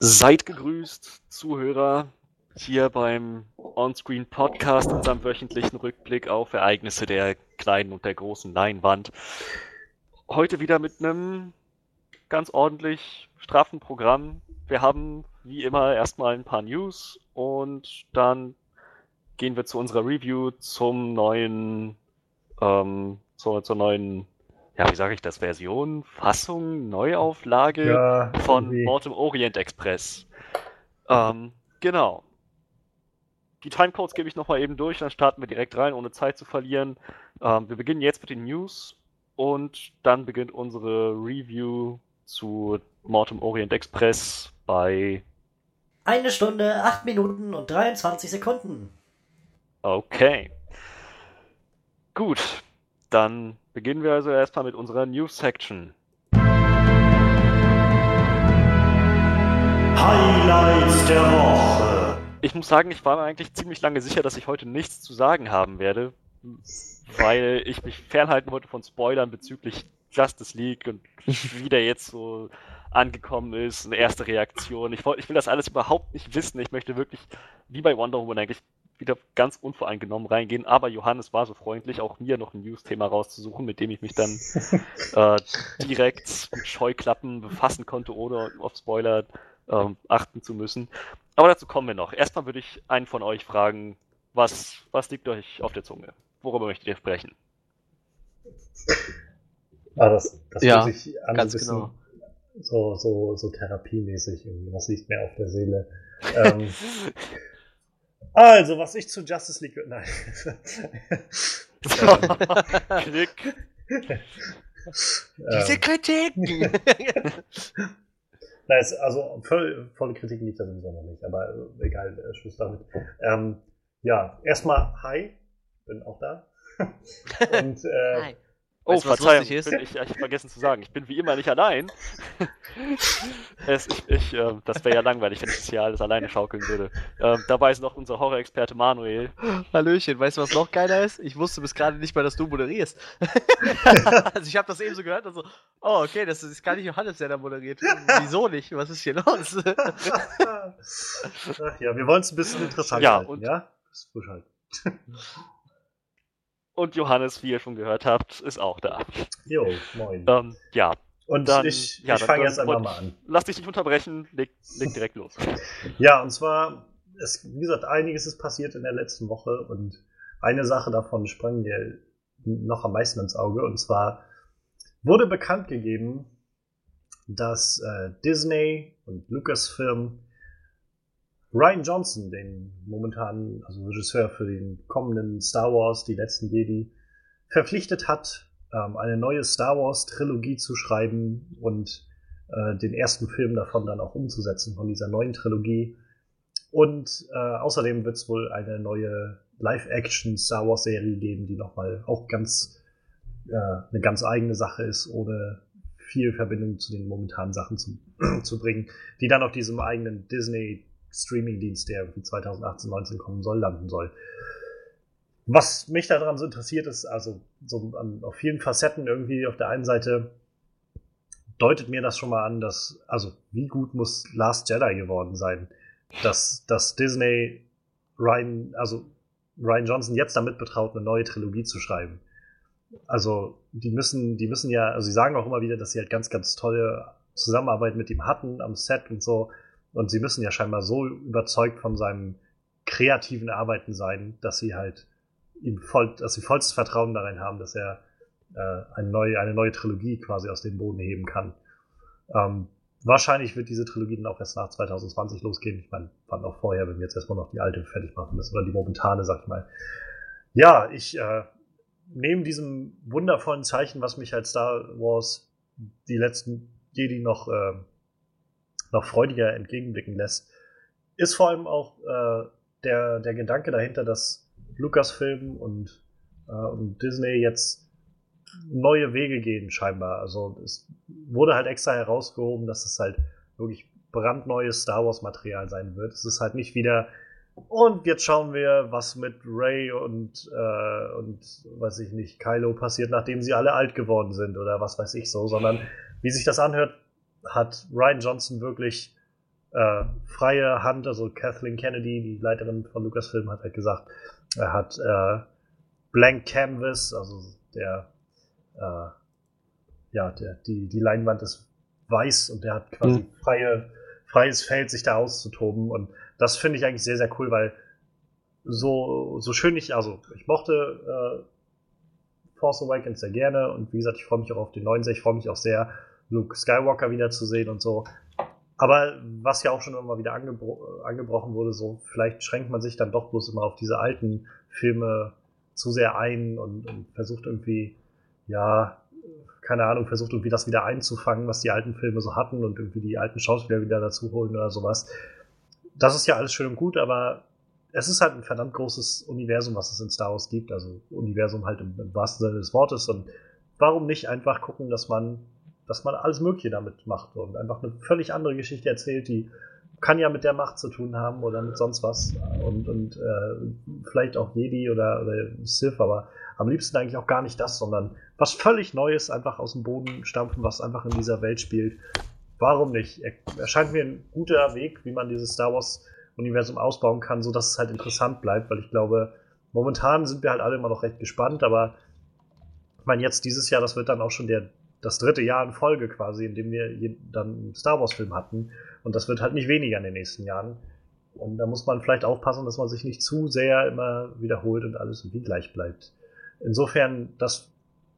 Seid gegrüßt, Zuhörer, hier beim Onscreen Podcast, unserem wöchentlichen Rückblick auf Ereignisse der kleinen und der großen Leinwand. Heute wieder mit einem ganz ordentlich straffen Programm. Wir haben wie immer erstmal ein paar News und dann gehen wir zu unserer Review zum neuen, ähm, zur, zur neuen ja, wie sage ich das, Version, Fassung, Neuauflage ja, von irgendwie. Mortem Orient Express. Ähm, genau. Die Timecodes gebe ich nochmal eben durch, dann starten wir direkt rein, ohne Zeit zu verlieren. Ähm, wir beginnen jetzt mit den News und dann beginnt unsere Review zu Mortem Orient Express bei eine Stunde, acht Minuten und 23 Sekunden. Okay. Gut, dann beginnen wir also erstmal mit unserer News-Section. Highlights der Woche. Ich muss sagen, ich war mir eigentlich ziemlich lange sicher, dass ich heute nichts zu sagen haben werde, weil ich mich fernhalten wollte von Spoilern bezüglich Justice League und wie der jetzt so angekommen ist, eine erste Reaktion. Ich, ich will das alles überhaupt nicht wissen. Ich möchte wirklich, wie bei Wonder Woman eigentlich, wieder ganz unvoreingenommen reingehen. Aber Johannes war so freundlich, auch mir noch ein News-Thema rauszusuchen, mit dem ich mich dann äh, direkt mit Scheuklappen befassen konnte, ohne auf Spoiler ähm, achten zu müssen. Aber dazu kommen wir noch. Erstmal würde ich einen von euch fragen, was, was liegt euch auf der Zunge? Worüber möchtet ihr sprechen? Ah, das, das ja, hört sich an ganz genau. so, so, so therapiemäßig. Was liegt mir auf der Seele? ähm, Also, was ich zu Justice League. Nein. Kritik. Diese ähm. Kritik! Nein, also voll, volle Kritik liegt da sowieso noch nicht, aber äh, egal, äh, Schluss damit. Ähm, ja, erstmal hi, bin auch da. Und äh, hi. Oh, weißt, Verzeihung, ich, bin, ich, ich vergessen zu sagen, ich bin wie immer nicht allein. es, ich, ich, äh, das wäre ja langweilig, wenn ich das hier alles alleine schaukeln würde. Ähm, dabei ist noch unser Horror-Experte Manuel. Hallöchen, weißt du, was noch geiler ist? Ich wusste bis gerade nicht mal, dass du moderierst. also ich habe das eben so gehört und so, oh, okay, das ist gar nicht Johannes, der da moderiert. Wieso nicht? Was ist hier los? Ach ja, wir wollen es ein bisschen interessant ja, halten, ja? Das ist frisch halten. Und Johannes, wie ihr schon gehört habt, ist auch da. Jo, moin. Ähm, ja. Und dann, ich, ja, ich fange jetzt einfach mal an. Lass dich nicht unterbrechen, leg, leg direkt los. ja, und zwar, es, wie gesagt, einiges ist passiert in der letzten Woche und eine Sache davon sprang mir noch am meisten ins Auge und zwar wurde bekannt gegeben, dass äh, Disney und Lucasfilm Ryan Johnson, den momentanen, also Regisseur für den kommenden Star Wars, die letzten Jedi, verpflichtet hat, ähm, eine neue Star Wars Trilogie zu schreiben und äh, den ersten Film davon dann auch umzusetzen von dieser neuen Trilogie. Und äh, außerdem wird es wohl eine neue Live-Action Star Wars Serie geben, die nochmal auch ganz äh, eine ganz eigene Sache ist, ohne viel Verbindung zu den momentanen Sachen zu, zu bringen, die dann auf diesem eigenen Disney Streaming-Dienst, der 2018, 19 kommen soll, landen soll. Was mich daran so interessiert, ist also so an, auf vielen Facetten irgendwie auf der einen Seite deutet mir das schon mal an, dass, also wie gut muss Last Jedi geworden sein, dass, dass Disney Ryan, also Ryan Johnson jetzt damit betraut, eine neue Trilogie zu schreiben. Also die müssen, die müssen ja, also sie sagen auch immer wieder, dass sie halt ganz, ganz tolle Zusammenarbeit mit ihm hatten am Set und so. Und sie müssen ja scheinbar so überzeugt von seinem kreativen Arbeiten sein, dass sie halt ihm voll, dass sie vollstes Vertrauen darin haben, dass er äh, eine, neue, eine neue Trilogie quasi aus dem Boden heben kann. Ähm, wahrscheinlich wird diese Trilogie dann auch erst nach 2020 losgehen. Ich meine, wann auch vorher, wenn wir jetzt erstmal noch die alte fertig machen müssen, oder die momentane, sag ich mal. Ja, ich äh, neben diesem wundervollen Zeichen, was mich als Star Wars die letzten Jedi noch äh, noch freudiger entgegenblicken lässt, ist vor allem auch äh, der, der Gedanke dahinter, dass Lucasfilm und, äh, und Disney jetzt neue Wege gehen, scheinbar. Also es wurde halt extra herausgehoben, dass es halt wirklich brandneues Star Wars-Material sein wird. Es ist halt nicht wieder und jetzt schauen wir, was mit Ray und, äh, und weiß ich nicht, Kylo passiert, nachdem sie alle alt geworden sind oder was weiß ich so, sondern wie sich das anhört, hat Ryan Johnson wirklich äh, freie Hand, also Kathleen Kennedy, die Leiterin von Lucasfilm, hat halt gesagt, er hat äh, Blank Canvas, also der, äh, ja, der, die, die Leinwand ist weiß und der hat quasi mhm. freie, freies Feld, sich da auszutoben. Und das finde ich eigentlich sehr, sehr cool, weil so, so schön ich, also ich mochte äh, Force Awakens sehr gerne und wie gesagt, ich freue mich auch auf den neuen, ich freue mich auch sehr, Luke Skywalker wiederzusehen und so. Aber was ja auch schon immer wieder angebro angebrochen wurde, so vielleicht schränkt man sich dann doch bloß immer auf diese alten Filme zu sehr ein und, und versucht irgendwie, ja, keine Ahnung, versucht irgendwie das wieder einzufangen, was die alten Filme so hatten und irgendwie die alten Schauspieler wieder dazu holen oder sowas. Das ist ja alles schön und gut, aber es ist halt ein verdammt großes Universum, was es in Star Wars gibt. Also Universum halt im, im wahrsten Sinne des Wortes. Und warum nicht einfach gucken, dass man dass man alles Mögliche damit macht und einfach eine völlig andere Geschichte erzählt, die kann ja mit der Macht zu tun haben oder mit sonst was und, und äh, vielleicht auch Jedi oder, oder Sith, aber am liebsten eigentlich auch gar nicht das, sondern was völlig Neues einfach aus dem Boden stampfen, was einfach in dieser Welt spielt. Warum nicht? Er, erscheint mir ein guter Weg, wie man dieses Star Wars Universum ausbauen kann, so dass es halt interessant bleibt, weil ich glaube, momentan sind wir halt alle immer noch recht gespannt, aber ich meine, jetzt dieses Jahr, das wird dann auch schon der das dritte Jahr in Folge quasi, in dem wir dann einen Star Wars-Film hatten. Und das wird halt nicht weniger in den nächsten Jahren. Und da muss man vielleicht aufpassen, dass man sich nicht zu sehr immer wiederholt und alles irgendwie gleich bleibt. Insofern, das,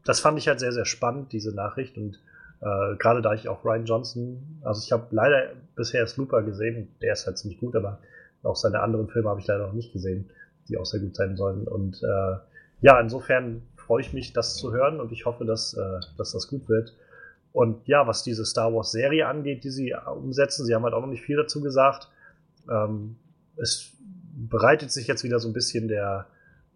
das fand ich halt sehr, sehr spannend, diese Nachricht. Und äh, gerade da ich auch Ryan Johnson, also ich habe leider bisher Slooper gesehen, der ist halt ziemlich gut, aber auch seine anderen Filme habe ich leider noch nicht gesehen, die auch sehr gut sein sollen. Und äh, ja, insofern freue ich mich, das zu hören und ich hoffe, dass, äh, dass das gut wird. Und ja, was diese Star Wars Serie angeht, die sie umsetzen, sie haben halt auch noch nicht viel dazu gesagt. Ähm, es bereitet sich jetzt wieder so ein bisschen der,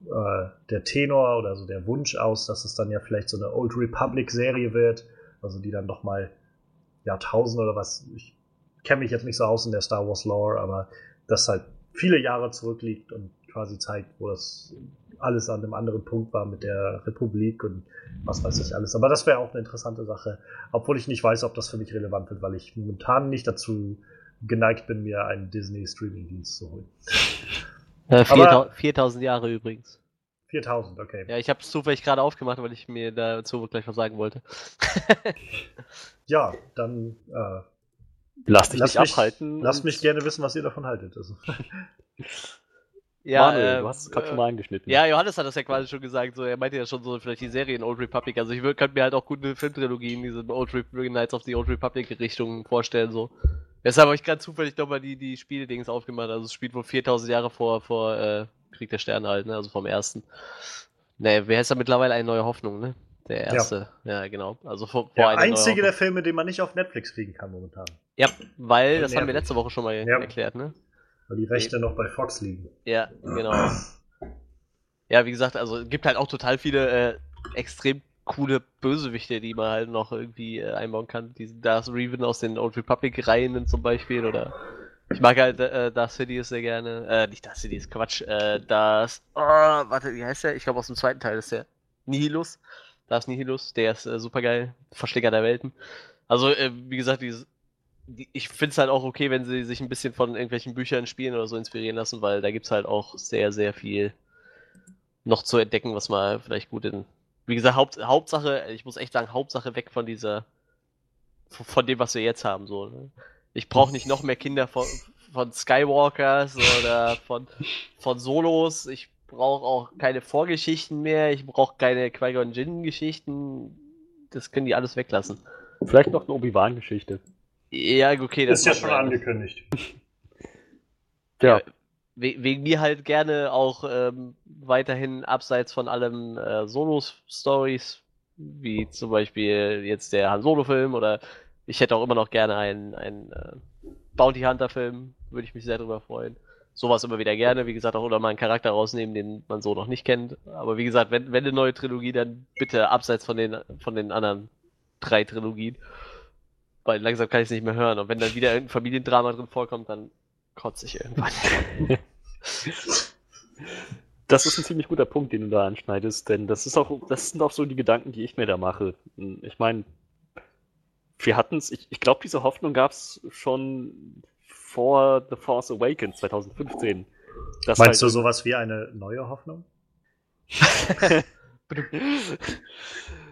äh, der Tenor oder so der Wunsch aus, dass es dann ja vielleicht so eine Old Republic Serie wird, also die dann noch mal Jahrtausende oder was, ich kenne mich jetzt nicht so aus in der Star Wars Lore, aber das halt viele Jahre zurückliegt und quasi zeigt, wo das alles an einem anderen Punkt war mit der Republik und was weiß ich alles. Aber das wäre auch eine interessante Sache, obwohl ich nicht weiß, ob das für mich relevant wird, weil ich momentan nicht dazu geneigt bin, mir einen Disney-Streaming-Dienst zu holen. Äh, 4000, 4000 Jahre übrigens. 4000, okay. Ja, ich habe es zufällig gerade aufgemacht, weil ich mir dazu gleich was sagen wollte. ja, dann äh, lass dich lass nicht mich, abhalten. Lasst mich gerne wissen, was ihr davon haltet. Also. Ja, Manuel, äh, du hast es gerade äh, schon mal angeschnitten. Ja, Johannes hat das ja quasi schon gesagt. So, er meinte ja schon so, vielleicht die Serie in Old Republic. Also ich könnte mir halt auch gute Filmtrilogien in diese Old Republic, Knights of the Old Republic Richtung vorstellen. So. Deshalb habe ich gerade zufällig nochmal die, die Spiele-Dings aufgemacht. Also es spielt wohl 4000 Jahre vor, vor äh, Krieg der Sterne halt, ne? Also vom ersten. Ne, wer ist da mittlerweile eine neue Hoffnung, ne? Der erste. Ja, ja genau. Also vor, vor Der einzige der Filme, den man nicht auf Netflix kriegen kann momentan. Ja, weil, das haben wir letzte Woche schon mal ja. erklärt, ne? Weil die Rechte noch bei Fox liegen. Ja, genau. Ja, wie gesagt, also es gibt halt auch total viele äh, extrem coole Bösewichte, die man halt noch irgendwie äh, einbauen kann. Diesen Darth Revan aus den Old Republic-Reihen zum Beispiel oder ich mag halt äh, Darth Sidious sehr gerne. Äh, nicht Darth Sidious, Quatsch. Äh, das. Oh, warte, wie heißt der? Ich glaube aus dem zweiten Teil ist der Nihilus. Darth Nihilus, der ist äh, super geil. Verschläger der Welten. Also, äh, wie gesagt, dieses ich finde es halt auch okay, wenn sie sich ein bisschen von irgendwelchen Büchern, Spielen oder so inspirieren lassen, weil da gibt es halt auch sehr, sehr viel noch zu entdecken, was mal vielleicht gut in. Wie gesagt, Haupt, Hauptsache, ich muss echt sagen, Hauptsache weg von dieser, von dem, was wir jetzt haben. So, ne? Ich brauche nicht noch mehr Kinder von, von Skywalkers oder von, von Solos. Ich brauche auch keine Vorgeschichten mehr. Ich brauche keine Qui-Gon Jinn-Geschichten. Das können die alles weglassen. Vielleicht noch eine Obi-Wan-Geschichte. Ja, okay. Das ist ja schon sein. angekündigt. ja. ja. Wegen mir halt gerne auch ähm, weiterhin abseits von allem äh, Solo-Stories, wie zum Beispiel jetzt der Han Solo-Film oder ich hätte auch immer noch gerne einen, einen äh, Bounty Hunter-Film, würde ich mich sehr darüber freuen. Sowas immer wieder gerne, wie gesagt, auch oder mal einen Charakter rausnehmen, den man so noch nicht kennt. Aber wie gesagt, wenn, wenn eine neue Trilogie, dann bitte abseits von den, von den anderen drei Trilogien weil langsam kann ich es nicht mehr hören. Und wenn dann wieder irgendein Familiendrama drin vorkommt, dann kotze ich irgendwann. Das ist ein ziemlich guter Punkt, den du da anschneidest, denn das ist auch, das sind auch so die Gedanken, die ich mir da mache. Ich meine, wir hatten es, ich, ich glaube, diese Hoffnung gab es schon vor The Force Awakens 2015. Das Meinst halt du sowas wie eine neue Hoffnung?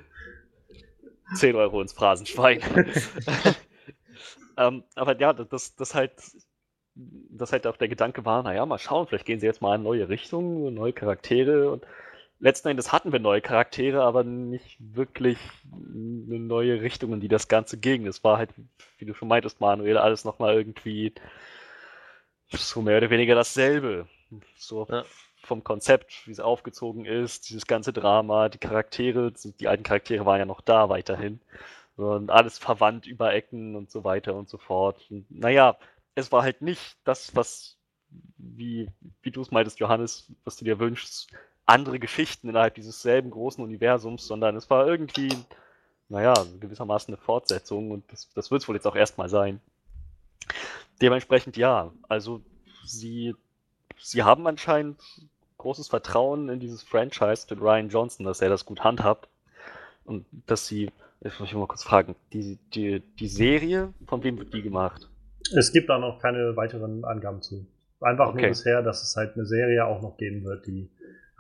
10 Euro ins Phrasenschwein. ähm, aber ja, das, das halt, das halt auch der Gedanke war, naja, mal schauen, vielleicht gehen sie jetzt mal in neue Richtungen, neue Charaktere und letzten Endes hatten wir neue Charaktere, aber nicht wirklich eine neue Richtung, in die das Ganze ging. Es war halt, wie du schon meintest, Manuel, alles nochmal irgendwie so mehr oder weniger dasselbe. So ja. Vom Konzept, wie es aufgezogen ist, dieses ganze Drama, die Charaktere, die alten Charaktere waren ja noch da weiterhin. Und alles verwandt über Ecken und so weiter und so fort. Und, naja, es war halt nicht das, was, wie, wie du es meintest, Johannes, was du dir wünschst, andere Geschichten innerhalb dieses selben großen Universums, sondern es war irgendwie, naja, gewissermaßen eine Fortsetzung und das, das wird es wohl jetzt auch erstmal sein. Dementsprechend ja, also sie, sie haben anscheinend großes Vertrauen in dieses Franchise mit Ryan Johnson, dass er das gut handhabt und dass sie, ich muss mal kurz fragen, die, die, die Serie, von wem wird die gemacht? Es gibt da noch keine weiteren Angaben zu. Einfach okay. nur bisher, dass es halt eine Serie auch noch geben wird, die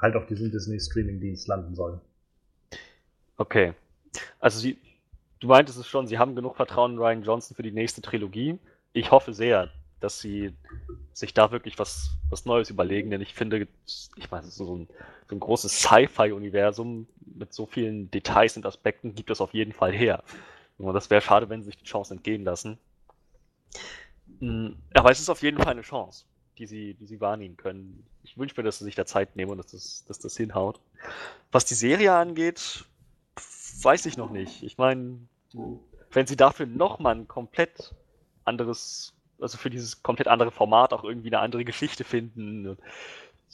halt auf diesem Disney-Streaming-Dienst landen soll. Okay. Also sie, du meintest es schon, sie haben genug Vertrauen in Ryan Johnson für die nächste Trilogie. Ich hoffe sehr, dass sie sich da wirklich was, was Neues überlegen, denn ich finde, ich meine, so ein, so ein großes Sci-Fi-Universum mit so vielen Details und Aspekten gibt es auf jeden Fall her. Und das wäre schade, wenn sie sich die Chance entgehen lassen. Hm, aber es ist auf jeden Fall eine Chance die sie, die sie wahrnehmen können. Ich wünsche mir, dass sie sich da Zeit nehmen und dass das, dass das hinhaut. Was die Serie angeht, weiß ich noch nicht. Ich meine, wenn sie dafür nochmal ein komplett anderes, also für dieses komplett andere Format auch irgendwie eine andere Geschichte finden,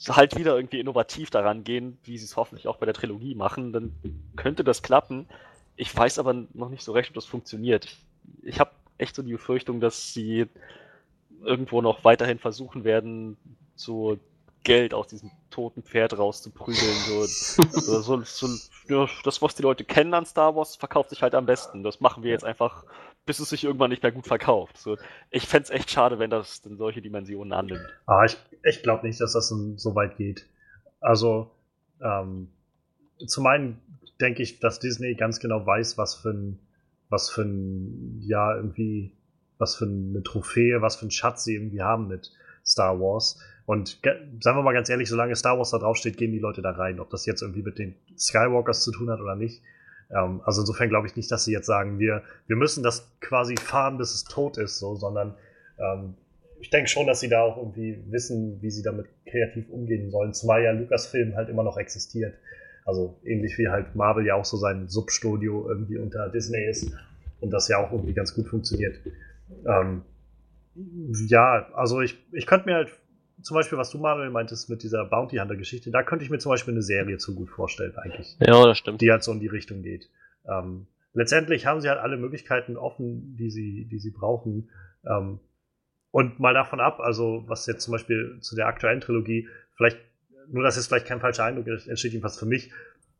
halt wieder irgendwie innovativ daran gehen, wie sie es hoffentlich auch bei der Trilogie machen, dann könnte das klappen. Ich weiß aber noch nicht so recht, ob das funktioniert. Ich, habe echt so die Befürchtung, dass sie irgendwo noch weiterhin versuchen werden, so Geld aus diesem toten Pferd rauszuprügeln. So, so, so, ja, das, was die Leute kennen an Star Wars, verkauft sich halt am besten. Das machen wir jetzt einfach, bis es sich irgendwann nicht mehr gut verkauft. So, ich fände es echt schade, wenn das in solche Dimensionen annimmt. Ah, ich, ich glaube nicht, dass das so weit geht. Also, ähm, zum einen denke ich, dass Disney ganz genau weiß, was für ein, was für ein, ja, irgendwie was für eine Trophäe, was für einen Schatz sie irgendwie haben mit Star Wars. Und sagen wir mal ganz ehrlich, solange Star Wars da draufsteht, gehen die Leute da rein. Ob das jetzt irgendwie mit den Skywalkers zu tun hat oder nicht. Ähm, also insofern glaube ich nicht, dass sie jetzt sagen, wir, wir müssen das quasi fahren, bis es tot ist, so, sondern ähm, ich denke schon, dass sie da auch irgendwie wissen, wie sie damit kreativ umgehen sollen, zumal ja Lucasfilm halt immer noch existiert. Also ähnlich wie halt Marvel ja auch so sein Substudio irgendwie unter Disney ist und das ja auch irgendwie ganz gut funktioniert. Ähm, ja, also ich, ich könnte mir halt zum Beispiel, was du Manuel meintest mit dieser Bounty Hunter Geschichte, da könnte ich mir zum Beispiel eine Serie zu gut vorstellen, eigentlich. Ja, das stimmt. Die halt so in die Richtung geht. Ähm, letztendlich haben sie halt alle Möglichkeiten offen, die sie, die sie brauchen. Ähm, und mal davon ab, also was jetzt zum Beispiel zu der aktuellen Trilogie, vielleicht, nur dass jetzt vielleicht kein falscher Eindruck entsteht, jedenfalls für mich,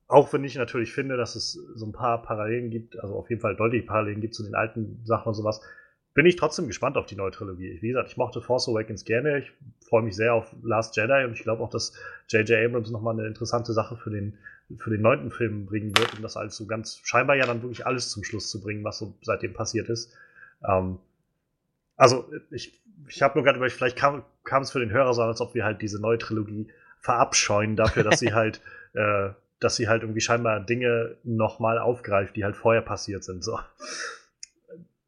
auch wenn ich natürlich finde, dass es so ein paar Parallelen gibt, also auf jeden Fall deutliche Parallelen gibt zu den alten Sachen und sowas, bin ich trotzdem gespannt auf die neue Trilogie. Wie gesagt, ich mochte Force Awakens gerne. Ich freue mich sehr auf Last Jedi und ich glaube auch, dass J.J. Abrams nochmal eine interessante Sache für den, für den neunten Film bringen wird, um das alles so ganz scheinbar ja dann wirklich alles zum Schluss zu bringen, was so seitdem passiert ist. Ähm, also, ich, ich habe nur gerade überlegt, vielleicht kam, es für den Hörer so an, als ob wir halt diese neue Trilogie verabscheuen dafür, dass sie halt, äh, dass sie halt irgendwie scheinbar Dinge nochmal aufgreift, die halt vorher passiert sind. So.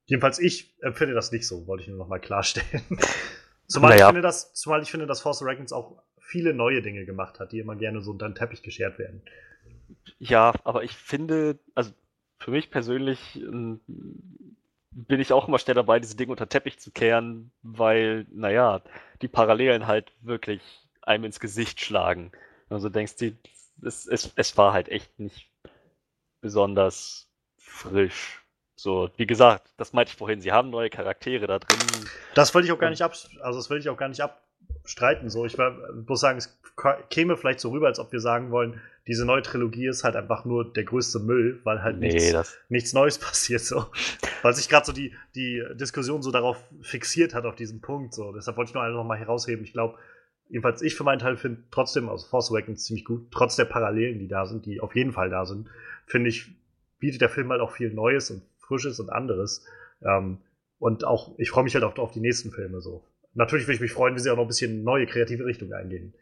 Jedenfalls ich empfinde das nicht so, wollte ich nur noch mal klarstellen. zumal, naja. ich finde, dass, zumal ich finde, dass Force Awakens auch viele neue Dinge gemacht hat, die immer gerne so unter den Teppich geschert werden. Ja, aber ich finde, also für mich persönlich ähm, bin ich auch immer schnell dabei, diese Dinge unter den Teppich zu kehren, weil, naja, die Parallelen halt wirklich einem ins Gesicht schlagen. Also denkst du, es, es, es war halt echt nicht besonders frisch so, wie gesagt, das meinte ich vorhin, sie haben neue Charaktere da drin. Das wollte ich auch gar nicht ab, also das will ich auch gar nicht ab, streiten. So, ich muss sagen, es käme vielleicht so rüber, als ob wir sagen wollen, diese neue Trilogie ist halt einfach nur der größte Müll, weil halt Nee, nichts, nichts Neues passiert. So. Weil sich gerade so die, die Diskussion so darauf fixiert hat, auf diesen Punkt. So. Deshalb wollte ich nur noch mal herausheben. Ich glaube, jedenfalls ich für meinen Teil finde trotzdem, also Force Awakens ziemlich gut, trotz der Parallelen, die da sind, die auf jeden Fall da sind, finde ich, bietet der Film halt auch viel Neues und Frisches und anderes. Ähm, und auch, ich freue mich halt auf, auf die nächsten Filme so. Natürlich würde ich mich freuen, wenn sie auch noch ein bisschen neue kreative Richtungen eingehen.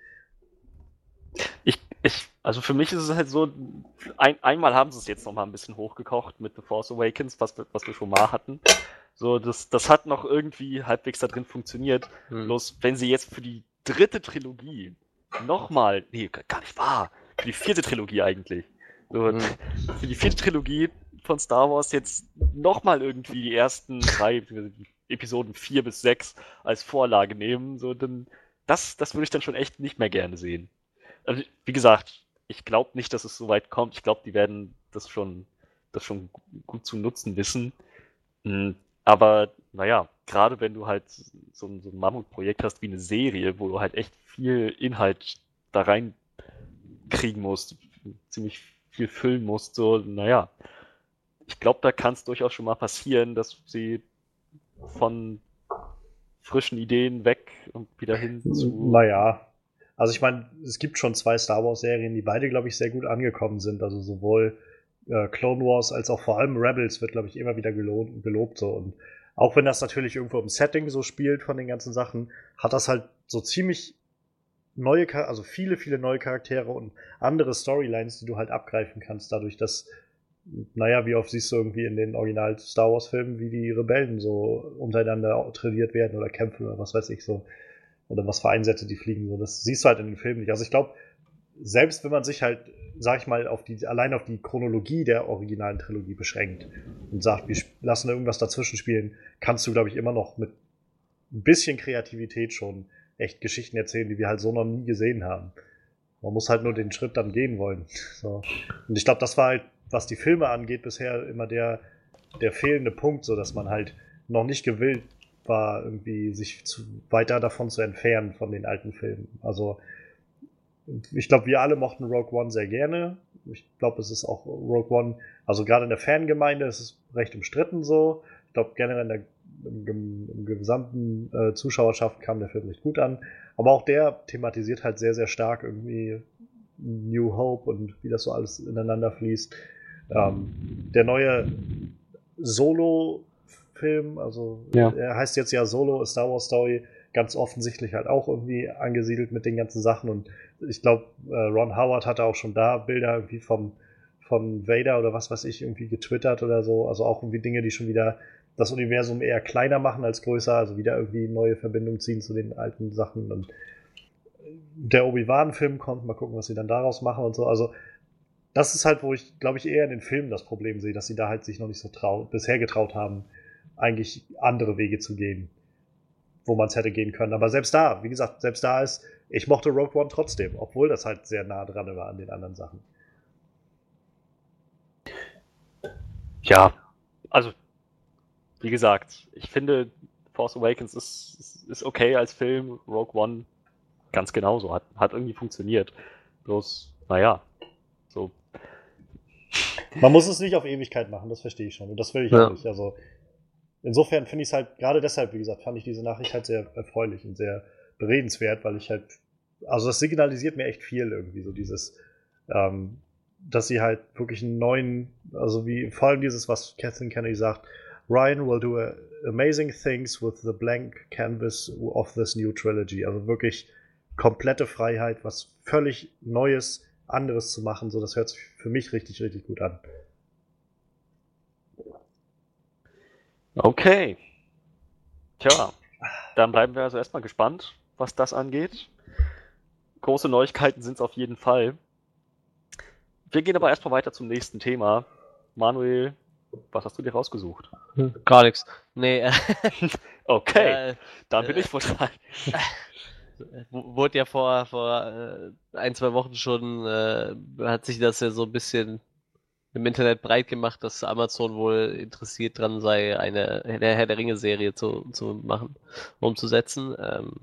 Ich, ich, also für mich ist es halt so, ein, einmal haben sie es jetzt noch mal ein bisschen hochgekocht mit The Force Awakens, was, wir- was wir schon mal hatten. So, das, das hat noch irgendwie halbwegs da drin funktioniert. Hm. Bloß, wenn sie jetzt für die dritte Trilogie nochmal, nee, gar nicht wahr, für die vierte Trilogie eigentlich, so, Hm. für die vierte Trilogie von Star Wars jetzt nochmal irgendwie die ersten drei, Episoden vier bis sechs als Vorlage nehmen, so, dann, das, das würde ich dann schon echt nicht mehr gerne sehen. Also, wie gesagt, ich glaube nicht, dass es so weit kommt. Ich glaube, die werden das schon, das schon gut zu nutzen wissen. Mm, Aber naja, gerade wenn du halt so ein, so ein Mammutprojekt hast wie eine Serie, wo du halt echt viel Inhalt da rein kriegen musst, ziemlich viel füllen musst, so, naja, ich glaube, da kann es durchaus schon mal passieren, dass sie von frischen Ideen weg und wieder hin zu. Naja. Also ich meine, es gibt schon zwei Star Wars-Serien, die beide, glaube ich, sehr gut angekommen sind. Also sowohl äh, Clone Wars als auch vor allem Rebels wird, glaube ich, immer wieder gelobt, gelobt so. Und auch wenn das natürlich irgendwo im Setting so spielt von den ganzen Sachen, hat das halt so ziemlich neue, also viele, viele neue Charaktere und andere Storylines, die du halt abgreifen kannst, dadurch, dass, naja, wie oft siehst du irgendwie in den Original Star Wars-Filmen, wie die Rebellen so untereinander trainiert werden oder kämpfen oder was weiß ich so. Oder was für Einsätze die fliegen. So, das siehst du halt in den Filmen nicht. Also ich glaube, selbst wenn man sich halt, sag ich mal, auf die, allein auf die Chronologie der originalen Trilogie beschränkt und sagt, wir lassen irgendwas dazwischen spielen, kannst du, glaube ich, immer noch mit ein bisschen Kreativität schon echt Geschichten erzählen, die wir halt so noch nie gesehen haben. Man muss halt nur den Schritt dann gehen wollen. So. Und ich glaube, das war halt, was die Filme angeht, bisher immer der, der fehlende Punkt, so dass man halt noch nicht gewillt war, irgendwie sich zu, weiter davon zu entfernen von den alten Filmen. Also ich glaube, wir alle mochten Rogue One sehr gerne. Ich glaube, es ist auch Rogue One, also gerade in der Fangemeinde ist es recht umstritten so. Ich glaube, generell in der, im, im, gesamten äh, Zuschauerschaft kam der Film recht gut an. Aber auch der thematisiert halt sehr, sehr stark irgendwie New Hope und wie das so alles ineinander fließt. Ähm, der neue Solo-Film, also Ja. er heißt jetzt ja Solo, A Star Wars Story, ganz offensichtlich halt auch irgendwie angesiedelt mit den ganzen Sachen. Und ich glaube, äh, Ron Howard hatte auch schon da Bilder irgendwie vom, von Vader oder was weiß ich irgendwie getwittert oder so. Also auch irgendwie Dinge, die schon wieder das Universum eher kleiner machen als größer, also wieder irgendwie neue Verbindungen ziehen zu den alten Sachen. Und der Obi-Wan-Film kommt, mal gucken, was sie dann daraus machen und so. Also das ist halt, wo ich, glaube ich, eher in den Filmen das Problem sehe, dass sie da halt sich noch nicht so trau bisher getraut haben, eigentlich andere Wege zu gehen, wo man es hätte gehen können. Aber selbst da, wie gesagt, selbst da ist, ich mochte Rogue One trotzdem, obwohl das halt sehr nah dran war an den anderen Sachen. Ja, also, wie gesagt, ich finde, Force Awakens ist, ist, ist okay als Film, Rogue One ganz genauso, hat, hat irgendwie funktioniert. Bloß, naja, so, Man muss es nicht auf Ewigkeit machen, das verstehe ich schon. Und das will ich Ja. auch nicht. Also insofern finde ich es halt, gerade deshalb, wie gesagt, fand ich diese Nachricht halt sehr erfreulich und sehr beredenswert, weil ich halt, also das signalisiert mir echt viel irgendwie, so dieses, ähm, dass sie halt wirklich einen neuen, also wie vor allem dieses, was Kathleen Kennedy sagt, Ryan will do amazing things with the blank canvas of this new trilogy. Also wirklich komplette Freiheit, was völlig Neues, anderes zu machen. So, das hört sich für mich richtig, richtig gut an. okay. Tja, dann bleiben wir also erstmal gespannt, was das angeht. Große Neuigkeiten sind es auf jeden Fall. Wir gehen aber erstmal weiter zum nächsten Thema. Manuel, was hast du dir rausgesucht? Gar nichts. Nee, äh, Okay, äh, dann bin äh, ich wohl dran. wurde ja vor, vor äh, ein, zwei Wochen schon, äh, hat sich das ja so ein bisschen im Internet breit gemacht, dass Amazon wohl interessiert dran sei, eine Herr der Ringe-Serie zu, zu machen, umzusetzen. Ähm,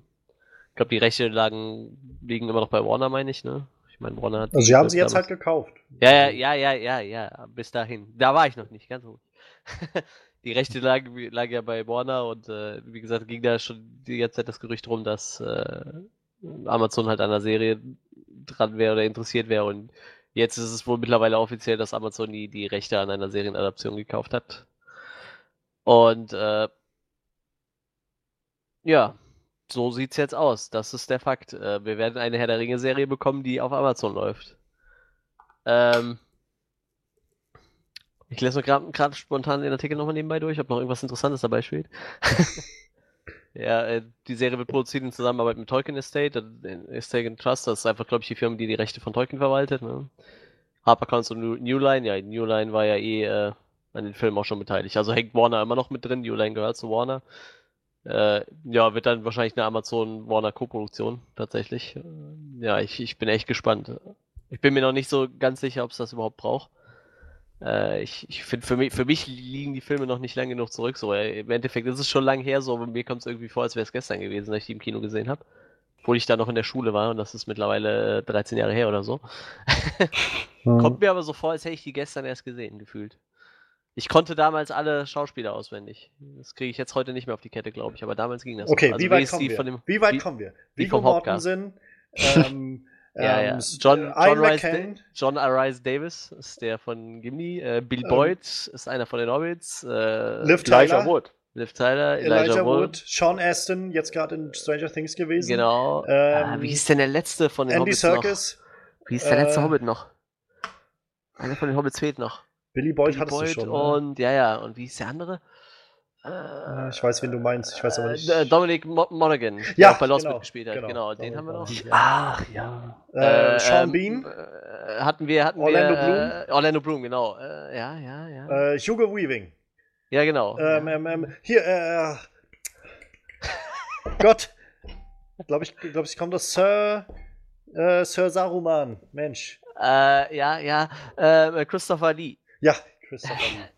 Ich glaube, die Rechte lagen, liegen immer noch bei Warner, meine ich, ne? Ich meine, Warner hat. Also, sie haben sie jetzt halt gekauft. Ja, ja, ja, ja, ja, ja, bis dahin. Da war ich noch nicht, ganz ruhig. die Rechte lagen, lagen ja bei Warner und äh, wie gesagt, ging da schon die ganze Zeit das Gerücht rum, dass äh, Amazon halt an der Serie dran wäre oder interessiert wäre und jetzt ist es wohl mittlerweile offiziell, dass Amazon die, die Rechte an einer Serienadaption gekauft hat. Und äh, ja, so sieht's jetzt aus. Das ist der Fakt. Äh, wir werden eine Herr der Ringe-Serie bekommen, die auf Amazon läuft. Ähm, ich lese gerade spontan den Artikel nochmal nebenbei durch, ob noch irgendwas Interessantes dabei steht. ja, äh, die Serie wird produziert in Zusammenarbeit mit Tolkien Estate, Estate Trust, das ist einfach, glaube ich, die Firma, die die Rechte von Tolkien verwaltet. Ne? HarperCollins und New Line, ja, New Line war ja eh äh, an den Filmen auch schon beteiligt. Also hängt Warner immer noch mit drin, New Line gehört zu Warner. Äh, ja, wird dann wahrscheinlich eine Amazon-Warner-Koproduktion, tatsächlich. Ja, ich, ich bin echt gespannt. Ich bin mir noch nicht so ganz sicher, ob es das überhaupt braucht. Äh, ich ich finde, für mich, für mich liegen die Filme noch nicht lang genug zurück. So, Im Endeffekt ist es schon lang her, so, aber mir kommt es irgendwie vor, als wäre es gestern gewesen, als ich die im Kino gesehen habe. Obwohl ich da noch in der Schule war und das ist mittlerweile 13 Jahre her oder so. mhm. Kommt mir aber so vor, als hätte ich die gestern erst gesehen, gefühlt. Ich konnte damals alle Schauspieler auswendig. Das kriege ich jetzt heute nicht mehr auf die Kette, glaube ich, aber damals ging das. Okay, also wie, weit kommen wir? Dem, wie weit kommen wir? Viggo Mortensen, ähm, ja, ja. Ähm, John, John, Rice, John Arise Davis ist der von Gimli. Äh, Bill ähm, Boyd ist einer von den Hobbits. Äh, Liv Tyler. Wood. Liv Tyler, Elijah, Elijah Wood. Wood. Sean Aston, jetzt gerade in Stranger Things gewesen. Genau. Ähm, ah, wie hieß denn der letzte von den Andy Hobbits Serkis. Noch? Wie hieß der letzte äh, Hobbit noch? Einer von den Hobbits fehlt noch. Billy Boyd Billy hattest Boyd du schon. Und, ja, ja. Und wie hieß der andere? Äh, ich weiß, wen du meinst. Ich weiß aber nicht. Äh, Dominic Mo Monaghan, der ja, auch bei Lost genau, mitgespielt hat. Genau, genau den Dominic haben wir noch. Ach, ja. Äh, Sean ähm, Bean. Äh, hatten wir, hatten Orlando wir, Bloom. Äh, Orlando Bloom, genau. Äh, ja, ja, ja. Äh, Hugo Weaving. Ja, genau. Ähm, ähm, ähm hier, äh. Gott. Glaube ich, glaube ich, kommt das Sir. Äh, Sir Saruman. Mensch. Äh, ja, ja. Äh, Christopher Lee. Ja, Christopher Lee.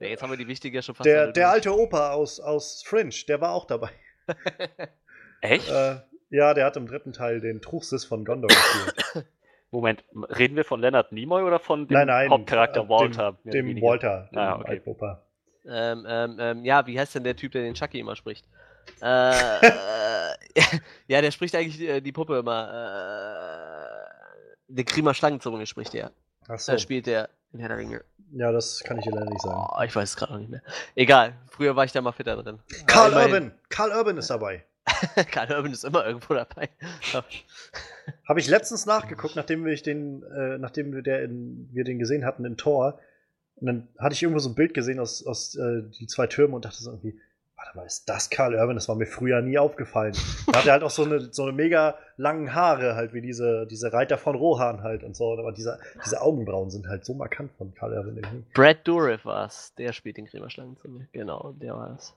ja, jetzt haben wir die wichtige schon fast. Der, der alte Opa aus, aus Fringe, der war auch dabei. Echt? Äh, ja, der hat im dritten Teil den Truchsys von Gondor gespielt. Moment, reden wir von Leonard Nimoy oder von dem nein, nein, Hauptcharakter äh, Walter? Dem, dem Walter, dem ah, okay. Opa. Ähm, ähm, ähm, ja, wie heißt denn der Typ, der den Chucky immer spricht? Äh, ja, der spricht eigentlich die, die Puppe immer. Äh, den Kriemer Schlangenzunge spricht der. So. Da spielt der in Herr der Ringe. Ja, das kann ich dir leider nicht sagen. Oh, ich weiß es gerade noch nicht mehr. Egal, früher war ich da mal fitter drin. Karl Urban! Karl Urban ist dabei. Karl Urban ist immer irgendwo dabei. Habe ich letztens nachgeguckt, nachdem wir den, äh, nachdem wir, der in, wir den gesehen hatten in Tor. Und dann hatte ich irgendwo so ein Bild gesehen aus, aus äh, die zwei Türmen und dachte so irgendwie, warte mal, ist das Karl Urban? Das war mir früher nie aufgefallen. Da hat er halt auch so eine, so eine mega langen Haare, halt wie diese, diese Reiter von Rohan halt und so. Aber diese, diese Augenbrauen sind halt so markant von Karl Urban irgendwie. Brad Dourif war es. Der spielt den Krämerschlangen zu mir. Genau, der war es.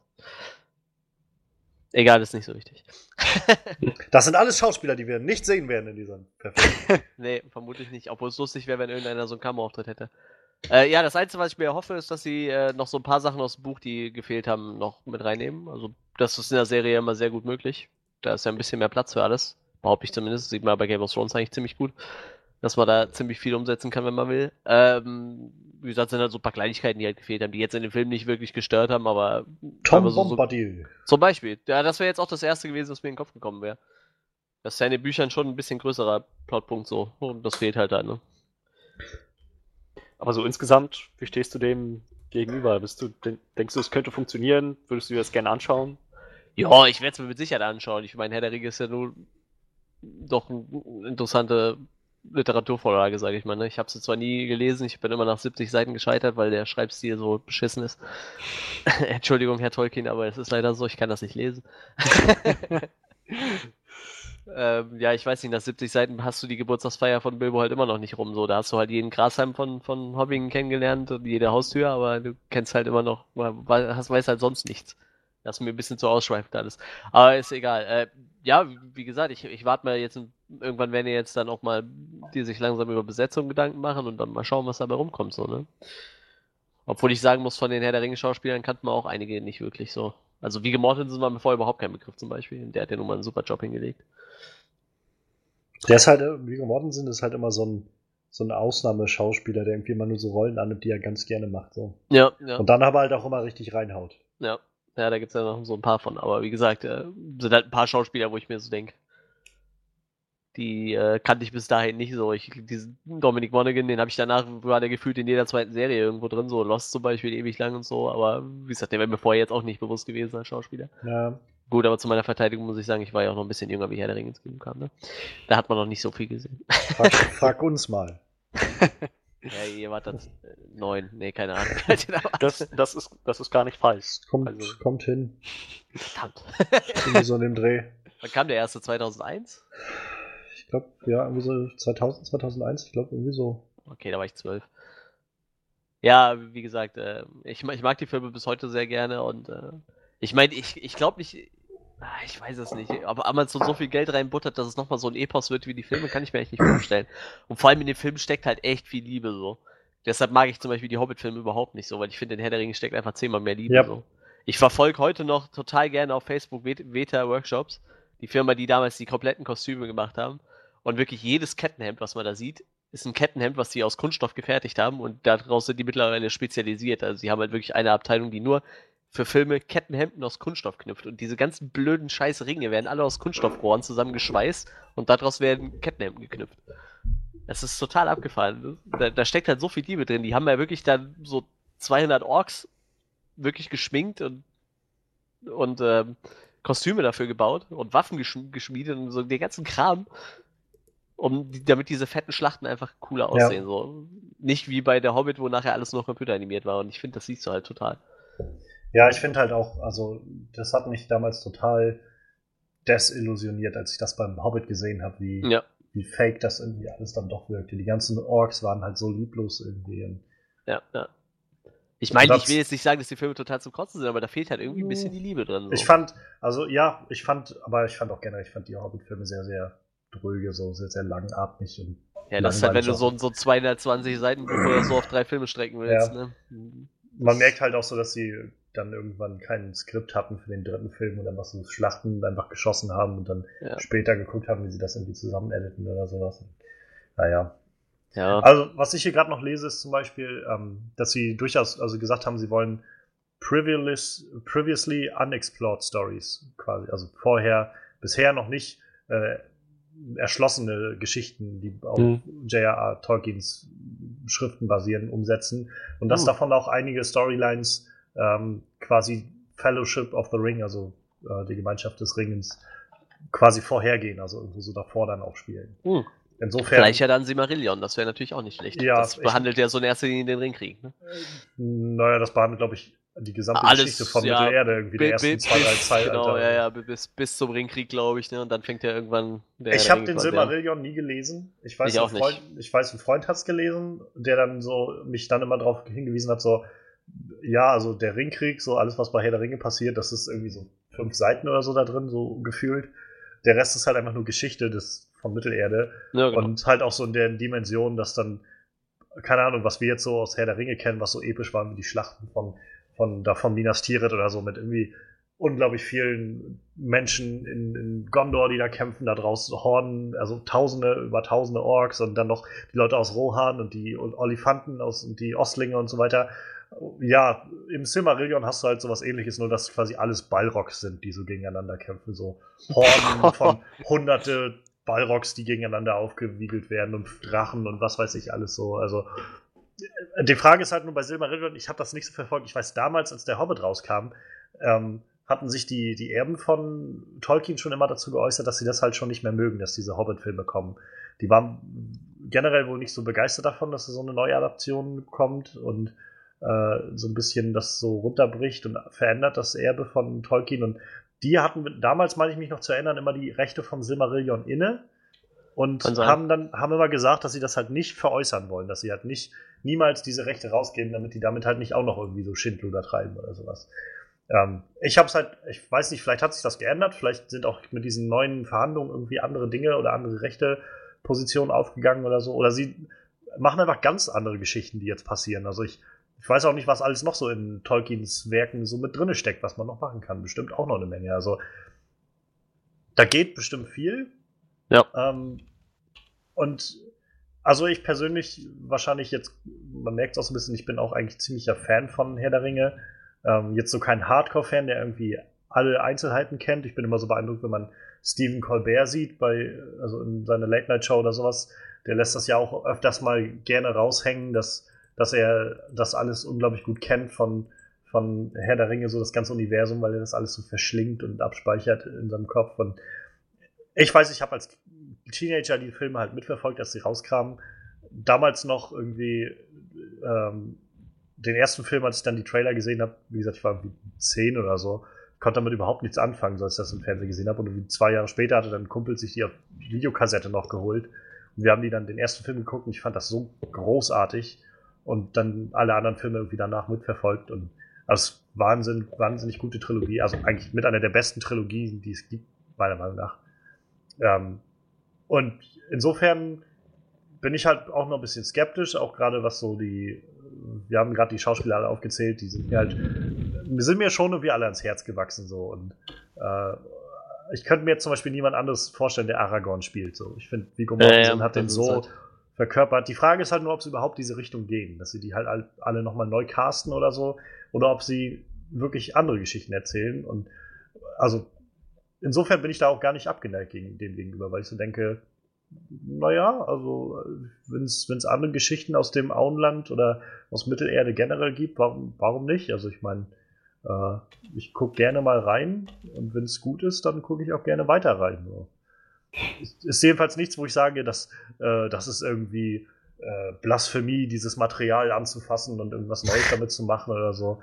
Egal, ist nicht so wichtig. das sind alles Schauspieler, die wir nicht sehen werden in diesem Perfekt. nee, vermutlich nicht. Obwohl es lustig wäre, wenn irgendeiner so einen Kamerauftritt hätte. Äh, ja, das Einzige, was ich mir hoffe, ist, dass sie äh, noch so ein paar Sachen aus dem Buch, die gefehlt haben, noch mit reinnehmen. Also, das ist in der Serie immer sehr gut möglich. Da ist ja ein bisschen mehr Platz für alles. Behaupte ich zumindest. Sieht man bei Game of Thrones eigentlich ziemlich gut. Dass man da ziemlich viel umsetzen kann, wenn man will. Ähm, wie gesagt, sind halt so ein paar Kleinigkeiten, die halt gefehlt haben, die jetzt in dem Film nicht wirklich gestört haben, aber. Tom so, Bombadil. So, zum Beispiel. Ja, das wäre jetzt auch das erste gewesen, was mir in den Kopf gekommen wäre. Das ist ja in den Büchern schon ein bisschen größerer Plotpunkt so. Und das fehlt halt da, ne? Aber so insgesamt, wie stehst du dem gegenüber? Bist du, denkst du, es könnte funktionieren? Würdest du dir das gerne anschauen? Ja, ich werde es mir mit Sicherheit anschauen. Ich meine, Herr der Ringe ist ja nur doch eine interessante Literaturvorlage, sage ich mal. Ne? Ich habe sie zwar nie gelesen, ich bin immer nach 70 Seiten gescheitert, weil der Schreibstil so beschissen ist. Entschuldigung, Herr Tolkien, aber es ist leider so, ich kann das nicht lesen. Ähm, ja, ich weiß nicht, nach 70 Seiten hast du die Geburtstagsfeier von Bilbo halt immer noch nicht rum. So, da hast du halt jeden Grashalm von, von Hobbingen kennengelernt und jede Haustür, aber du kennst halt immer noch, hast, weißt halt sonst nichts. Das ist mir ein bisschen zu ausschweifend alles. Aber ist egal. Äh, ja, wie gesagt, ich, ich warte mal jetzt, irgendwann werden die jetzt dann auch mal die sich langsam über Besetzung Gedanken machen und dann mal schauen, was dabei rumkommt, so, ne? Obwohl ich sagen muss, von den Herr der Ringe Schauspielern kannte man auch einige nicht wirklich so. Also Viggo Mortensen war mir vorher überhaupt kein Begriff zum Beispiel. Der hat ja nun mal einen super Job hingelegt. Der ist halt, Viggo Mortensen ist halt immer so ein, so ein Ausnahmeschauspieler, der irgendwie immer nur so Rollen annimmt, die er ganz gerne macht. So. Ja, ja. Und dann aber halt auch immer richtig reinhaut. Ja, ja da gibt es ja noch so ein paar von. Aber wie gesagt, äh, sind halt ein paar Schauspieler, wo ich mir so denke, die äh, kannte ich bis dahin nicht so. Ich, diesen Dominic Monaghan, den habe ich danach, war der gefühlt in jeder zweiten Serie irgendwo drin, so Lost zum Beispiel ewig lang und so. Aber wie gesagt, der wäre mir vorher jetzt auch nicht bewusst gewesen als Schauspieler. Ja. Gut, aber zu meiner Verteidigung muss ich sagen, ich war ja auch noch ein bisschen jünger, wie Herr der Ringe ins Kino kam. Ne? Da hat man noch nicht so viel gesehen. Frag, frag uns mal. Ja, ihr wart dann äh, neun. Nee, keine Ahnung. Das, das, ist, das ist gar nicht falsch. Kommt, Also- kommt hin. Verdammt. Irgendwie so in dem Dreh. Wann kam der erste? 2001? Ich glaube, ja, irgendwie so 2000, 2001, ich glaube, irgendwie so. Okay, da war ich zwölf. Ja, wie gesagt, äh, ich, ich mag die Filme bis heute sehr gerne und äh, ich meine, ich, ich glaube nicht, ah, ich weiß es nicht, aber Amazon so viel Geld reinbuttert, dass es nochmal so ein Epos wird wie die Filme, kann ich mir eigentlich nicht vorstellen. Und vor allem in den Filmen steckt halt echt viel Liebe so. Deshalb mag ich zum Beispiel die Hobbit-Filme überhaupt nicht so, weil ich finde, in Herr der Ringe steckt einfach zehnmal mehr Liebe Ja. so. Ich verfolge heute noch total gerne auf Facebook Vet- Veta Workshops, die Firma, die damals die kompletten Kostüme gemacht haben. Und wirklich jedes Kettenhemd, was man da sieht, ist ein Kettenhemd, was sie aus Kunststoff gefertigt haben und daraus sind die mittlerweile spezialisiert. Also sie haben halt wirklich eine Abteilung, die nur für Filme Kettenhemden aus Kunststoff knüpft. Und diese ganzen blöden scheiß Ringe werden alle aus Kunststoffrohren zusammengeschweißt und daraus werden Kettenhemden geknüpft. Das ist total abgefahren. Da, da steckt halt so viel Liebe drin. Die haben ja wirklich dann so 200 Orks wirklich geschminkt und, und ähm, Kostüme dafür gebaut und Waffen geschm geschmiedet und so den ganzen Kram, um damit diese fetten Schlachten einfach cooler Ja. aussehen. So. Nicht wie bei der Hobbit, wo nachher alles nur computeranimiert war. Und ich finde, das siehst du halt total. Ja, ich finde halt auch, also, das hat mich damals total desillusioniert, als ich das beim Hobbit gesehen habe, wie, Ja, wie fake das irgendwie alles dann doch wirkte. Die ganzen Orks waren halt so lieblos irgendwie. Ja, ja. Ich meine, ich will jetzt nicht sagen, dass die Filme total zum Kotzen sind, aber da fehlt halt irgendwie ein bisschen die Liebe drin. So. Ich fand, also ja, ich fand, aber ich fand auch generell, ich fand die Hobbit-Filme sehr, sehr dröge, so sehr, sehr langatmig und ja, das ist halt, wenn du so, so ein 220 Seiten oder so auf drei Filme strecken willst. Ja. Ne? Mhm. man merkt halt auch so, dass sie dann irgendwann kein Skript hatten für den dritten Film und dann was so Schlachten einfach geschossen haben und dann Ja. später geguckt haben, wie sie das irgendwie zusammen editen oder sowas. Naja. Ja. Also, was ich hier gerade noch lese, ist zum Beispiel, ähm, dass sie durchaus also gesagt haben, sie wollen previous, previously unexplored stories quasi, also vorher, bisher noch nicht äh, erschlossene Geschichten, die auf Mhm. J.R.R. Tolkiens Schriften basieren, umsetzen. Und dass Mhm. davon auch einige Storylines ähm, quasi Fellowship of the Ring, also äh, die Gemeinschaft des Ringens, quasi vorhergehen, also irgendwo so davor dann auch spielen. Hm. Insofern. Vielleicht ja dann Silmarillion, das wäre natürlich auch nicht schlecht. Ja, das behandelt ja so in erster Linie den Ringkrieg. Ne? Naja, das behandelt, glaube ich, die gesamte Alles, Geschichte von ja, Mittelerde, irgendwie Bi- ersten zwei, drei Zeitalter. genau, ja, ja, bi- bis, bis zum Ringkrieg, glaube ich, ne? Und dann fängt ja irgendwann der Ich der habe den. Silmarillion nie gelesen. Ich weiß, Ich auch ein Freund, nicht. ich weiß, ein Freund hat's gelesen, der dann so mich dann immer darauf hingewiesen hat, so ja, also der Ringkrieg, so alles, was bei Herr der Ringe passiert, das ist irgendwie so fünf Seiten oder so da drin, so gefühlt. Der Rest ist halt einfach nur Geschichte des von Mittelerde Ja, genau. und halt auch so in der Dimension, dass dann keine Ahnung, was wir jetzt so aus Herr der Ringe kennen, was so episch waren wie die Schlachten von von da von Minas Tirith oder so mit irgendwie unglaublich vielen Menschen in, in Gondor, die da kämpfen, da draußen Horden, also Tausende über Tausende Orks und dann noch die Leute aus Rohan und die Olifanten aus und die Ostlinge und so weiter. Ja, im Silmarillion hast du halt sowas ähnliches, nur dass quasi alles Balrogs sind, die so gegeneinander kämpfen. So Horden von hunderte Balrogs, die gegeneinander aufgewiegelt werden und Drachen und was weiß ich alles so. Also die Frage ist halt nur bei Silmarillion, ich habe das nicht so verfolgt. Ich weiß, damals, als der Hobbit rauskam, ähm, hatten sich die, die Erben von Tolkien schon immer dazu geäußert, dass sie das halt schon nicht mehr mögen, dass diese Hobbit-Filme kommen. Die waren generell wohl nicht so begeistert davon, dass so eine Neuadaption kommt und äh, so ein bisschen das so runterbricht und verändert das Erbe von Tolkien. Und die hatten damals, meine ich mich noch zu erinnern, immer die Rechte vom Silmarillion inne und haben dann haben immer gesagt, dass sie das halt nicht veräußern wollen, dass sie halt nicht niemals diese Rechte rausgeben, damit die damit halt nicht auch noch irgendwie so Schindluder treiben oder sowas. Ähm, ich habe es halt, ich weiß nicht, vielleicht hat sich das geändert, vielleicht sind auch mit diesen neuen Verhandlungen irgendwie andere Dinge oder andere rechte Positionen aufgegangen oder so, oder sie machen einfach ganz andere Geschichten, die jetzt passieren. Also ich ich weiß auch nicht, was alles noch so in Tolkiens Werken so mit drinne steckt, was man noch machen kann. Bestimmt auch noch eine Menge. Also da geht bestimmt viel. Ja. Ähm, und also ich persönlich wahrscheinlich jetzt, man merkt es auch so ein bisschen, ich bin auch eigentlich ziemlicher Fan von Herr der Ringe. Ähm, jetzt so kein Hardcore-Fan, der irgendwie alle Einzelheiten kennt. Ich bin immer so beeindruckt, wenn man Stephen Colbert sieht, bei, also in seiner Late-Night-Show oder sowas. Der lässt das ja auch öfters mal gerne raushängen, dass, dass er das alles unglaublich gut kennt von, von Herr der Ringe, so das ganze Universum, weil er das alles so verschlingt und abspeichert in seinem Kopf. Und ich weiß, ich habe als Teenager die Filme halt mitverfolgt, dass sie rauskamen. Damals noch irgendwie ähm, den ersten Film, als ich dann die Trailer gesehen habe, wie gesagt, ich war irgendwie zehn oder so, konnte damit überhaupt nichts anfangen, so als ich das im Fernsehen gesehen habe. Und zwei Jahre später hatte dann ein Kumpel sich die auf Videokassette noch geholt. Und wir haben die dann den ersten Film geguckt und ich fand das so großartig. Und dann alle anderen Filme irgendwie danach mitverfolgt. Und also Wahnsinn, wahnsinnig gute Trilogie. Also eigentlich mit einer der besten Trilogien, die es gibt, meiner Meinung nach. Ähm, und insofern bin ich halt auch noch ein bisschen skeptisch, auch gerade was so die, wir haben gerade die Schauspieler alle aufgezählt, die sind mir halt, sind mir schon irgendwie alle ans Herz gewachsen so und äh, ich könnte mir jetzt zum Beispiel niemand anderes vorstellen, der Aragorn spielt. So, ich finde, Viggo Mortensen ja, hat den so halt verkörpert. Die Frage ist halt nur, ob sie überhaupt diese Richtung gehen, dass sie die halt alle nochmal neu casten oder so, oder ob sie wirklich andere Geschichten erzählen. Und also insofern bin ich da auch gar nicht abgeneigt gegen dem gegenüber, weil ich so denke, naja, also wenn es andere Geschichten aus dem Auenland oder aus Mittelerde generell gibt, warum, warum nicht? Also ich meine, äh, ich gucke gerne mal rein und wenn es gut ist, dann gucke ich auch gerne weiter rein. So. Ist jedenfalls nichts, wo ich sage, dass äh, das ist irgendwie äh, Blasphemie, dieses Material anzufassen und irgendwas Neues damit zu machen oder so.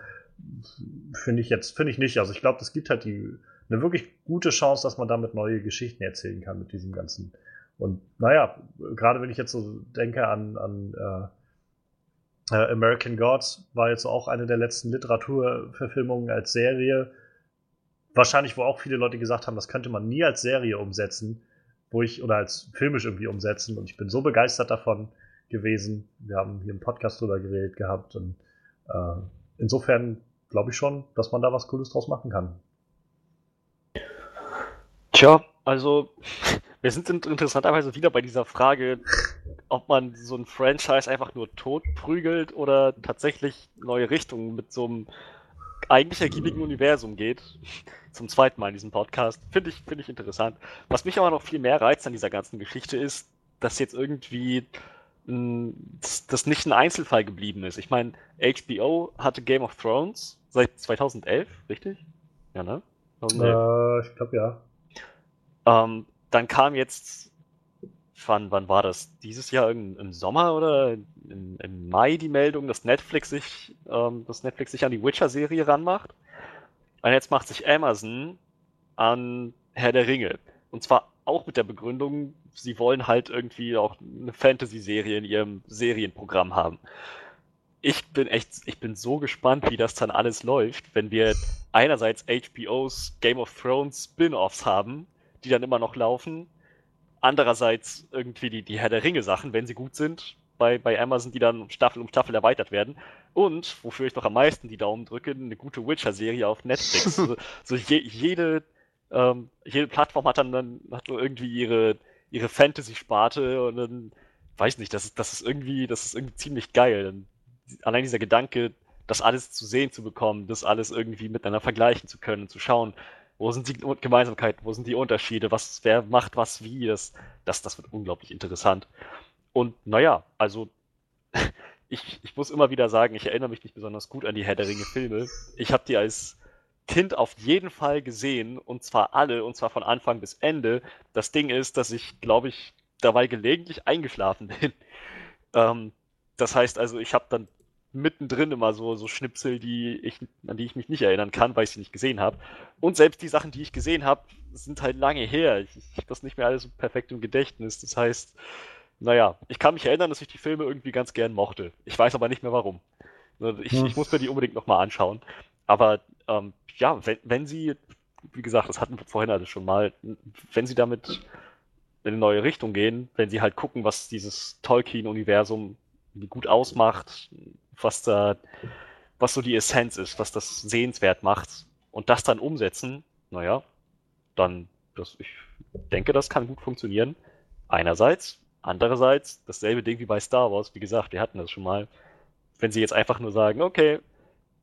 Finde ich jetzt, finde ich nicht. Also ich glaube, es gibt halt die eine wirklich gute Chance, dass man damit neue Geschichten erzählen kann mit diesem ganzen. Und naja, gerade wenn ich jetzt so denke an, an äh, äh, American Gods, war jetzt auch eine der letzten Literaturverfilmungen als Serie. Wahrscheinlich, wo auch viele Leute gesagt haben, das könnte man nie als Serie umsetzen, wo ich, oder als filmisch irgendwie umsetzen. Und ich bin so begeistert davon gewesen. Wir haben hier im Podcast drüber geredet gehabt. Und äh, insofern glaube ich schon, dass man da was Cooles draus machen kann. Tja, also wir sind interessanterweise wieder bei dieser Frage, ob man so ein Franchise einfach nur tot prügelt oder tatsächlich neue Richtungen mit so einem eigentlich ergiebigen Universum geht. Zum zweiten Mal in diesem Podcast. Finde ich, finde ich interessant. Was mich aber noch viel mehr reizt an dieser ganzen Geschichte ist, dass jetzt irgendwie das nicht ein Einzelfall geblieben ist. Ich meine, HBO hatte Game of Thrones seit 2011, richtig? Ja, ne? 2011. Äh, ich glaube ja. Ähm, dann kam jetzt, wann, wann war das? Dieses Jahr im, im Sommer oder im, im, Mai die Meldung, dass Netflix sich, ähm, dass Netflix sich an die Witcher-Serie ranmacht. Und jetzt macht sich Amazon an Herr der Ringe. Und zwar auch mit der Begründung, sie wollen halt irgendwie auch eine Fantasy-Serie in ihrem Serienprogramm haben. Ich bin echt, ich bin so gespannt, wie das dann alles läuft, wenn wir einerseits HBOs Game of Thrones Spin-offs haben, die dann immer noch laufen. Andererseits irgendwie die, die Herr der Ringe Sachen, wenn sie gut sind, bei, bei Amazon, die dann Staffel um Staffel erweitert werden. Und, wofür ich doch am meisten die Daumen drücke, eine gute Witcher-Serie auf Netflix. so, so je, jede, ähm, jede Plattform hat dann, dann hat so irgendwie ihre, ihre Fantasy-Sparte und dann, weiß nicht, das ist, das ist irgendwie, das ist irgendwie ziemlich geil. Dann, allein dieser Gedanke, das alles zu sehen zu bekommen, das alles irgendwie miteinander vergleichen zu können, zu schauen, wo sind die Gemeinsamkeiten? Wo sind die Unterschiede? Was, wer macht was wie? Das, das, das wird unglaublich interessant. Und naja, also ich, ich muss immer wieder sagen, ich erinnere mich nicht besonders gut an die Herr der Ringe Filme. Ich habe die als Kind auf jeden Fall gesehen und zwar alle und zwar von Anfang bis Ende. Das Ding ist, dass ich, glaube ich, dabei gelegentlich eingeschlafen bin. Ähm, das heißt also, ich habe dann mittendrin immer so, so Schnipsel, die ich, an die ich mich nicht erinnern kann, weil ich sie nicht gesehen habe. Und selbst die Sachen, die ich gesehen habe, sind halt lange her. Ich, ich habe das nicht mehr alles so perfekt im Gedächtnis. Das heißt, naja, ich kann mich erinnern, dass ich die Filme irgendwie ganz gern mochte. Ich weiß aber nicht mehr warum. Also ich, hm. ich muss mir die unbedingt nochmal anschauen. Aber ähm, ja, wenn, wenn sie, wie gesagt, das hatten wir vorhin alles schon mal, wenn sie damit in eine neue Richtung gehen, wenn sie halt gucken, was dieses Tolkien-Universum gut ausmacht, was da, was so die Essenz ist, was das sehenswert macht und das dann umsetzen, naja, dann, das, ich denke, das kann gut funktionieren. Einerseits. Andererseits, dasselbe Ding wie bei Star Wars, wie gesagt, wir hatten das schon mal. Wenn sie jetzt einfach nur sagen, okay,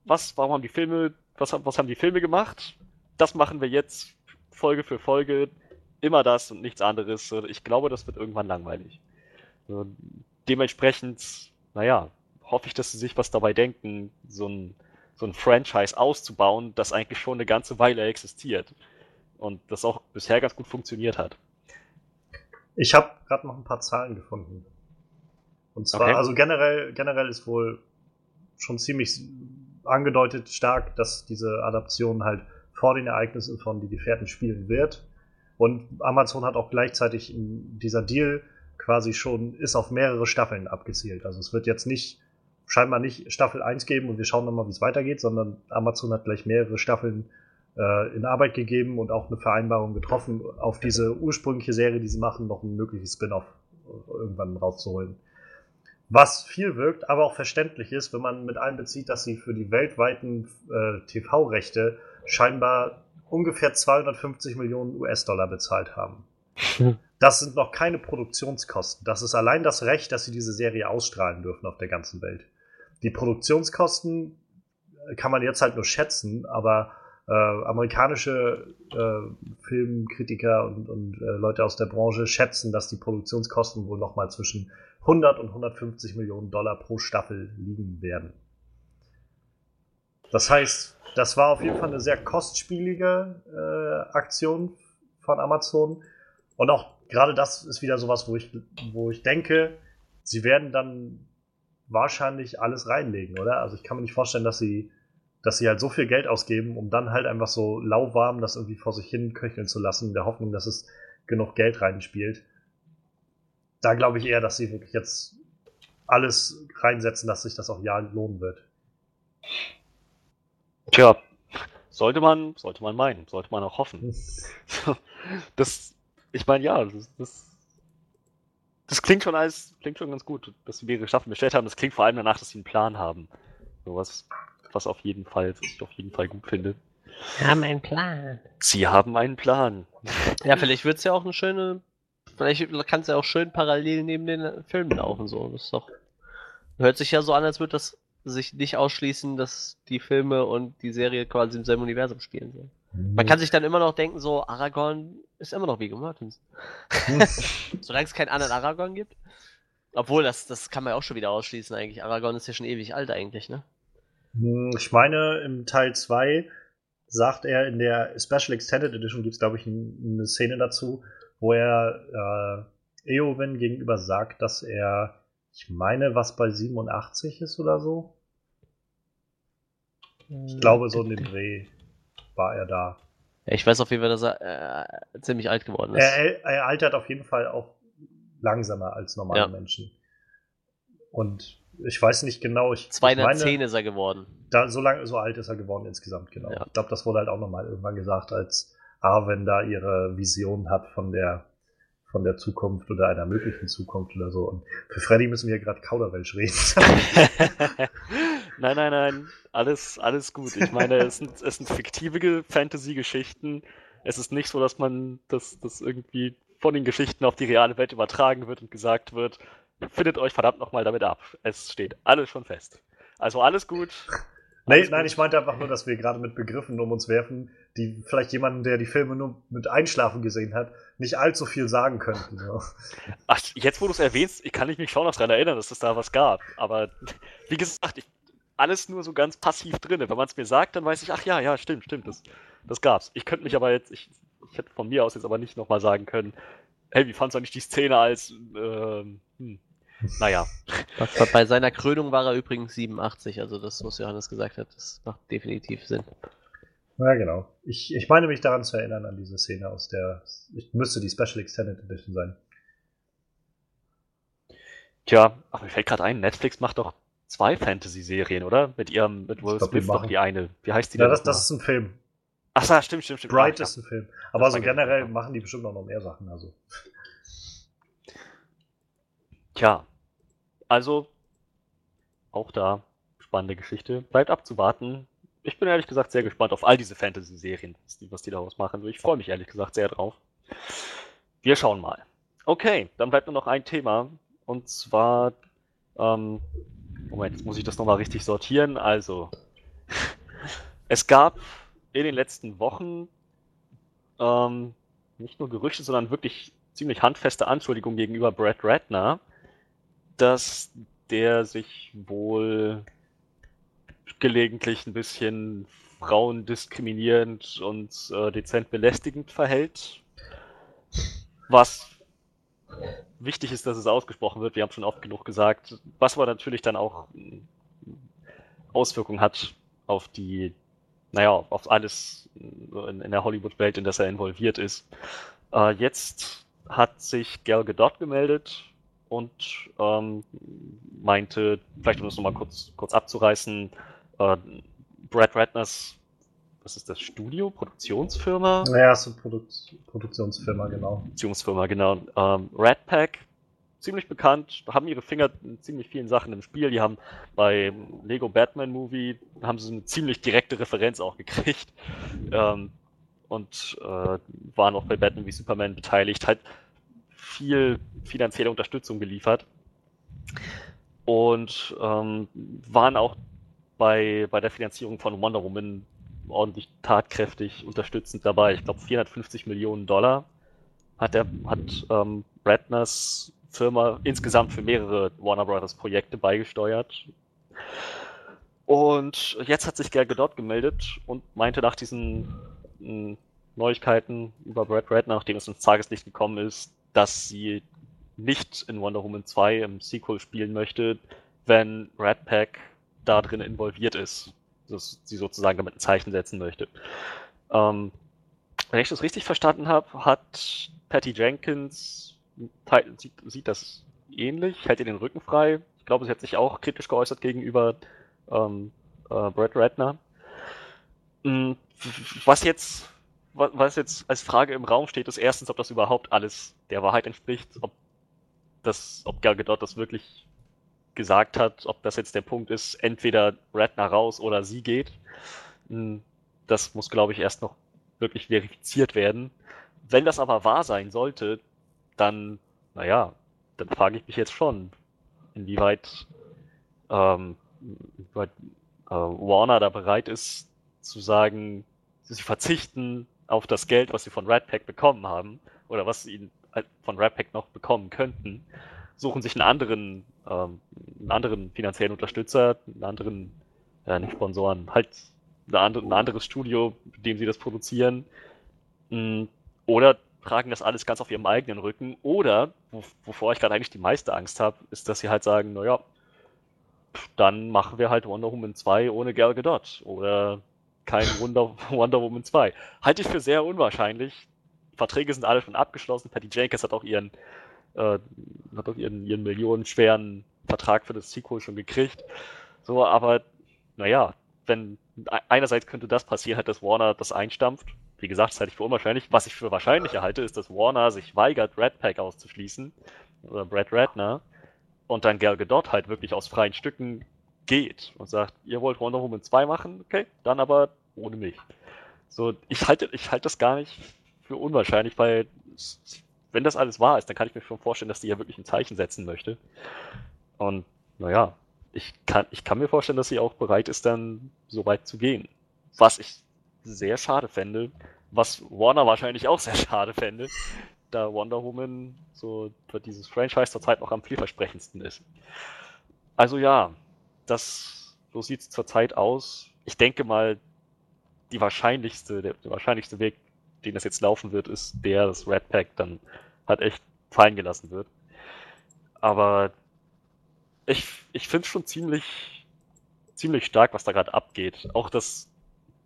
was, warum haben die Filme, was, was haben die Filme gemacht? Das machen wir jetzt Folge für Folge, immer das und nichts anderes. Ich glaube, das wird irgendwann langweilig. Dementsprechend, naja, hoffe ich, dass sie sich was dabei denken, so ein, so ein Franchise auszubauen, das eigentlich schon eine ganze Weile existiert. Und das auch bisher ganz gut funktioniert hat. Ich habe gerade noch ein paar Zahlen gefunden. Und zwar, okay. also generell, generell ist wohl schon ziemlich angedeutet stark, dass diese Adaption halt vor den Ereignissen von Die Gefährten spielen wird. Und Amazon hat auch gleichzeitig in dieser Deal quasi schon, ist auf mehrere Staffeln abgezielt. Also es wird jetzt nicht, scheinbar nicht Staffel 1 geben und wir schauen nochmal, wie es weitergeht, sondern Amazon hat gleich mehrere Staffeln äh, in Arbeit gegeben und auch eine Vereinbarung getroffen, auf diese ursprüngliche Serie, die sie machen, noch ein mögliches Spin-off irgendwann rauszuholen. Was viel wirkt, aber auch verständlich ist, wenn man mit einbezieht, dass sie für die weltweiten äh, TV-Rechte scheinbar ungefähr 250 Millionen US-Dollar bezahlt haben. Das sind noch keine Produktionskosten. Das ist allein das Recht, dass sie diese Serie ausstrahlen dürfen auf der ganzen Welt. Die Produktionskosten kann man jetzt halt nur schätzen, aber äh, amerikanische äh, Filmkritiker und, und äh, Leute aus der Branche schätzen, dass die Produktionskosten wohl nochmal zwischen 100 und 150 Millionen Dollar pro Staffel liegen werden. Das heißt, das war auf jeden Fall eine sehr kostspielige äh, Aktion von Amazon. Und auch gerade das ist wieder sowas, wo ich, wo ich denke, sie werden dann wahrscheinlich alles reinlegen, oder? Also ich kann mir nicht vorstellen, dass sie dass sie halt so viel Geld ausgeben, um dann halt einfach so lauwarm das irgendwie vor sich hin köcheln zu lassen, in der Hoffnung, dass es genug Geld reinspielt. Da glaube ich eher, dass sie wirklich jetzt alles reinsetzen, dass sich das auch ja lohnen wird. Tja, sollte man, sollte man meinen, sollte man auch hoffen. das, ich meine, ja, das, das, das, klingt schon alles, klingt schon ganz gut, dass sie mehrere Staffeln bestellt haben. Das klingt vor allem danach, dass sie einen Plan haben. Sowas was auf jeden Fall, was ich auf jeden Fall gut finde. Wir haben einen Plan. Sie haben einen Plan. Ja, vielleicht wird es ja auch eine schöne. Vielleicht kann es ja auch schön parallel neben den Filmen laufen. So. Das doch. Hört sich ja so an, als würde das sich nicht ausschließen, dass die Filme und die Serie quasi im selben Universum spielen sollen. Man kann sich dann immer noch denken, so, Aragorn ist immer noch Viggo Mortensen. Solange es keinen anderen Aragorn gibt. Obwohl, das, das kann man ja auch schon wieder ausschließen eigentlich. Aragorn ist ja schon ewig alt eigentlich, ne? Hm, ich meine, im Teil 2 sagt er in der Special Extended Edition, gibt es, glaube ich, eine Szene dazu, wo er äh, Eowyn gegenüber sagt, dass er, ich meine, was bei 87 ist oder so. Ich hm, glaube, so in dem Dreh war er da. Ich weiß auf jeden Fall, dass er äh, ziemlich alt geworden ist. Er, er, altert auf jeden Fall auch langsamer als normale ja. Menschen. Und ich weiß nicht genau. Ich, 210 ich meine, ist er geworden. Da, so, lang, so alt ist er geworden insgesamt, genau. Ja. Ich glaube, das wurde halt auch nochmal irgendwann gesagt, als Arwen da ihre Vision hat von der, von der Zukunft oder einer möglichen Zukunft oder so. Und für Freddy müssen wir gerade Kauderwelsch reden. nein, nein, nein. Alles, alles gut. Ich meine, es sind, es sind fiktive Fantasy-Geschichten. Es ist nicht so, dass man das, das irgendwie von den Geschichten auf die reale Welt übertragen wird und gesagt wird, findet euch verdammt nochmal damit ab. Es steht alles schon fest. Also alles gut. Nee, nein, ich meinte einfach nur, dass wir gerade mit Begriffen um uns werfen, die vielleicht jemanden, der die Filme nur mit Einschlafen gesehen hat, nicht allzu viel sagen könnten. So. Ach, jetzt wo du es erwähnst, ich kann mich schon noch daran erinnern, dass es da was gab. Aber wie gesagt, ich, alles nur so ganz passiv drin. Wenn man es mir sagt, dann weiß ich, ach ja, ja, stimmt, stimmt, das, das gab's. Ich könnte mich aber jetzt, ich, ich hätte von mir aus jetzt aber nicht nochmal sagen können, hey, wie fandst du eigentlich die Szene als, ähm, hm, naja. Bei seiner Krönung war er übrigens 87, also das, was Johannes gesagt hat, das macht definitiv Sinn. Ja, genau. Ich, ich meine mich daran zu erinnern, an diese Szene aus der, ich müsste die Special Extended Edition sein. Tja, ach, mir fällt gerade ein, Netflix macht doch zwei Fantasy-Serien, oder? Mit ihrem, mit Will Smith doch die eine. Wie heißt die ja, denn? Ja, das, das ist ein Film. Ach so, stimmt, stimmt, stimmt. Bright ist ein Film. Aber so generell machen die bestimmt auch noch mehr Sachen, also. Tja, also auch da spannende Geschichte. Bleibt abzuwarten. Ich bin ehrlich gesagt sehr gespannt auf all diese Fantasy-Serien, was die daraus machen. Ich freue mich ehrlich gesagt sehr drauf. Wir schauen mal. Okay, dann bleibt nur noch ein Thema. Und zwar, ähm, Moment, jetzt muss ich das nochmal richtig sortieren. Also, es gab in den letzten Wochen ähm, nicht nur Gerüchte, sondern wirklich ziemlich handfeste Anschuldigungen gegenüber Brad Ratner, dass der sich wohl gelegentlich ein bisschen frauendiskriminierend und äh, dezent belästigend verhält. Was wichtig ist, dass es ausgesprochen wird. Wir haben schon oft genug gesagt, was aber natürlich dann auch Auswirkungen hat auf die, naja, auf alles in, in der Hollywood-Welt, in das er involviert ist. Äh, jetzt hat sich Gal Gadot gemeldet und ähm, meinte, vielleicht um das nochmal kurz, kurz abzureißen, äh, Brad Ratners, was ist das, Studio, Produktionsfirma? Naja, so Produ Produktionsfirma, genau. Produktionsfirma, genau. Ähm, Rat Pack, ziemlich bekannt, haben ihre Finger in ziemlich vielen Sachen im Spiel. Die haben bei Lego Batman Movie, haben sie eine ziemlich direkte Referenz auch gekriegt. Ähm, und äh, waren auch bei Batman wie Superman beteiligt, halt viel finanzielle Unterstützung geliefert und ähm, waren auch bei, bei der Finanzierung von Wonder Woman ordentlich tatkräftig unterstützend dabei. Ich glaube 450 Millionen Dollar hat der hat ähm, Ratners Firma insgesamt für mehrere Warner Brothers Projekte beigesteuert. Und jetzt hat sich Gal Gadot gemeldet und meinte nach diesen Neuigkeiten über Brad Ratner, nachdem es ins Tageslicht gekommen ist, dass sie nicht in Wonder Woman 2 im Sequel spielen möchte, wenn Rat Pack da drin involviert ist. Dass sie sozusagen damit ein Zeichen setzen möchte. Ähm, wenn ich das richtig verstanden habe, hat Patty Jenkins sieht, sieht das ähnlich, hält ihr den Rücken frei. Ich glaube, sie hat sich auch kritisch geäußert gegenüber ähm, äh, Brad Ratner. Hm, was jetzt was jetzt als Frage im Raum steht, ist erstens, ob das überhaupt alles der Wahrheit entspricht, ob das, ob Gadot das wirklich gesagt hat, ob das jetzt der Punkt ist, entweder Ratner raus oder sie geht. Hm, das muss, glaube ich, erst noch wirklich verifiziert werden. Wenn das aber wahr sein sollte, dann, naja, dann frage ich mich jetzt schon, inwieweit, ähm, inwieweit äh, Warner da bereit ist zu sagen, sie verzichten auf das Geld, was sie von Red Pack bekommen haben, oder was sie von Red Pack noch bekommen könnten, suchen sich einen anderen, ähm, einen anderen finanziellen Unterstützer, einen anderen, ja, nicht Sponsoren, halt andere, ein anderes Studio, mit dem sie das produzieren. Mm, oder tragen das alles ganz auf ihrem eigenen Rücken. Oder, wovor ich gerade eigentlich die meiste Angst habe, ist, dass sie halt sagen, naja, dann machen wir halt Wonder Woman 2 ohne Gal Gadot. Oder kein Wonder, Wonder Woman 2. Halte ich für sehr unwahrscheinlich. Verträge sind alle schon abgeschlossen. Patty Jenkins hat auch ihren, äh, hat auch ihren, ihren millionenschweren Vertrag für das Sequel schon gekriegt. So, aber naja, wenn einerseits könnte das passieren, halt, dass Warner das einstampft. Wie gesagt, das halte ich für unwahrscheinlich. Was ich für wahrscheinlicher halte, ist, dass Warner sich weigert, Red Pack auszuschließen. Oder Brad Ratner. Und dann Gal Gadot halt wirklich aus freien Stücken geht und sagt, ihr wollt Wonder Woman 2 machen, okay, dann aber ohne mich. So, ich halte, ich halte das gar nicht für unwahrscheinlich, weil wenn das alles wahr ist, dann kann ich mir schon vorstellen, dass die ja wirklich ein Zeichen setzen möchte. Und naja, ich kann, ich kann mir vorstellen, dass sie auch bereit ist, dann so weit zu gehen. Was ich sehr schade fände, was Warner wahrscheinlich auch sehr schade fände, da Wonder Woman so für dieses Franchise zurzeit noch am vielversprechendsten ist. Also ja, das, so sieht es zurzeit aus. Ich denke mal, die wahrscheinlichste, der, der, wahrscheinlichste Weg, den das jetzt laufen wird, ist der, dass Red Pack dann halt echt fallen gelassen wird. Aber ich, ich finde es schon ziemlich, ziemlich stark, was da gerade abgeht. Auch dass,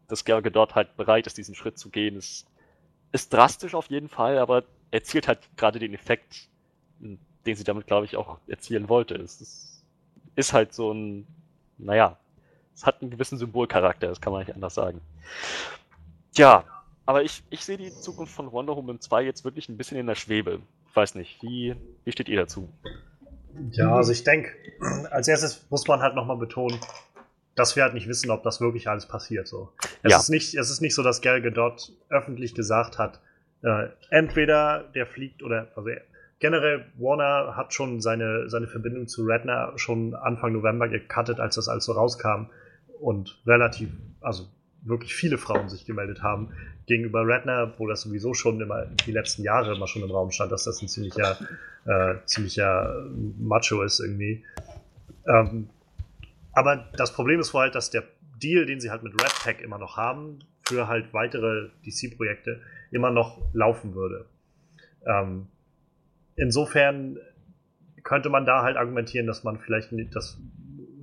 dass Gal Gadot halt bereit ist, diesen Schritt zu gehen, ist, ist drastisch auf jeden Fall, aber erzielt halt gerade den Effekt, den sie damit, glaube ich, auch erzielen wollte. Es ist ist halt so ein, naja, es hat einen gewissen Symbolcharakter, das kann man nicht anders sagen. Tja, aber ich, ich sehe die Zukunft von Wonder Woman 2 jetzt wirklich ein bisschen in der Schwebe. Ich weiß nicht, wie, wie steht ihr dazu? Ja, also ich denke, als erstes muss man halt nochmal betonen, dass wir halt nicht wissen, ob das wirklich alles passiert. So. Es, Ja. ist, nicht, es ist nicht so, dass Gal Gadot öffentlich gesagt hat, äh, entweder der fliegt oder also er- generell Warner hat schon seine, seine Verbindung zu Redner schon Anfang November gecuttet, als das alles so rauskam und relativ, also wirklich viele Frauen sich gemeldet haben gegenüber Redner, wo das sowieso schon immer die letzten Jahre immer schon im Raum stand, dass das ein ziemlicher, äh, ziemlicher Macho ist irgendwie. Ähm, aber das Problem ist wohl halt, dass der Deal, den sie halt mit Red Pack immer noch haben, für halt weitere DC-Projekte immer noch laufen würde. Ähm, insofern könnte man da halt argumentieren, dass man vielleicht nicht, dass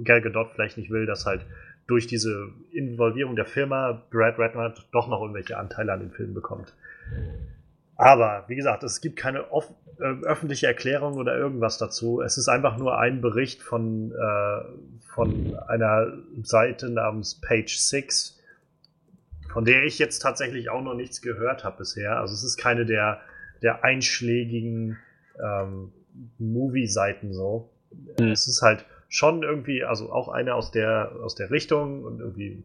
Gal Gadot vielleicht nicht will, dass halt durch diese Involvierung der Firma Brad Ratner doch noch irgendwelche Anteile an den Film bekommt. Aber wie gesagt, es gibt keine off äh, öffentliche Erklärung oder irgendwas dazu. Es ist einfach nur ein Bericht von, äh, von einer Seite namens Page 6, von der ich jetzt tatsächlich auch noch nichts gehört habe bisher. Also es ist keine der, der einschlägigen ähm, Movie-Seiten so. Hm. Es ist halt schon irgendwie, also auch eine aus der, aus der Richtung und irgendwie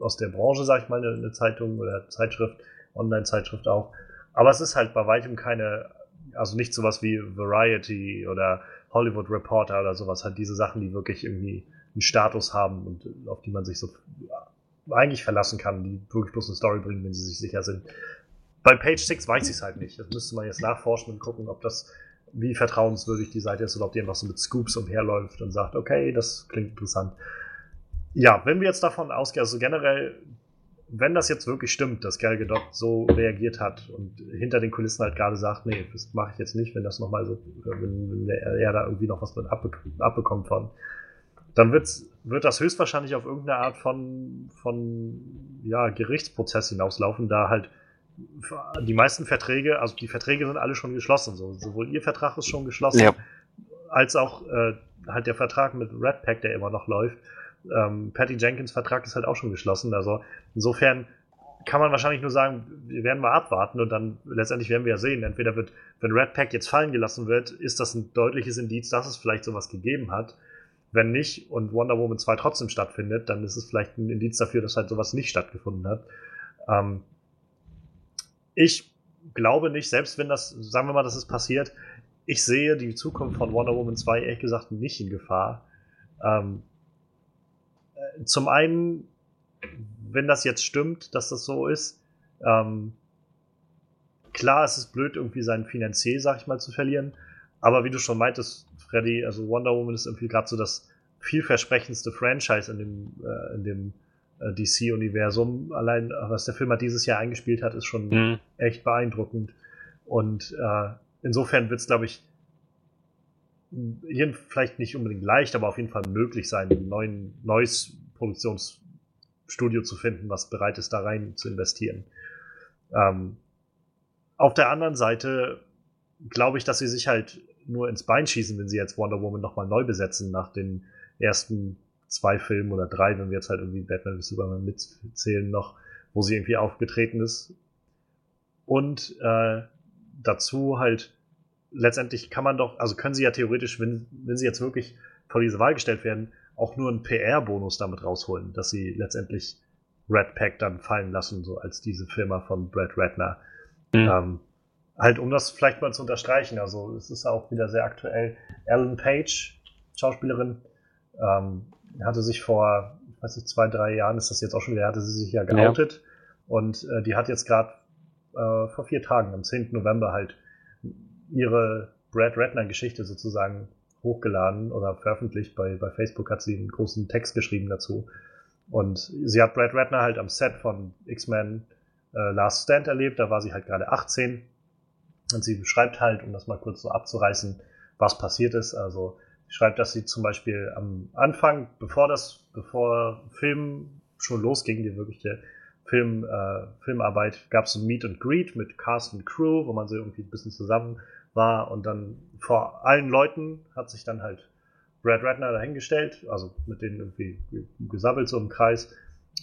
aus der Branche, sag ich mal, eine, eine Zeitung oder Zeitschrift, Online-Zeitschrift auch. Aber es ist halt bei weitem keine, also nicht sowas wie Variety oder Hollywood Reporter oder sowas, halt diese Sachen, die wirklich irgendwie einen Status haben und auf die man sich so eigentlich verlassen kann, die wirklich bloß eine Story bringen, wenn sie sich sicher sind. Bei Page 6 weiß ich es halt nicht. Das müsste man jetzt nachforschen und gucken, ob das, wie vertrauenswürdig die Seite ist oder ob die einfach so mit Scoops umherläuft und sagt, okay, das klingt interessant. Ja, wenn wir jetzt davon ausgehen, also generell, wenn das jetzt wirklich stimmt, dass Gal Gadot so reagiert hat und hinter den Kulissen halt gerade sagt, nee, das mache ich jetzt nicht, wenn das nochmal so, wenn, er, er da irgendwie noch was mit abbe abbekommt von, dann wird's, wird das höchstwahrscheinlich auf irgendeine Art von, von ja, Gerichtsprozess hinauslaufen, da halt die meisten Verträge, also die Verträge sind alle schon geschlossen, so, sowohl ihr Vertrag ist schon geschlossen, Ja. als auch äh, halt der Vertrag mit Red Pack, der immer noch läuft. Ähm, Patty Jenkins Vertrag ist halt auch schon geschlossen. Also insofern kann man wahrscheinlich nur sagen, wir werden mal abwarten und dann letztendlich werden wir ja sehen. Entweder wird, wenn Red Pack jetzt fallen gelassen wird, ist das ein deutliches Indiz, dass es vielleicht sowas gegeben hat. Wenn nicht und Wonder Woman 2 trotzdem stattfindet, dann ist es vielleicht ein Indiz dafür, dass halt sowas nicht stattgefunden hat. Ähm, ich glaube nicht, selbst wenn das, sagen wir mal, dass es passiert, ich sehe die Zukunft von Wonder Woman 2 ehrlich gesagt nicht in Gefahr. Ähm, äh, zum einen, wenn das jetzt stimmt, dass das so ist, ähm, klar, es ist blöd, irgendwie seinen Finanzier, sag ich mal, zu verlieren. Aber wie du schon meintest, Freddy, also Wonder Woman ist irgendwie gerade so das vielversprechendste Franchise in dem, äh, in dem DC-Universum. Allein, was der Film hat dieses Jahr eingespielt hat, ist schon Hm. echt beeindruckend. Und äh, insofern wird es, glaube ich, vielleicht nicht unbedingt leicht, aber auf jeden Fall möglich sein, ein neuen, neues Produktionsstudio zu finden, was bereit ist, da rein zu investieren. Ähm, auf der anderen Seite glaube ich, dass sie sich halt nur ins Bein schießen, wenn sie jetzt Wonder Woman nochmal neu besetzen nach den ersten zwei Filmen oder drei, wenn wir jetzt halt irgendwie Batman vs. Superman mitzählen noch, wo sie irgendwie aufgetreten ist. Und äh, dazu halt letztendlich kann man doch, also können sie ja theoretisch, wenn, wenn sie jetzt wirklich vor diese Wahl gestellt werden, auch nur einen PR-Bonus damit rausholen, dass sie letztendlich Red Pack dann fallen lassen, so als diese Firma von Brad Ratner. Mhm. Ähm, halt, um das vielleicht mal zu unterstreichen, also es ist auch wieder sehr aktuell. Ellen Page, Schauspielerin, ähm, hatte sich vor, ich weiß nicht, zwei, drei Jahren ist das jetzt auch schon wieder, hatte sie sich ja geoutet und äh, die hat jetzt gerade äh, vor vier Tagen, am 10. November halt ihre Brad Ratner-Geschichte sozusagen hochgeladen oder veröffentlicht. Bei, bei Facebook hat sie einen großen Text geschrieben dazu. Und sie hat Brad Ratner halt am Set von X-Men äh, Last Stand erlebt. Da war sie halt gerade 18. Und sie beschreibt halt, um das mal kurz so abzureißen, was passiert ist. Also schreibt, dass sie zum Beispiel am Anfang, bevor das, bevor Film schon losging, die wirkliche Film, äh, Filmarbeit, gab es ein Meet and Greet mit Cast und Crew, wo man so irgendwie ein bisschen zusammen war. Und dann vor allen Leuten hat sich dann halt Brad Ratner dahingestellt, also mit denen irgendwie gesabbelt so im Kreis.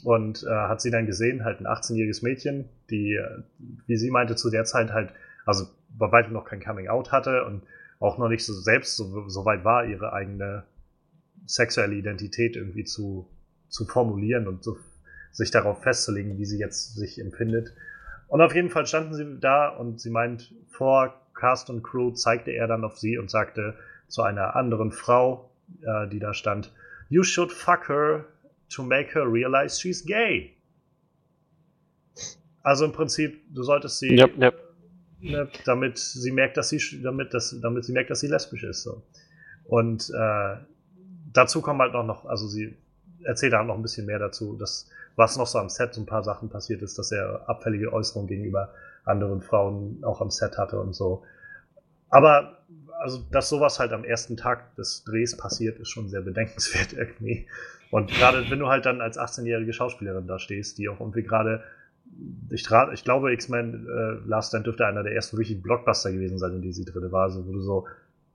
Und äh, hat sie dann gesehen, halt ein 18-jähriges Mädchen, die, äh, wie sie meinte, zu der Zeit halt, also bei weitem noch kein Coming-out hatte. Und auch noch nicht so selbst so, so weit war, ihre eigene sexuelle Identität irgendwie zu, zu formulieren und so, sich darauf festzulegen, wie sie jetzt sich empfindet. Und auf jeden Fall standen sie da und sie meint, vor Cast und Crew zeigte er dann auf sie und sagte zu einer anderen Frau, äh, die da stand, You should fuck her to make her realize she's gay. Also im Prinzip, du solltest sie, Yep, yep. Ne, damit sie merkt, dass sie, damit, dass, damit sie merkt, dass sie lesbisch ist. So. Und äh, dazu kommen halt auch noch, also sie erzählt halt noch ein bisschen mehr dazu, dass was noch so am Set so ein paar Sachen passiert ist, dass er abfällige Äußerungen gegenüber anderen Frauen auch am Set hatte und so. Aber also, dass sowas halt am ersten Tag des Drehs passiert, ist schon sehr bedenkenswert irgendwie. Und gerade wenn du halt dann als 18-jährige Schauspielerin da stehst, die auch irgendwie gerade, ich, ich glaube, X-Men äh, Last Stand dürfte einer der ersten wirklichen Blockbuster gewesen sein, in die sie drin war, also wo du so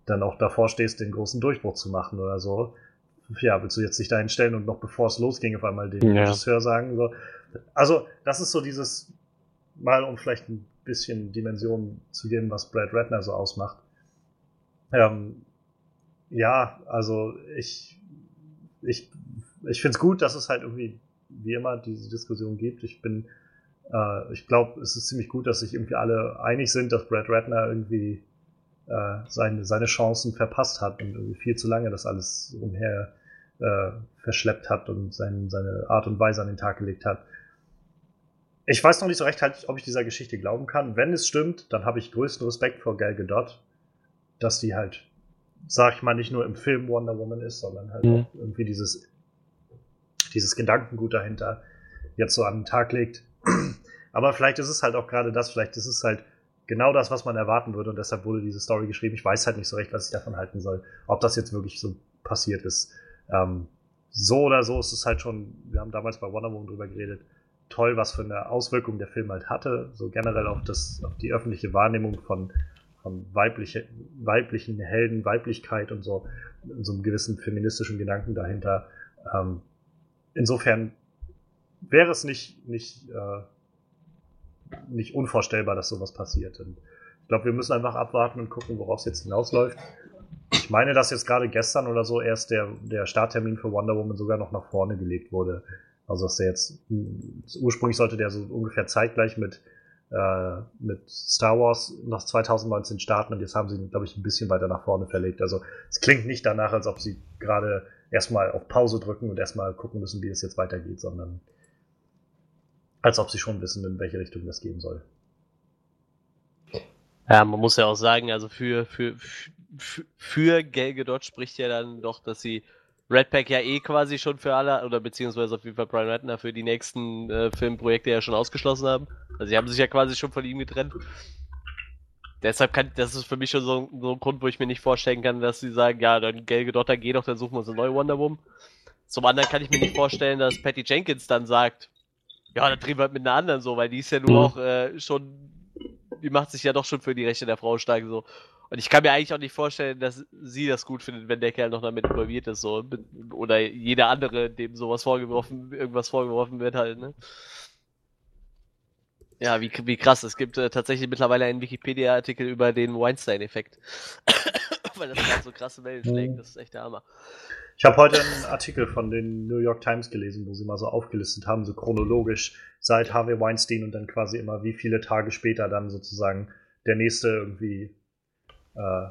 dann auch davor stehst, den großen Durchbruch zu machen oder so. Ja, willst du jetzt nicht dahin stellen und noch bevor es losging, auf einmal dem Ja. Regisseur sagen, so. Also, das ist so dieses, mal um vielleicht ein bisschen Dimension zu geben, was Brad Ratner so ausmacht. Ähm, ja, also ich, ich, ich finde es gut, dass es halt irgendwie, wie immer, diese Diskussion gibt. Ich bin, äh, ich glaube, es ist ziemlich gut, dass sich irgendwie alle einig sind, dass Brad Ratner irgendwie äh, seine, seine Chancen verpasst hat und irgendwie viel zu lange das alles umher äh, verschleppt hat und sein, seine Art und Weise an den Tag gelegt hat. Ich weiß noch nicht so recht, halt, ob ich dieser Geschichte glauben kann. Wenn es stimmt, dann habe ich größten Respekt vor Gal Gadot, dass die halt, sag ich mal, nicht nur im Film Wonder Woman ist, sondern halt Mhm. auch irgendwie dieses, dieses Gedankengut dahinter jetzt so an den Tag legt. Aber vielleicht ist es halt auch gerade das, vielleicht ist es halt genau das, was man erwarten würde und deshalb wurde diese Story geschrieben. Ich weiß halt nicht so recht, was ich davon halten soll, ob das jetzt wirklich so passiert ist. Ähm, so oder so ist es halt schon, wir haben damals bei Wonder Woman drüber geredet, toll, was für eine Auswirkung der Film halt hatte, so generell auf, das, auf die öffentliche Wahrnehmung von, von weibliche, weiblichen Helden, Weiblichkeit und so, in so einem gewissen feministischen Gedanken dahinter. Ähm, insofern wäre es nicht, nicht, äh, nicht unvorstellbar, dass sowas passiert. Und ich glaube, wir müssen einfach abwarten und gucken, worauf es jetzt hinausläuft. Ich meine, dass jetzt gerade gestern oder so erst der, der Starttermin für Wonder Woman sogar noch nach vorne gelegt wurde. Also dass der jetzt ursprünglich sollte der so ungefähr zeitgleich mit äh, mit Star Wars nach 2019 starten und jetzt haben sie ihn, glaube ich, ein bisschen weiter nach vorne verlegt. Also es klingt nicht danach, als ob sie gerade erstmal auf Pause drücken und erstmal gucken müssen, wie es jetzt weitergeht, sondern als ob sie schon wissen, in welche Richtung das gehen soll. Ja, man muss ja auch sagen, also für, für, für, für Gal Gadot spricht ja dann doch, dass sie Red Pack ja eh quasi schon für alle, oder beziehungsweise auf jeden Fall Brian Ratner für die nächsten äh, Filmprojekte ja schon ausgeschlossen haben. Also sie haben sich ja quasi schon von ihm getrennt. Deshalb kann, das ist für mich schon so, so ein Grund, wo ich mir nicht vorstellen kann, dass sie sagen, ja, dann Gal Gadot, dann geh doch, dann suchen wir uns eine neue Wonder Woman. Zum anderen kann ich mir nicht vorstellen, dass Patty Jenkins dann sagt, ja, dann drehen wir halt mit einer anderen so, weil die ist ja nur Mhm. auch äh, schon, die macht sich ja doch schon für die Rechte der Frau stark so. Und ich kann mir eigentlich auch nicht vorstellen, dass sie das gut findet, wenn der Kerl noch damit involviert ist, so. Oder jeder andere, dem sowas vorgeworfen, irgendwas vorgeworfen wird halt, ne? Ja, wie, wie krass. Es gibt äh, tatsächlich mittlerweile einen Wikipedia-Artikel über den Weinstein-Effekt. Weil das gerade so krasse Wellen schlägt. Das ist echt der Hammer. Ich habe heute einen Artikel von den New York Times gelesen, wo sie mal so aufgelistet haben, so chronologisch seit Harvey Weinstein und dann quasi immer wie viele Tage später dann sozusagen der nächste irgendwie äh,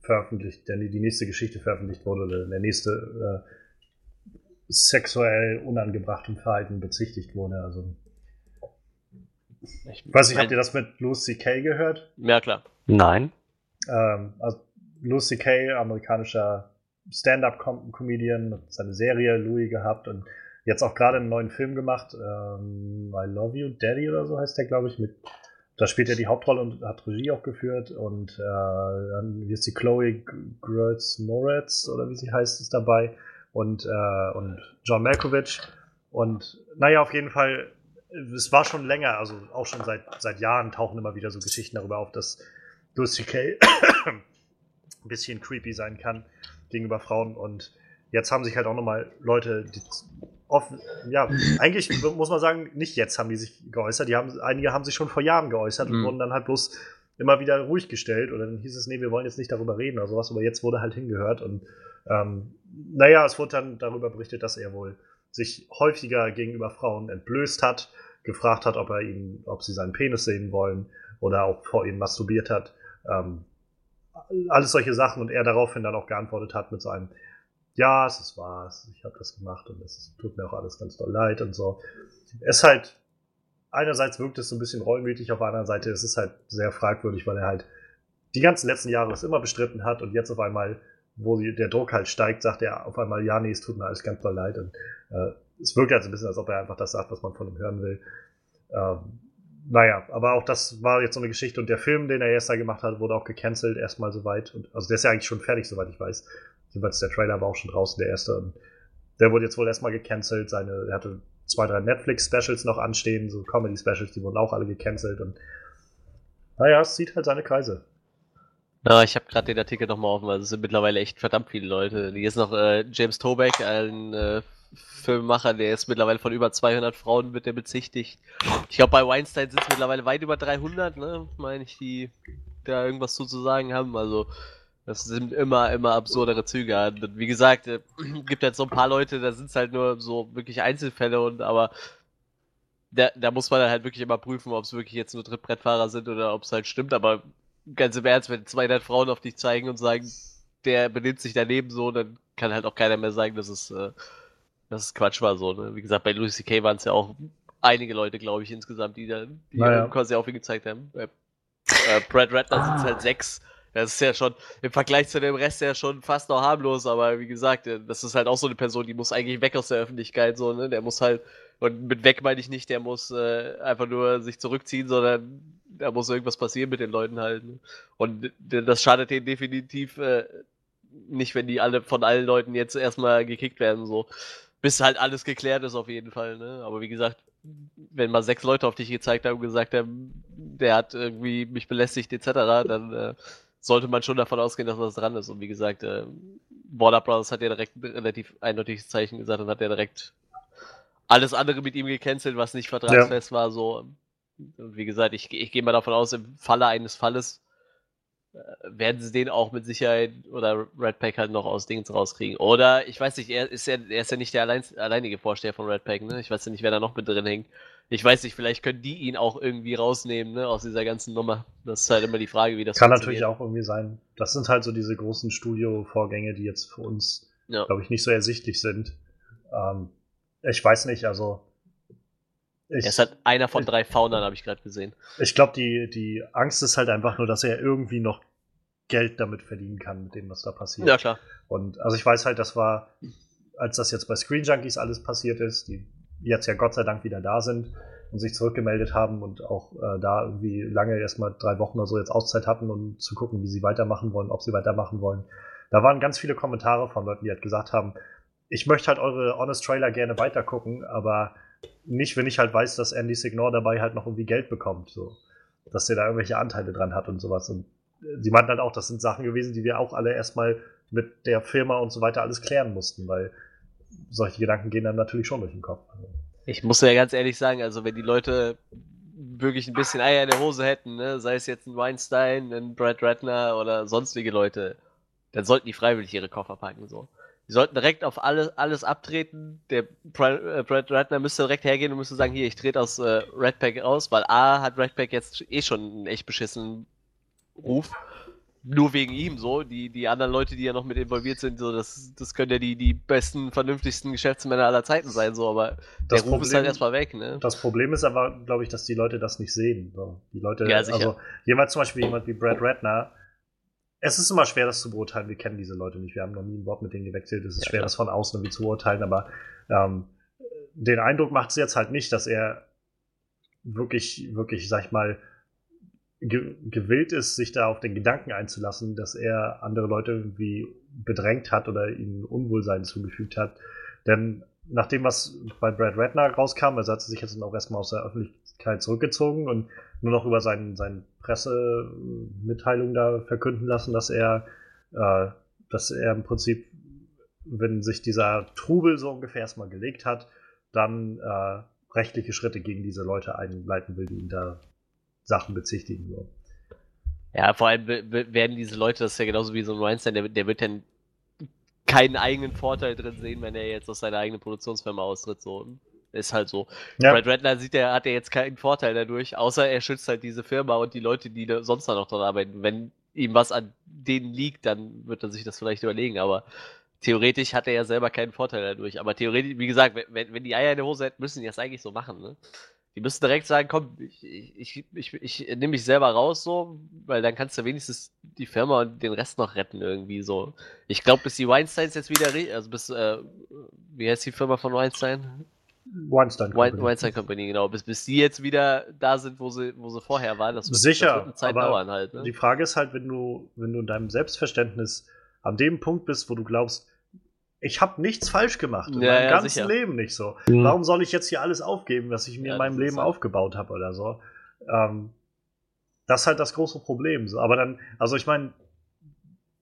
veröffentlicht, der, die nächste Geschichte veröffentlicht wurde oder der nächste äh, sexuell unangebrachtem Verhalten bezichtigt wurde. Also Ich ich weiß nicht, habt ihr das mit Louis C.K. gehört? Ja, klar. Nein. Ähm, also Louis C.K., amerikanischer Stand-up-Comedian, hat seine Serie Louis gehabt und jetzt auch gerade einen neuen Film gemacht. Ähm, I Love You, Daddy oder so heißt der, glaube ich. Mit, da spielt er die Hauptrolle und hat Regie auch geführt. Und äh, dann wie ist die Chloe Grace Moretz oder wie sie heißt, ist dabei. Und, äh, und John Malkovich. Und naja, auf jeden Fall, es war schon länger, also auch schon seit, seit Jahren tauchen immer wieder so Geschichten darüber auf, dass Louis C.K. ein bisschen creepy sein kann gegenüber Frauen. Und jetzt haben sich halt auch nochmal Leute, die offen, ja, eigentlich muss man sagen, nicht jetzt haben die sich geäußert. Die haben, einige haben sich schon vor Jahren geäußert und Mhm. wurden dann halt bloß immer wieder ruhig gestellt. Oder dann hieß es, nee, wir wollen jetzt nicht darüber reden oder sowas. Aber jetzt wurde halt hingehört. Und ähm, naja, es wurde dann darüber berichtet, dass er wohl sich häufiger gegenüber Frauen entblößt hat, gefragt hat, ob er ihnen, ob sie seinen Penis sehen wollen oder auch vor ihnen masturbiert hat. Ähm, alles solche Sachen und er daraufhin dann auch geantwortet hat mit so einem, ja, es ist wahr, ich habe das gemacht und es tut mir auch alles ganz doll leid und so. Es ist halt, einerseits wirkt es so ein bisschen reumütig, auf der anderen Seite ist es halt sehr fragwürdig, weil er halt die ganzen letzten Jahre es immer bestritten hat und jetzt auf einmal, wo der Druck halt steigt, sagt er auf einmal, ja, nee, es tut mir alles ganz doll leid und äh, es wirkt halt so ein bisschen, als ob er einfach das sagt, was man von ihm hören will. Ähm, naja, aber auch das war jetzt so eine Geschichte und der Film, den er jetzt da gemacht hat, wurde auch gecancelt, erstmal soweit. Und, also der ist ja eigentlich schon fertig, soweit ich weiß. Jedenfalls der Trailer war auch schon draußen, der erste. Und der wurde jetzt wohl erstmal gecancelt. Seine, er hatte zwei, drei Netflix-Specials noch anstehen, so Comedy-Specials, die wurden auch alle gecancelt. Und naja, es zieht halt seine Kreise. Ja, ich habe gerade den Artikel nochmal offen, weil es sind mittlerweile echt verdammt viele Leute. Hier ist noch äh, James Toback, ein äh, Filmemacher, der ist mittlerweile von über 200 Frauen wird der bezichtigt. Ich glaube, bei Weinstein sind es mittlerweile weit über 300, ne, meine ich, die da irgendwas zu sagen haben. Also, das sind immer, immer absurdere Züge. Und wie gesagt, äh, gibt jetzt so ein paar Leute, da sind es halt nur so wirklich Einzelfälle und aber da, da muss man halt wirklich immer prüfen, ob es wirklich jetzt nur Trittbrettfahrer sind oder ob es halt stimmt. Aber ganz im Ernst, wenn 200 Frauen auf dich zeigen und sagen, der benimmt sich daneben so, dann kann halt auch keiner mehr sagen, dass es, äh, dass es Quatsch war so. Ne? Wie gesagt, bei Louis C.K. waren es ja auch einige Leute, glaube ich, insgesamt, die da die Naja. quasi auf ihn gezeigt haben. Äh, äh, Brad Ratner sind es halt sechs. Das ist ja schon im Vergleich zu dem Rest ja schon fast noch harmlos, aber wie gesagt, äh, das ist halt auch so eine Person, die muss eigentlich weg aus der Öffentlichkeit, so, ne? Der muss halt, und mit weg meine ich nicht, der muss äh, einfach nur sich zurückziehen, sondern da muss irgendwas passieren mit den Leuten halt. Ne? Und das schadet denen definitiv äh, nicht, wenn die alle von allen Leuten jetzt erstmal gekickt werden, so. Bis halt alles geklärt ist auf jeden Fall, ne? Aber wie gesagt, wenn mal sechs Leute auf dich gezeigt haben und gesagt haben, der hat irgendwie mich belästigt etc., dann äh, sollte man schon davon ausgehen, dass was dran ist. Und wie gesagt, äh, Warner Brothers hat ja direkt ein relativ eindeutiges Zeichen gesagt und hat ja direkt alles andere mit ihm gecancelt, was nicht vertragsfest war. So, und wie gesagt, ich, ich gehe mal davon aus, im Falle eines Falles werden sie den auch mit Sicherheit oder Redpack halt noch aus Dings rauskriegen. Oder ich weiß nicht, er ist ja, er ist ja nicht der allein, alleinige Vorsteher von Redpack, ne? Ich weiß ja nicht, wer da noch mit drin hängt. Ich weiß nicht, vielleicht können die ihn auch irgendwie rausnehmen, ne, aus dieser ganzen Nummer. Das ist halt immer die Frage, wie das Kann natürlich auch irgendwie sein. Das sind halt so diese großen Studio-Vorgänge, die jetzt für uns, Ja. glaube ich, nicht so ersichtlich sind. Ähm, ich weiß nicht, also. Ich, Er ist halt einer von drei Faunern, habe ich gerade gesehen. ich glaube, die, die Angst ist halt einfach nur, dass er irgendwie noch Geld damit verdienen kann, mit dem, was da passiert. Ja, klar. Und also ich weiß halt, das war, als das jetzt bei Screen Junkies alles passiert ist, die jetzt ja Gott sei Dank wieder da sind und sich zurückgemeldet haben und auch äh, da irgendwie lange erstmal drei Wochen oder so jetzt Auszeit hatten, um zu gucken, wie sie weitermachen wollen, ob sie weitermachen wollen. Da waren ganz viele Kommentare von Leuten, die halt gesagt haben, ich möchte halt eure Honest Trailer gerne weitergucken, aber nicht, wenn ich halt weiß, dass Andy Signor dabei halt noch irgendwie Geld bekommt, so. Dass der da irgendwelche Anteile dran hat und sowas. Und äh, sie meinten halt auch, das sind Sachen gewesen, die wir auch alle erstmal mit der Firma und so weiter alles klären mussten, weil solche Gedanken gehen dann natürlich schon durch den Kopf. Also, Ich muss ja ganz ehrlich sagen, also wenn die Leute wirklich ein bisschen Eier in der Hose hätten, ne, sei es jetzt ein Weinstein, ein Brad Ratner oder sonstige Leute, dann sollten die freiwillig ihre Koffer packen, so. Die sollten direkt auf alles, alles abtreten. Der Bra- äh, Brad Ratner müsste direkt hergehen und müsste sagen, hier, ich trete aus äh, Redpack aus, weil A hat Redpack jetzt eh schon einen echt beschissenen Ruf. Nur wegen ihm so. Die, die anderen Leute, die ja noch mit involviert sind, so, das, das können ja die, die besten, vernünftigsten Geschäftsmänner aller Zeiten sein, so, aber Das der Ruf ist Problem- halt erstmal weg, ne? Das Problem ist aber, glaube ich, dass die Leute das nicht sehen. So. Die Leute, Ja, sicher. also jemand zum Beispiel jemand wie Brad Ratner, es ist immer schwer, das zu beurteilen. Wir kennen diese Leute nicht. Wir haben noch nie ein Wort mit denen gewechselt. Es ist Ja, schwer, klar. das von außen irgendwie zu beurteilen. Aber ähm, den Eindruck macht es jetzt halt nicht, dass er wirklich, wirklich, sag ich mal, ge gewillt ist, sich da auf den Gedanken einzulassen, dass er andere Leute irgendwie bedrängt hat oder ihnen Unwohlsein zugefügt hat. Denn nach dem, was bei Brad Ratner rauskam, also hat er sich jetzt auch erstmal aus der Öffentlichkeit zurückgezogen und nur noch über seinen, seinen Pressemitteilung da verkünden lassen, dass er, äh, dass er im Prinzip, wenn sich dieser Trubel so ungefähr erstmal gelegt hat, dann äh, rechtliche Schritte gegen diese Leute einleiten will, die ihn da Sachen bezichtigen. So. Ja, vor allem werden diese Leute, das ist ja genauso wie so ein Weinstein, der, der wird dann keinen eigenen Vorteil drin sehen, wenn er jetzt aus seiner eigenen Produktionsfirma austritt. So. Ist halt so. Ja. Brad Ratner sieht er, hat er jetzt keinen Vorteil dadurch, außer er schützt halt diese Firma und die Leute, die sonst noch dran arbeiten. Wenn ihm was an denen liegt, dann wird er sich das vielleicht überlegen, aber theoretisch hat er ja selber keinen Vorteil dadurch. Aber theoretisch, wie gesagt, wenn, wenn die Eier in der Hose hätten, müssen die das eigentlich so machen, ne? Die müssen direkt sagen, komm, ich, ich, ich, ich, nehme mich selber raus, so, weil dann kannst du wenigstens die Firma und den Rest noch retten, irgendwie so. Ich glaube, bis die Weinsteins jetzt wieder, also bis, äh, wie heißt die Firma von Weinstein? Weinstein Wein, Company. Weinstein Company, genau. Bis, bis die jetzt wieder da sind, wo sie, wo sie vorher waren, das wird, Sicher, das wird eine Zeit aber dauern halt, ne? Die Frage ist halt, wenn du, wenn du in deinem Selbstverständnis an dem Punkt bist, wo du glaubst, ich habe nichts falsch gemacht in Ja, meinem ja, ganzen sicher. Leben nicht so. Mhm. Warum soll ich jetzt hier alles aufgeben, was ich mir Ja, in meinem Leben aufgebaut habe oder so? Ähm, das ist halt das große Problem. So. Aber dann, also ich meine,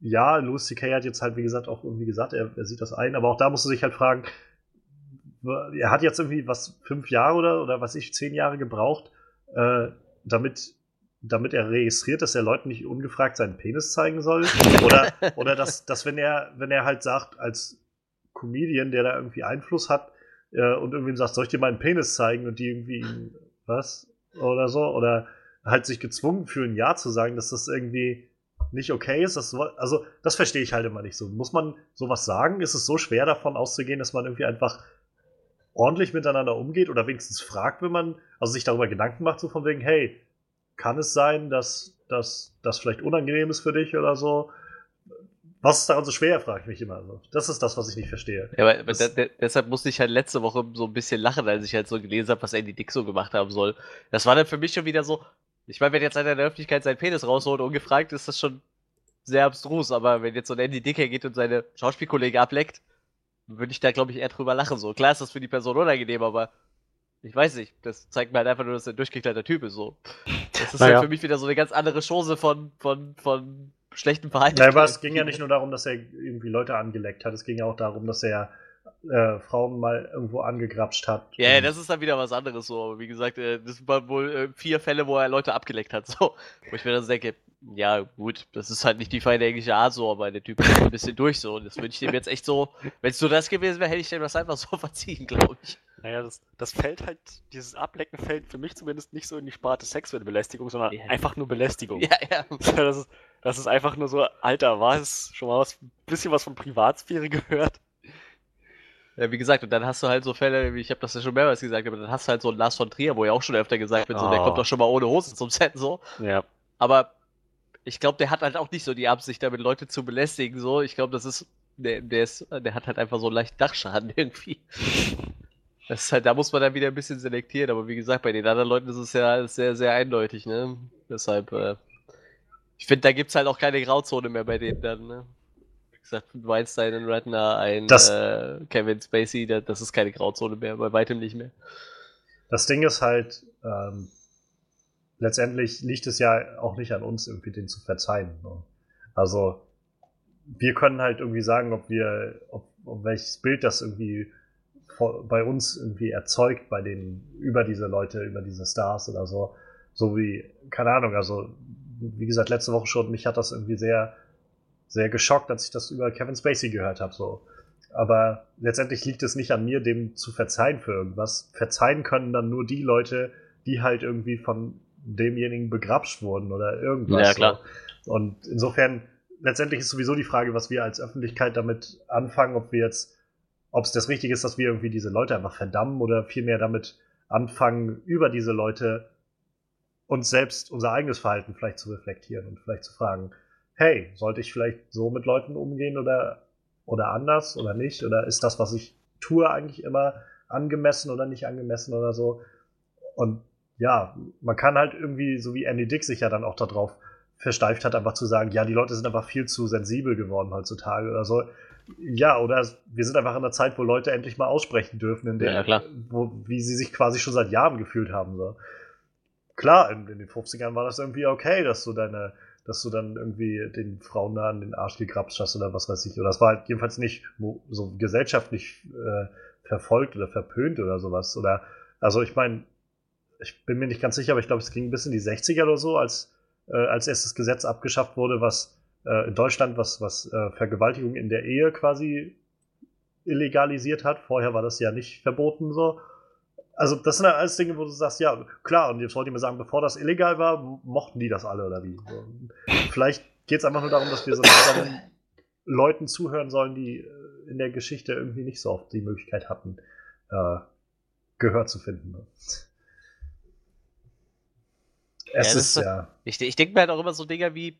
ja, Louis C.K. hat jetzt halt, wie gesagt, auch irgendwie gesagt, er, er sieht das ein, aber auch da musst du dich halt fragen, er hat jetzt irgendwie was, fünf Jahre oder, oder was ich, zehn Jahre gebraucht, äh, damit, damit er registriert, dass er Leuten nicht ungefragt seinen Penis zeigen soll. Oder, oder dass, dass wenn er, wenn er halt sagt, als Comedian, der da irgendwie Einfluss hat, äh, und irgendwem sagt, soll ich dir meinen Penis zeigen und die irgendwie was? Oder so, oder halt sich gezwungen fühlen, Ja zu sagen, dass das irgendwie nicht okay ist. Das, also, das verstehe ich halt immer nicht so. Muss man sowas sagen? Ist es so schwer davon auszugehen, dass man irgendwie einfach ordentlich miteinander umgeht oder wenigstens fragt, wenn man, also sich darüber Gedanken macht, so von wegen, hey, kann es sein, dass das vielleicht unangenehm ist für dich oder so? Was ist daran so schwer, frage ich mich immer. So. Das ist das, was ich nicht verstehe. Ja, aber, aber de de deshalb musste ich halt letzte Woche so ein bisschen lachen, als ich halt so gelesen habe, was Andy Dick so gemacht haben soll. Das war dann für mich schon wieder so, ich meine, wenn jetzt einer in der Öffentlichkeit seinen Penis rausholt, ungefragt, ist das schon sehr abstrus, aber wenn jetzt so ein Andy Dick hergeht und seine Schauspielkollegen ableckt, würde ich da, glaube ich, eher drüber lachen. So, klar ist das für die Person unangenehm, aber ich weiß nicht, das zeigt mir halt einfach nur, dass er ein durchgekleidter Typ ist, so. Das ist Naja. halt für mich wieder so eine ganz andere Chose von, von, von schlechtem Verhalten. Ja, aber es ging ja nicht nur darum, dass er irgendwie Leute angeleckt hat, es ging ja auch darum, dass er äh, Frauen mal irgendwo angegrapscht hat. Ja, ja, Und- das ist dann wieder was anderes so. Aber wie gesagt, äh, das waren wohl äh, vier Fälle, wo er Leute abgeleckt hat. So. Wo ich mir dann denke, ja gut, das ist halt nicht die feine englische Art so, aber der Typ ist ein bisschen durch so. Und das würde ich dem jetzt echt so, wenn es nur das gewesen wäre, hätte ich dem das einfach so verziehen, glaube ich. Naja, das, das fällt halt, dieses Ablecken fällt für mich zumindest nicht so in die Sparte sexuelle Belästigung, sondern Ja. einfach nur Belästigung. Ja, ja. Das, ist, das ist einfach nur so, Alter, war es schon mal was, bisschen was von Privatsphäre gehört? Ja, wie gesagt, und dann hast du halt so Fälle, wie ich habe das ja schon mehrmals gesagt, aber dann hast du halt so einen Lars von Trier, wo ja auch schon öfter gesagt wird, so, der Oh. kommt doch schon mal ohne Hose zum Set, so. Ja. Aber ich glaube, der hat halt auch nicht so die Absicht, damit Leute zu belästigen, so. Ich glaube, das ist, der, der ist, der hat halt einfach so einen leichten Dachschaden irgendwie. Das ist halt, da muss man dann wieder ein bisschen selektieren, aber wie gesagt, bei den anderen Leuten ist es ja sehr, sehr eindeutig, ne? Deshalb, äh, ich finde, da gibt's halt auch keine Grauzone mehr bei denen dann, ne? Wie gesagt, Weinstein, ein Redner, ein äh, Kevin Spacey, da, das ist keine Grauzone mehr, bei weitem nicht mehr. Das Ding ist halt, ähm, letztendlich liegt es ja auch nicht an uns, irgendwie den zu verzeihen. Ne? Also, wir können halt irgendwie sagen, ob wir, ob, ob welches Bild das irgendwie bei uns irgendwie erzeugt, bei den, über diese Leute, über diese Stars oder so. So wie, keine Ahnung, also, wie gesagt, letzte Woche schon, mich hat das irgendwie sehr, sehr geschockt, als ich das über Kevin Spacey gehört habe, so. Aber letztendlich liegt es nicht an mir, dem zu verzeihen für irgendwas. Verzeihen können dann nur die Leute, die halt irgendwie von demjenigen begrapscht wurden oder irgendwas. Ja, klar. So. Und insofern, letztendlich ist sowieso die Frage, was wir als Öffentlichkeit damit anfangen, ob wir jetzt, ob es das Richtige ist, dass wir irgendwie diese Leute einfach verdammen oder vielmehr damit anfangen, über diese Leute uns selbst, unser eigenes Verhalten vielleicht zu reflektieren und vielleicht zu fragen, hey, sollte ich vielleicht so mit Leuten umgehen oder, oder anders oder nicht? Oder ist das, was ich tue, eigentlich immer angemessen oder nicht angemessen oder so? Und ja, man kann halt irgendwie, so wie Andy Dick sich ja dann auch darauf versteift hat, einfach zu sagen, ja, die Leute sind einfach viel zu sensibel geworden heutzutage oder so. Ja, oder wir sind einfach in einer Zeit, wo Leute endlich mal aussprechen dürfen, in der, Ja. Wo, wie sie sich quasi schon seit Jahren gefühlt haben. So. Klar, in, in den 50ern war das irgendwie okay, dass du deine, dass du dann irgendwie den Frauen da an den Arsch gekrapscht hast oder was weiß ich. Oder das war halt jedenfalls nicht so gesellschaftlich äh, verfolgt oder verpönt oder sowas. Oder also ich meine, ich bin mir nicht ganz sicher, aber ich glaube, es ging bis in die 60er oder so, als, äh, als erst das Gesetz abgeschafft wurde, was äh, in Deutschland, was, was äh, Vergewaltigung in der Ehe quasi illegalisiert hat. Vorher war das ja nicht verboten so. Also, das sind ja alles Dinge, wo du sagst, ja, klar, und jetzt wollte ich mir sagen, bevor das illegal war, mochten die das alle oder wie? So. Vielleicht geht es einfach nur darum, dass wir so Leuten zuhören sollen, die äh, in der Geschichte irgendwie nicht so oft die Möglichkeit hatten, äh, Gehör zu finden. Ne? Es Ja, ist das- ja. Ich, ich denke mir halt auch immer so Dinger wie,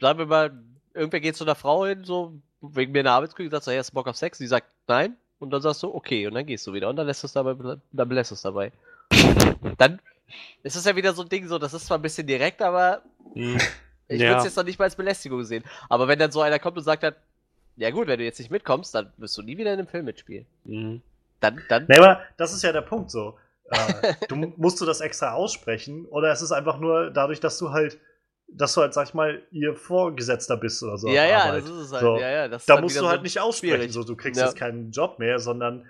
sagen wir mal, irgendwer geht zu einer Frau hin, so wegen mir eine Arbeitsküche, sagt so, hey, hast du Bock auf Sex? Die sagt nein. Und dann sagst du, okay, und dann gehst du wieder. Und dann lässt du es dabei, dann belässt du es dabei. Dann ist es ja wieder so ein Ding, so, das ist zwar ein bisschen direkt, aber Hm. ich Ja. würde es jetzt noch nicht mal als Belästigung sehen. Aber wenn dann so einer kommt und sagt dann, ja gut, wenn du jetzt nicht mitkommst, dann wirst du nie wieder in einem Film mitspielen. Hm. Dann, dann, Nee, aber das ist ja der Punkt so. Äh, du musst du das extra aussprechen oder es ist einfach nur dadurch, dass du halt, dass du halt, sag ich mal, ihr Vorgesetzter bist oder so. ja, ja, Arbeit. das ist es halt. So. Ja, ja, das Da dann musst du so halt nicht aussprechen, schwierig. so du kriegst Ja. jetzt keinen Job mehr, sondern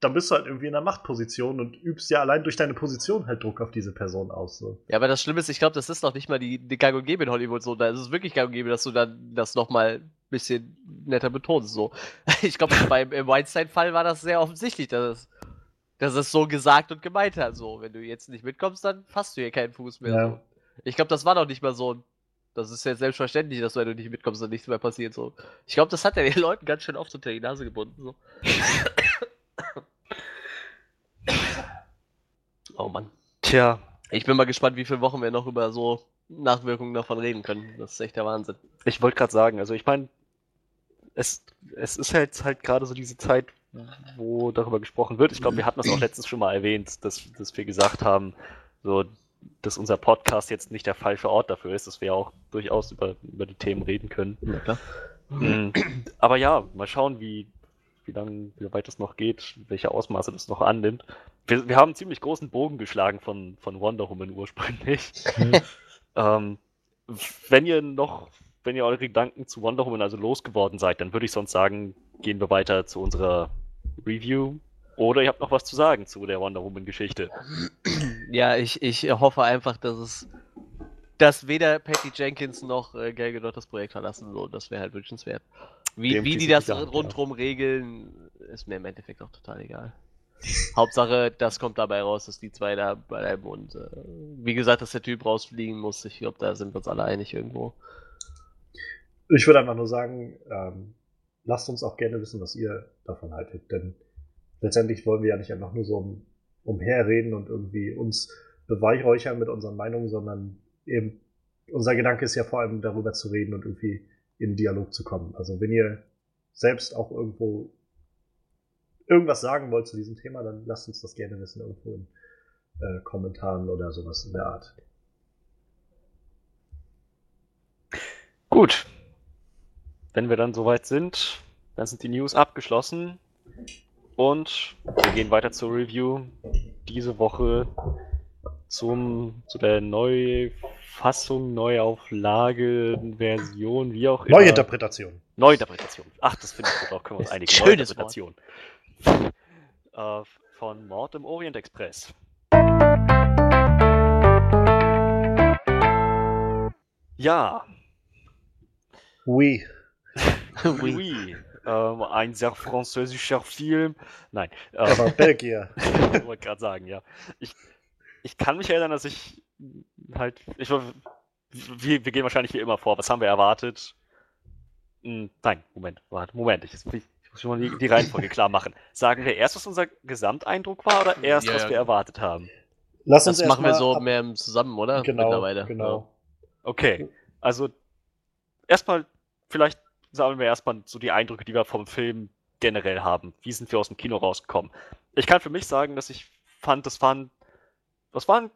dann bist du halt irgendwie in einer Machtposition und übst ja allein durch deine Position halt Druck auf diese Person aus. So. Ja, aber das Schlimme ist, ich glaube, das ist noch nicht mal die, die Gang und Gäbe in Hollywood so. Da ist es wirklich Gang und Gäbe, dass du dann das nochmal ein bisschen netter betonst. So. Ich glaube, beim im Weinstein-Fall war das sehr offensichtlich, dass es, dass es so gesagt und gemeint hat. So, wenn du jetzt nicht mitkommst, dann fasst du hier keinen Fuß mehr. Ja. So. Ich glaube, das war noch nicht mal so. Das ist ja selbstverständlich, dass wenn du nicht mitkommst, dann nichts mehr passiert. So. Ich glaube, das hat er den Leuten ganz schön oft unter die Nase gebunden. So. oh Mann. Tja, Ich bin mal gespannt, wie viele Wochen wir noch über so Nachwirkungen davon reden können. Das ist echt der Wahnsinn. ich wollte gerade sagen, also ich meine, es, es ist halt, halt gerade so diese Zeit, wo darüber gesprochen wird. Ich glaube, wir hatten das auch letztens schon mal erwähnt, dass, dass wir gesagt haben, so, dass unser Podcast jetzt nicht der falsche Ort dafür ist, dass wir auch durchaus über, über die Themen reden können. Ja. Mhm. Aber ja, mal schauen, wie, wie lang, wie weit das noch geht, welche Ausmaße das noch annimmt. Wir, wir haben einen ziemlich großen Bogen geschlagen von, von Wonder Woman ursprünglich. ähm, wenn ihr noch, wenn ihr eure Gedanken zu Wonder Woman also losgeworden seid, dann würde ich sonst sagen, gehen wir weiter zu unserer Review. Oder ihr habt noch was zu sagen zu der Wonder Woman Geschichte. Ja, ich, ich hoffe einfach, dass es. Dass weder Patty Jenkins noch äh, Gal Gadot das Projekt verlassen. So, das wäre halt wünschenswert. Wie, Dem wie die das mich an, rundherum regeln, ist mir im Endeffekt auch total egal. Hauptsache, das kommt dabei raus, dass die zwei da bleiben und äh, wie gesagt, dass der Typ rausfliegen muss. Ich glaube, da sind wir uns alle einig irgendwo. Ich würde einfach nur sagen, ähm, lasst uns auch gerne wissen, was ihr davon haltet, denn letztendlich wollen wir ja nicht einfach nur so um, umherreden und irgendwie uns beweihräuchern mit unseren Meinungen, sondern eben unser Gedanke ist ja vor allem darüber zu reden und irgendwie in Dialog zu kommen. Also wenn ihr selbst auch irgendwo irgendwas sagen wollt zu diesem Thema, dann lasst uns das gerne wissen irgendwo in äh, Kommentaren oder sowas in der Art. Gut. Wenn wir dann soweit sind, dann sind die News abgeschlossen. Und wir gehen weiter zur Review. Diese Woche zum, zu der Neufassung, Neuauflage, Version, wie auch immer. Neuinterpretation. Neuinterpretation. Ach, das finde ich gut auch, können wir uns einigen. Schönes Neuinterpretation. äh, von Mord im Orient Express. Ja, Oui. oui. oui. Ähm, ein sehr französischer Film. Nein, ähm, war Belgier. ich wollte gerade sagen, ja. Ich, ich kann mich erinnern, dass ich halt, ich, wir, wir gehen wahrscheinlich wie immer vor. Was haben wir erwartet? Hm, nein, Moment, warte, Moment. Ich, ich muss schon mal die, die Reihenfolge klar machen. Sagen wir erst, was unser Gesamteindruck war oder erst, Ja, was ja. wir erwartet haben? Lass Das uns machen wir so ab- mehr zusammen, oder? Genau, Mittlerweile. genau. Okay, also erstmal, vielleicht sammeln wir erstmal so die Eindrücke, die wir vom Film generell haben. Wie sind wir aus dem Kino rausgekommen? Ich kann für mich sagen, dass ich fand, das war ein, das war ein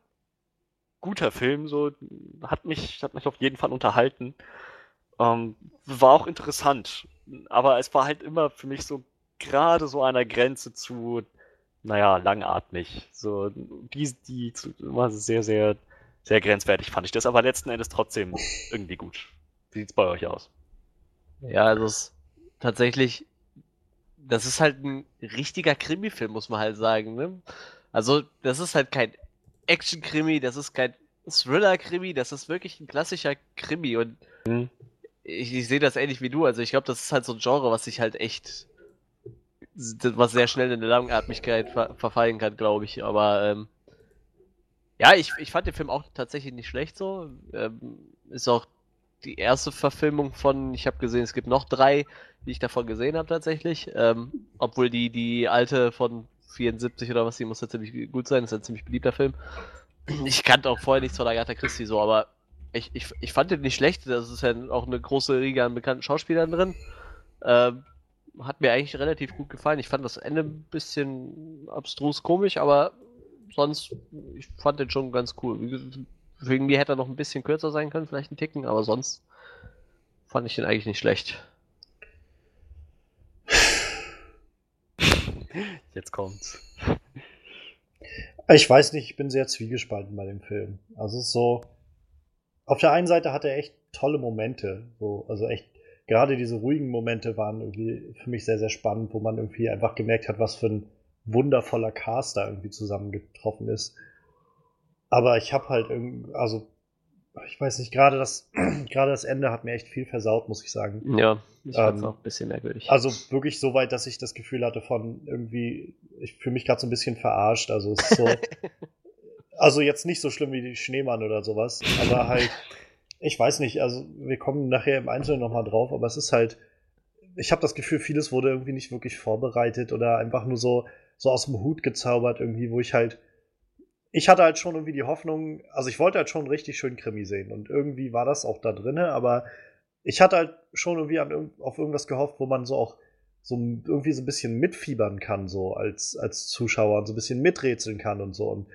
guter Film, so hat mich, hat mich auf jeden Fall unterhalten. Ähm, war auch interessant, aber es war halt immer für mich so gerade so der Grenze zu, naja, langatmig. So, die, die war sehr, sehr, sehr grenzwertig fand ich das, aber letzten Endes trotzdem irgendwie gut. Wie sieht's bei euch aus? Ja, also es ist tatsächlich, das ist halt ein richtiger Krimi-Film, muss man halt sagen, ne? Also, das ist halt kein Action-Krimi, das ist kein Thriller-Krimi, das ist wirklich ein klassischer Krimi und Mhm. ich, ich sehe das ähnlich wie du. Also ich glaube, das ist halt so ein Genre, was sich halt echt, was sehr schnell in eine Langatmigkeit ver verfallen kann, glaube ich. Aber ähm, ja, ich, ich fand den Film auch tatsächlich nicht schlecht so. Ähm, ist auch die erste Verfilmung von, ich habe gesehen, es gibt noch drei, die ich davon gesehen habe tatsächlich. Ähm, obwohl die, die alte von 74 oder was, die muss ja ziemlich gut sein, ist ein ziemlich beliebter Film. Ich kannte auch vorher nichts von Agatha Christie so, aber ich, ich, ich fand den nicht schlecht. Da ist ja auch eine große Riege an bekannten Schauspielern drin. Ähm, hat mir eigentlich relativ gut gefallen. Ich fand das Ende ein bisschen abstrus komisch, aber sonst, ich fand den schon ganz cool. Wegen mir hätte er noch ein bisschen kürzer sein können, vielleicht ein Ticken, aber sonst fand ich den eigentlich nicht schlecht. Jetzt kommt's. Ich weiß nicht, ich bin sehr zwiegespalten bei dem Film. Also es ist so, auf der einen Seite hat er echt tolle Momente, so, also echt, gerade diese ruhigen Momente waren irgendwie für mich sehr, sehr spannend, wo man irgendwie einfach gemerkt hat, was für ein wundervoller Cast da irgendwie zusammengetroffen ist. Aber ich habe halt irgendwie, also ich weiß nicht, gerade das, gerade das Ende hat mir echt viel versaut, muss ich sagen. Ja, ich fand's Ähm, auch ein bisschen merkwürdig. Also wirklich so weit, dass ich das Gefühl hatte von irgendwie, ich fühle mich gerade so ein bisschen verarscht. Also es ist so, also jetzt nicht so schlimm wie die Schneemann oder sowas, aber halt, ich weiß nicht, also wir kommen nachher im Einzelnen nochmal drauf, aber es ist halt, ich habe das Gefühl, vieles wurde irgendwie nicht wirklich vorbereitet oder einfach nur so, so aus dem Hut gezaubert irgendwie, wo ich halt, ich hatte halt schon irgendwie die Hoffnung, also ich wollte halt schon richtig schönen Krimi sehen und irgendwie war das auch da drinne, aber ich hatte halt schon irgendwie an, auf irgendwas gehofft, wo man so auch so irgendwie so ein bisschen mitfiebern kann, so als, als Zuschauer und so ein bisschen miträtseln kann und so. Und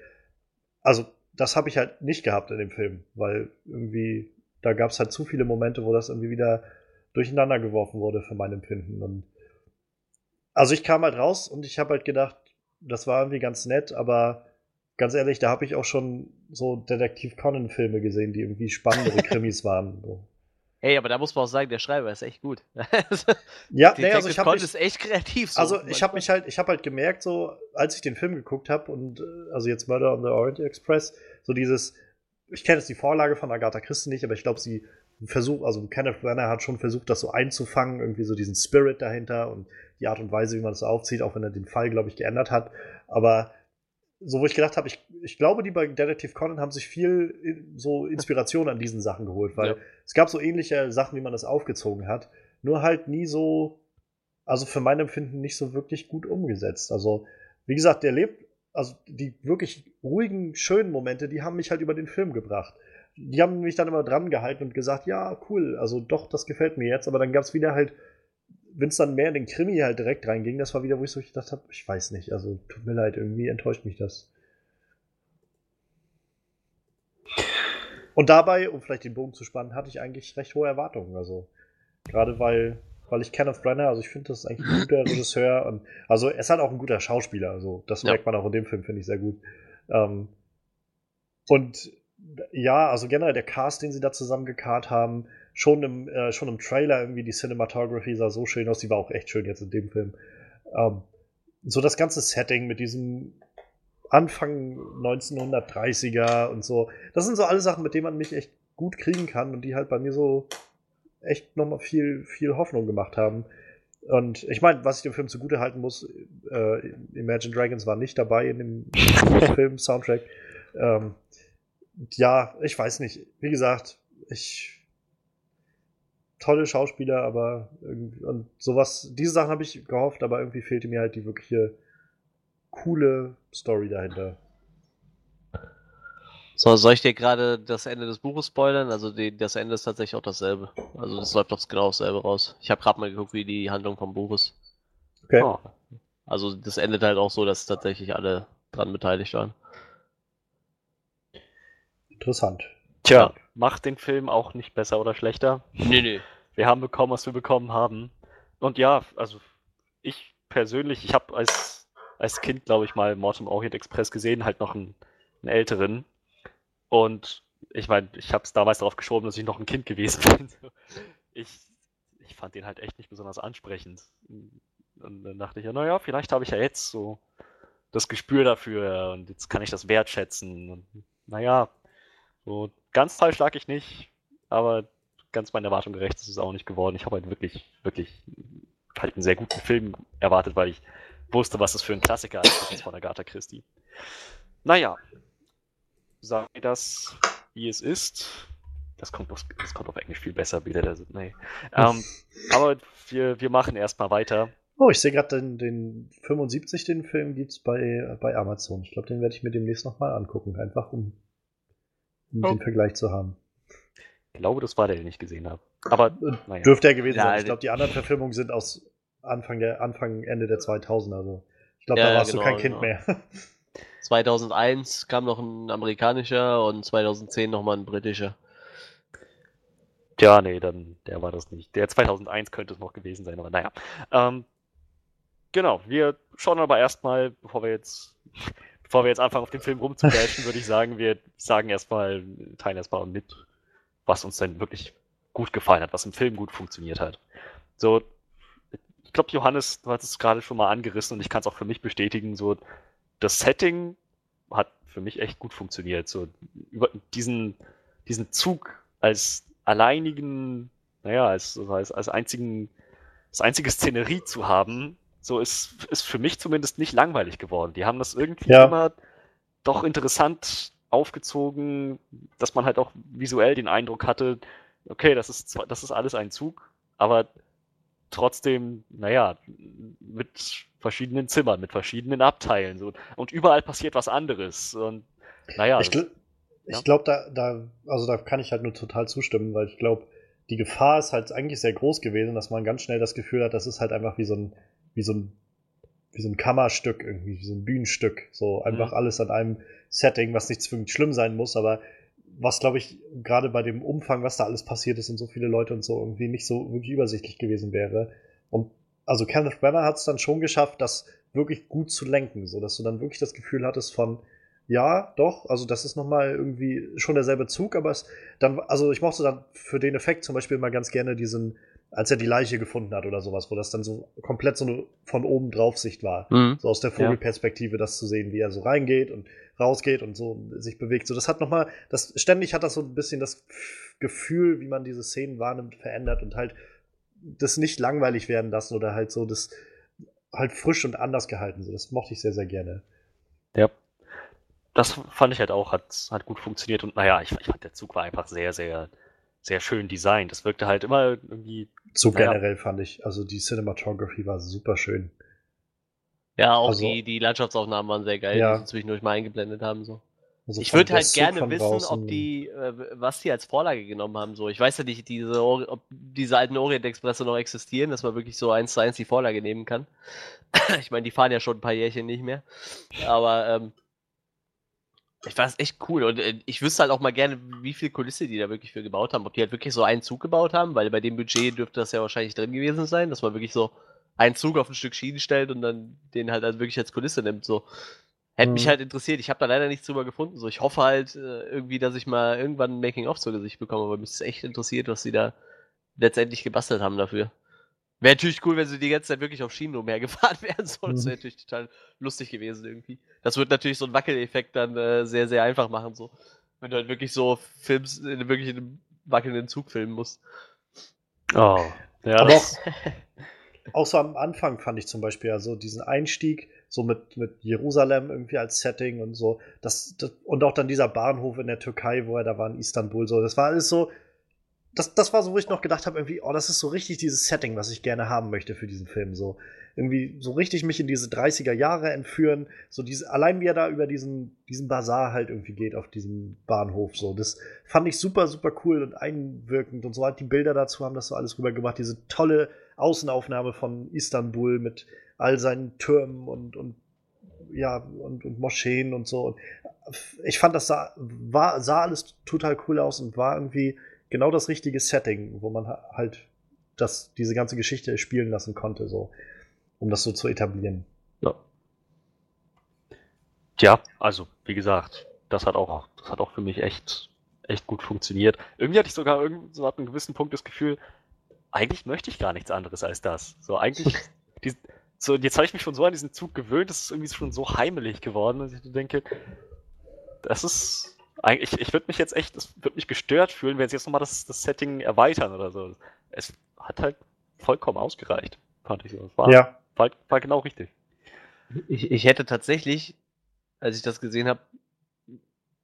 also, das habe ich halt nicht gehabt in dem Film, weil irgendwie, da gab es halt zu viele Momente, wo das irgendwie wieder durcheinander geworfen wurde für mein Empfinden. Und also ich kam halt raus und ich habe halt gedacht, das war irgendwie ganz nett, aber ganz ehrlich, da habe ich auch schon so Detektiv Conan-Filme gesehen, die irgendwie spannendere Krimis waren. So. Hey, aber da muss man auch sagen, der Schreiber ist echt gut. Ja, nee, also ich habe ist echt kreativ. So. Also ich habe mich halt, ich habe halt gemerkt, so als ich den Film geguckt habe und äh, also jetzt Murder on the Orient Express, so dieses, ich kenne jetzt die Vorlage von Agatha Christie nicht, aber ich glaube, sie versucht, also Kenneth Branagh hat schon versucht, das so einzufangen, irgendwie so diesen Spirit dahinter und die Art und Weise, wie man das aufzieht, auch wenn er den Fall, glaube ich, geändert hat. Aber so, wo ich gedacht habe, ich, ich glaube, die bei Detective Conan haben sich viel in- so Inspiration an diesen Sachen geholt, weil Ja. es gab so ähnliche Sachen, wie man das aufgezogen hat, nur halt nie so, also für mein Empfinden nicht so wirklich gut umgesetzt. Also, wie gesagt, der lebt, also die wirklich ruhigen, schönen Momente, die haben mich halt über den Film gebracht. Die haben mich dann immer dran gehalten und gesagt, ja, cool, also doch, das gefällt mir jetzt, aber dann gab es wieder halt, wenn es dann mehr in den Krimi halt direkt reinging, das war wieder, wo ich so gedacht habe, ich weiß nicht, also tut mir leid, irgendwie enttäuscht mich das. Und dabei, um vielleicht den Bogen zu spannen, hatte ich eigentlich recht hohe Erwartungen. Also gerade weil, weil ich Kenneth Branagh, also ich finde, das ist eigentlich ein guter Regisseur und also er ist halt auch ein guter Schauspieler. Also das Ja. merkt man auch in dem Film, finde ich sehr gut. Ähm, und ja, also generell der Cast, den sie da zusammengekarrt haben, schon im, äh, schon im Trailer irgendwie die Cinematography sah so schön aus, die war auch echt schön jetzt in dem Film. Ähm, so das ganze Setting mit diesem Anfang 1930er und so, das sind so alle Sachen, mit denen man mich echt gut kriegen kann und die halt bei mir so echt nochmal viel, viel Hoffnung gemacht haben. Und ich meine, was ich dem Film zugute halten muss, äh, Imagine Dragons war nicht dabei in dem Film-Soundtrack. Ähm, ja, ich weiß nicht. Wie gesagt, ich tolle Schauspieler, aber irgendwie, und sowas, diese Sachen habe ich gehofft, aber irgendwie fehlte mir halt die wirkliche coole Story dahinter. So, soll ich dir gerade das Ende des Buches spoilern? Also die, das Ende ist tatsächlich auch dasselbe. Also das läuft doch genau dasselbe raus. Ich habe gerade mal geguckt, wie die Handlung vom Buch ist. Okay. Oh. Also das endet halt auch so, dass tatsächlich alle dran beteiligt waren. Interessant. Tja, macht den Film auch nicht besser oder schlechter. Nee, nee. Wir haben bekommen, was wir bekommen haben. Und ja, also ich persönlich, ich habe als, als Kind, glaube ich, mal Mord im Orient Express gesehen, halt noch einen, einen älteren. Und ich meine, ich habe es damals darauf geschoben, dass ich noch ein Kind gewesen bin. Ich, ich fand den halt echt nicht besonders ansprechend. Und dann dachte ich ja, naja, vielleicht habe ich ja jetzt so das Gespür dafür und jetzt kann ich das wertschätzen. Und naja, So ganz falsch lag ich nicht, aber ganz meiner Erwartung gerecht ist es auch nicht geworden. Ich habe halt wirklich, wirklich halt einen sehr guten Film erwartet, weil ich wusste, was es für ein Klassiker ist von Agatha Christie. Naja, sagen wir das, wie es ist. Das kommt auf, das kommt auf Englisch viel besser wieder. Das, nee. ähm, aber wir, wir machen erstmal weiter. Oh, ich sehe gerade den, den 75, den Film gibt es bei, bei Amazon. Ich glaube, den werde ich mir demnächst nochmal angucken, einfach um, um oh. den Vergleich zu haben. Ich glaube, das war der, den ich gesehen habe. Aber äh, naja. dürfte er gewesen ja, sein. Ich glaube, die anderen Verfilmungen sind aus Anfang der Anfang Ende der 2000er. Also ich glaube, ja, da warst genau, du kein Kind genau. mehr. 2001 kam noch ein amerikanischer und 2010 nochmal ein britischer. Tja, nee, dann der war das nicht. Der 2001 könnte es noch gewesen sein, aber naja. Ähm, genau, wir schauen aber erstmal, bevor wir jetzt bevor wir jetzt anfangen, auf den Film rumzubashen, würde ich sagen, wir sagen erstmal, teilen erstmal mit, was uns denn wirklich gut gefallen hat, was im Film gut funktioniert hat. So, ich glaube, Johannes, du hast es gerade schon mal angerissen und ich kann es auch für mich bestätigen, so, das Setting hat für mich echt gut funktioniert. So, über diesen, diesen Zug als alleinigen, naja, als, als, als einzigen, als einzige Szenerie zu haben, so ist, ist für mich zumindest nicht langweilig geworden. Die haben das irgendwie ja. immer doch interessant aufgezogen, dass man halt auch visuell den Eindruck hatte, okay, das ist zwar, das ist alles ein Zug, aber trotzdem, naja, mit verschiedenen Zimmern, mit verschiedenen Abteilen. So. Und überall passiert was anderes. Und naja. Ich, gl ja. ich glaube, da, da, also da kann ich halt nur total zustimmen, weil ich glaube, die Gefahr ist halt eigentlich sehr groß gewesen, dass man ganz schnell das Gefühl hat, das ist halt einfach wie so ein wie so ein, wie so ein Kammerstück irgendwie, wie so ein Bühnenstück. So einfach mhm. alles an einem Setting, was nicht zwingend schlimm sein muss, aber was, glaube ich, gerade bei dem Umfang, was da alles passiert ist und so viele Leute und so irgendwie nicht so wirklich übersichtlich gewesen wäre. Und also Kenneth Branagh hat es dann schon geschafft, das wirklich gut zu lenken, so dass du dann wirklich das Gefühl hattest von, ja, doch, also das ist nochmal irgendwie schon derselbe Zug, aber es dann, also ich mochte dann für den Effekt zum Beispiel mal ganz gerne diesen, als er die Leiche gefunden hat oder sowas, wo das dann so komplett so eine von oben drauf Sicht war. Mhm. So aus der Vogelperspektive, das zu sehen, wie er so reingeht und rausgeht und so sich bewegt. So, das hat nochmal, das, ständig hat das so ein bisschen das Gefühl, wie man diese Szenen wahrnimmt, verändert und halt das nicht langweilig werden lassen oder halt so das halt frisch und anders gehalten. So, das mochte ich sehr, sehr gerne. Ja. Das fand ich halt auch, hat, hat gut funktioniert und naja, ich, ich fand der Zug war einfach sehr, sehr sehr schön designt. Das wirkte halt immer irgendwie. So naja. generell fand ich, also die Cinematography war super schön. Ja, auch also, die, die Landschaftsaufnahmen waren sehr geil, ja. die sie zwischendurch mal eingeblendet haben. So. Also ich würde halt gerne wissen, draußen. ob die, äh, was die als Vorlage genommen haben. So, ich weiß ja nicht, diese, ob diese alten Orient Expresse noch existieren, dass man wirklich so eins zu eins die Vorlage nehmen kann. ich meine, die fahren ja schon ein paar Jährchen nicht mehr. Aber ähm, ich fand es echt cool und äh, ich wüsste halt auch mal gerne, wie viel Kulisse die da wirklich für gebaut haben. Ob die halt wirklich so einen Zug gebaut haben, weil bei dem Budget dürfte das ja wahrscheinlich drin gewesen sein, dass man wirklich so einen Zug auf ein Stück Schienen stellt und dann den halt, halt wirklich als Kulisse nimmt. So. Hätte mhm. mich halt interessiert. Ich habe da leider nichts drüber gefunden. So, ich hoffe halt äh, irgendwie, dass ich mal irgendwann ein Making-of zu Gesicht bekomme, aber mich ist echt interessiert, was sie da letztendlich gebastelt haben dafür. Wäre natürlich cool, wenn sie die ganze Zeit wirklich auf Schienen umhergefahren wären. So. Das wäre mhm. natürlich total lustig gewesen irgendwie. Das wird natürlich so einen Wackeleffekt dann äh, sehr, sehr einfach machen. So. Wenn du halt wirklich so Films, in, wirklich in einem wackelnden Zug filmen musst. Oh. Ja, Aber auch, auch so am Anfang fand ich zum Beispiel also diesen Einstieg so mit, mit Jerusalem irgendwie als Setting und so. Das, das, und auch dann dieser Bahnhof in der Türkei, wo er da war in Istanbul. So, das war alles so, das, das war so, wo ich noch gedacht habe, irgendwie, oh, das ist so richtig dieses Setting, was ich gerne haben möchte für diesen Film. So irgendwie so richtig mich in diese 30er Jahre entführen. So diese, allein wie er da über diesen, diesen Bazar halt irgendwie geht auf diesem Bahnhof. So, das fand ich super, super cool und einwirkend und so halt die Bilder dazu haben das so alles rübergebracht. Diese tolle Außenaufnahme von Istanbul mit all seinen Türmen und, und ja, und, und Moscheen und so. Und ich fand, das sah, war, sah alles total cool aus und war irgendwie genau das richtige Setting, wo man halt das, diese ganze Geschichte spielen lassen konnte, so, um das so zu etablieren. Ja. Tja, also, wie gesagt, das hat auch, das hat auch für mich echt, echt gut funktioniert. Irgendwie hatte ich sogar irgend, so ab einem gewissen Punkt das Gefühl, eigentlich möchte ich gar nichts anderes als das. So, eigentlich, die, so, jetzt habe ich mich schon so an diesen Zug gewöhnt, das ist irgendwie schon so heimelig geworden, dass ich denke, das ist, Eigentlich, ich würde mich jetzt echt, es würde mich gestört fühlen, wenn sie jetzt nochmal das, das Setting erweitern oder so. Es hat halt vollkommen ausgereicht, fand ich so. Es war, Ja, war, war genau richtig. Ich, ich hätte tatsächlich, als ich das gesehen habe,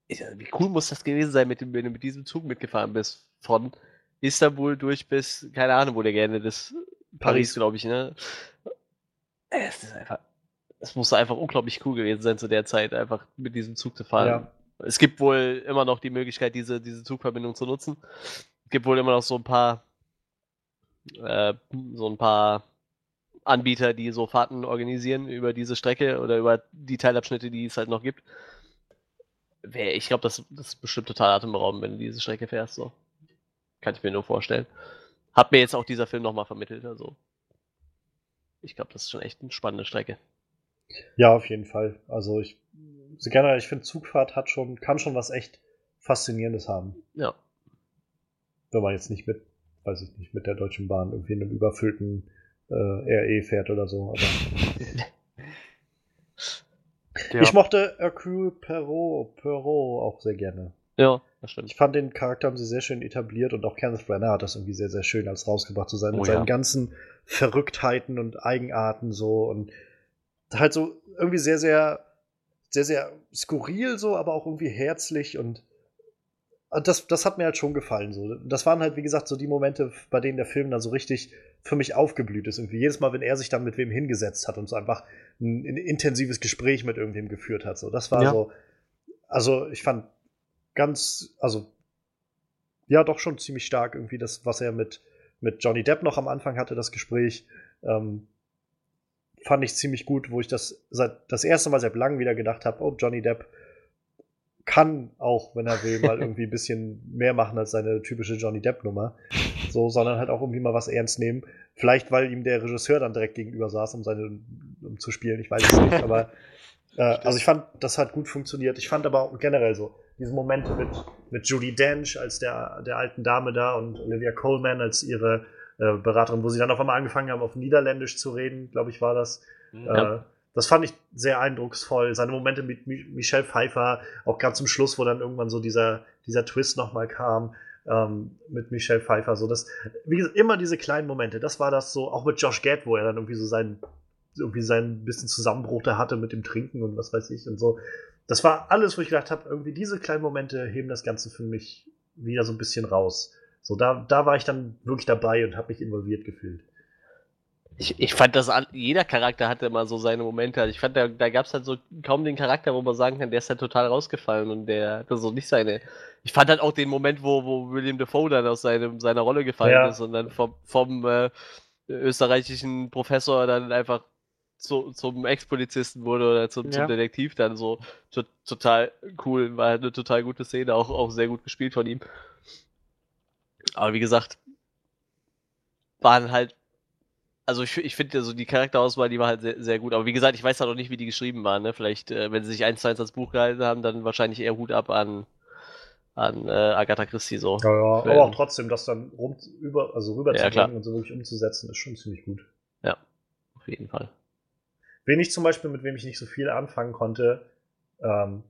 wie cool muss das gewesen sein, mit dem, wenn du mit diesem Zug mitgefahren bist. Von Istanbul durch bis, keine Ahnung, wo der gerne ist. Paris, Paris. glaube ich, ne? Es ist einfach, es muss einfach unglaublich cool gewesen sein zu der Zeit, einfach mit diesem Zug zu fahren. Ja. Es gibt wohl immer noch die Möglichkeit, diese, diese Zugverbindung zu nutzen. Es gibt wohl immer noch so ein paar, äh, so ein paar Anbieter, die so Fahrten organisieren über diese Strecke oder über die Teilabschnitte, die es halt noch gibt. Ich glaube, das, das ist bestimmt total atemberaubend, wenn du diese Strecke fährst. So. Kann ich mir nur vorstellen. Hat mir jetzt auch dieser Film nochmal vermittelt. Also, ich glaube, das ist schon echt eine spannende Strecke. ja, auf jeden Fall. Also ich, so generell, ich finde Zugfahrt hat schon, kann schon was echt Faszinierendes haben. Ja. Wenn man jetzt nicht mit, weiß ich nicht, mit der Deutschen Bahn irgendwie in einem überfüllten äh, RE fährt oder so. Aber Ja. Ich mochte Hercule Perrault, Perrault auch sehr gerne. Ja, das stimmt. Ich fand den Charakter haben sie sehr schön etabliert und auch Kenneth Branagh hat das irgendwie sehr, sehr schön als rausgebracht zu sein Oh mit ja. seinen ganzen Verrücktheiten und Eigenarten so und halt so irgendwie sehr, sehr, sehr, sehr skurril so, aber auch irgendwie herzlich und und das, das hat mir halt schon gefallen. So. Das waren halt, wie gesagt, so die Momente, bei denen der Film dann so richtig für mich aufgeblüht ist. Irgendwie jedes Mal, wenn er sich dann mit wem hingesetzt hat und so einfach ein, ein intensives Gespräch mit irgendwem geführt hat. So. Das war Ja. so. Also, ich fand ganz, also, ja, doch schon ziemlich stark irgendwie das, was er mit, mit Johnny Depp noch am Anfang hatte, das Gespräch. Ähm, fand ich ziemlich gut, wo ich das seit das erste Mal seit langem wieder gedacht habe, oh, Johnny Depp kann auch, wenn er will, mal irgendwie ein bisschen mehr machen als seine typische Johnny Depp-Nummer. So, sondern halt auch irgendwie mal was ernst nehmen. Vielleicht, weil ihm der Regisseur dann direkt gegenüber saß, um seine, um zu spielen, ich weiß es nicht, aber äh, also ich fand, das hat gut funktioniert. Ich fand aber auch generell so, diese Momente mit, mit Judy Dench als der, der alten Dame da und Olivia Coleman als ihre äh, Beraterin, wo sie dann auf einmal angefangen haben, auf Niederländisch zu reden, glaube ich, war das. Ja. Äh, das fand ich sehr eindrucksvoll. Seine Momente mit Mi Michelle Pfeiffer, auch ganz zum Schluss, wo dann irgendwann so dieser, dieser Twist nochmal kam ähm, mit Michelle Pfeiffer. So das, wie gesagt, immer diese kleinen Momente. Das war das so, auch mit Josh Gad, wo er dann irgendwie so seinen, irgendwie seinen bisschen Zusammenbruch da hatte mit dem Trinken und was weiß ich und so. Das war alles, wo ich gedacht habe, irgendwie diese kleinen Momente heben das Ganze für mich wieder so ein bisschen raus. So, da, da war ich dann wirklich dabei und habe mich involviert gefühlt. Ich, ich fand, dass an- jeder Charakter hatte immer so seine Momente. Also ich fand, da, da gab es halt so kaum den Charakter, wo man sagen kann, der ist halt total rausgefallen und der hatte so nicht seine. Ich fand halt auch den Moment, wo, wo William Defoe dann aus seinem, seiner Rolle gefallen Ja. ist und dann vom, vom äh, österreichischen Professor dann einfach zu, zum Ex-Polizisten wurde oder zum, zum Ja. Detektiv dann so to total cool. War halt eine total gute Szene, auch, auch sehr gut gespielt von ihm. Aber wie gesagt, waren halt also ich, ich finde also die Charakterauswahl, die war halt sehr, sehr gut. Aber wie gesagt, ich weiß halt auch nicht, wie die geschrieben waren. Ne? Vielleicht, äh, wenn sie sich eins zu eins als Buch gehalten haben, dann wahrscheinlich eher Hut ab an, an äh, Agatha Christie so. Ja, ja, aber auch trotzdem, das dann rum, über, also rüber Ja, zu klar. bringen und so wirklich umzusetzen, ist schon ziemlich gut. Auf jeden Fall. Wen ich zum Beispiel, mit wem ich nicht so viel anfangen konnte, ähm,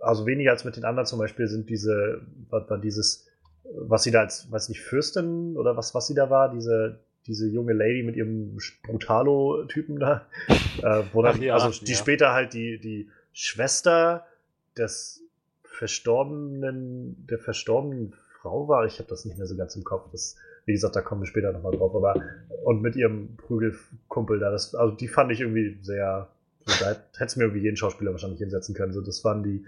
also weniger als mit den anderen zum Beispiel, sind diese, was war dieses, was sie da als, weiß nicht, Fürstin oder was, was sie da war, diese, diese junge Lady mit ihrem Brutalo-Typen da, äh, wo dann, ja, also die ja. später halt die, die Schwester des verstorbenen, der verstorbenen Frau war. Ich habe das nicht mehr so ganz im Kopf. Das, wie gesagt, da kommen wir später nochmal drauf. Aber und mit ihrem Prügelkumpel da, das, also die fand ich irgendwie sehr, so, da hätte es mir irgendwie jeden Schauspieler wahrscheinlich hinsetzen können. So, das waren die,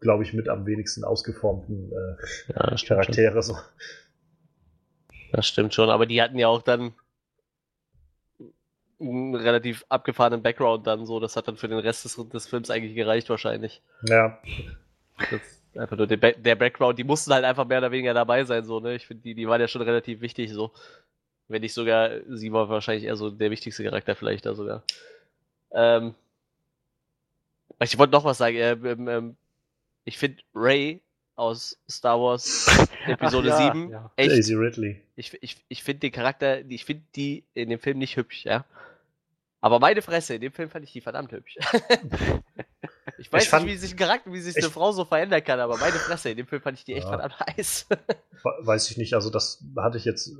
glaube ich, mit am wenigsten ausgeformten äh, Ja, das stimmt, schon. Charaktere. So. das stimmt schon. Aber die hatten ja auch dann einen relativ abgefahrenen Background dann so. Das hat dann für den Rest des, des Films eigentlich gereicht wahrscheinlich. Ja, einfach nur der, Ba- der Background, die mussten halt einfach mehr oder weniger dabei sein, so, ne? Ich finde, die, die waren ja schon relativ wichtig, so. Wenn nicht sogar, sie war wahrscheinlich eher so der wichtigste Charakter vielleicht da sogar. Ähm, ich wollte noch was sagen, ähm, ähm, ähm, ich finde Ray aus Star Wars Episode Ach ja, 7 ja. echt, Daisy Ridley. ich, ich, ich finde den Charakter, ich finde die in dem Film nicht hübsch, ja. Aber meine Fresse, in dem Film fand ich die verdammt hübsch. Ich weiß Ich fand- nicht, wie sich ein Charakter, wie sich ich- eine Frau so verändern kann, aber meine Fresse, in dem Film fand ich die echt Ja. verdammt heiß. We- Weiß ich nicht, also das hatte ich jetzt,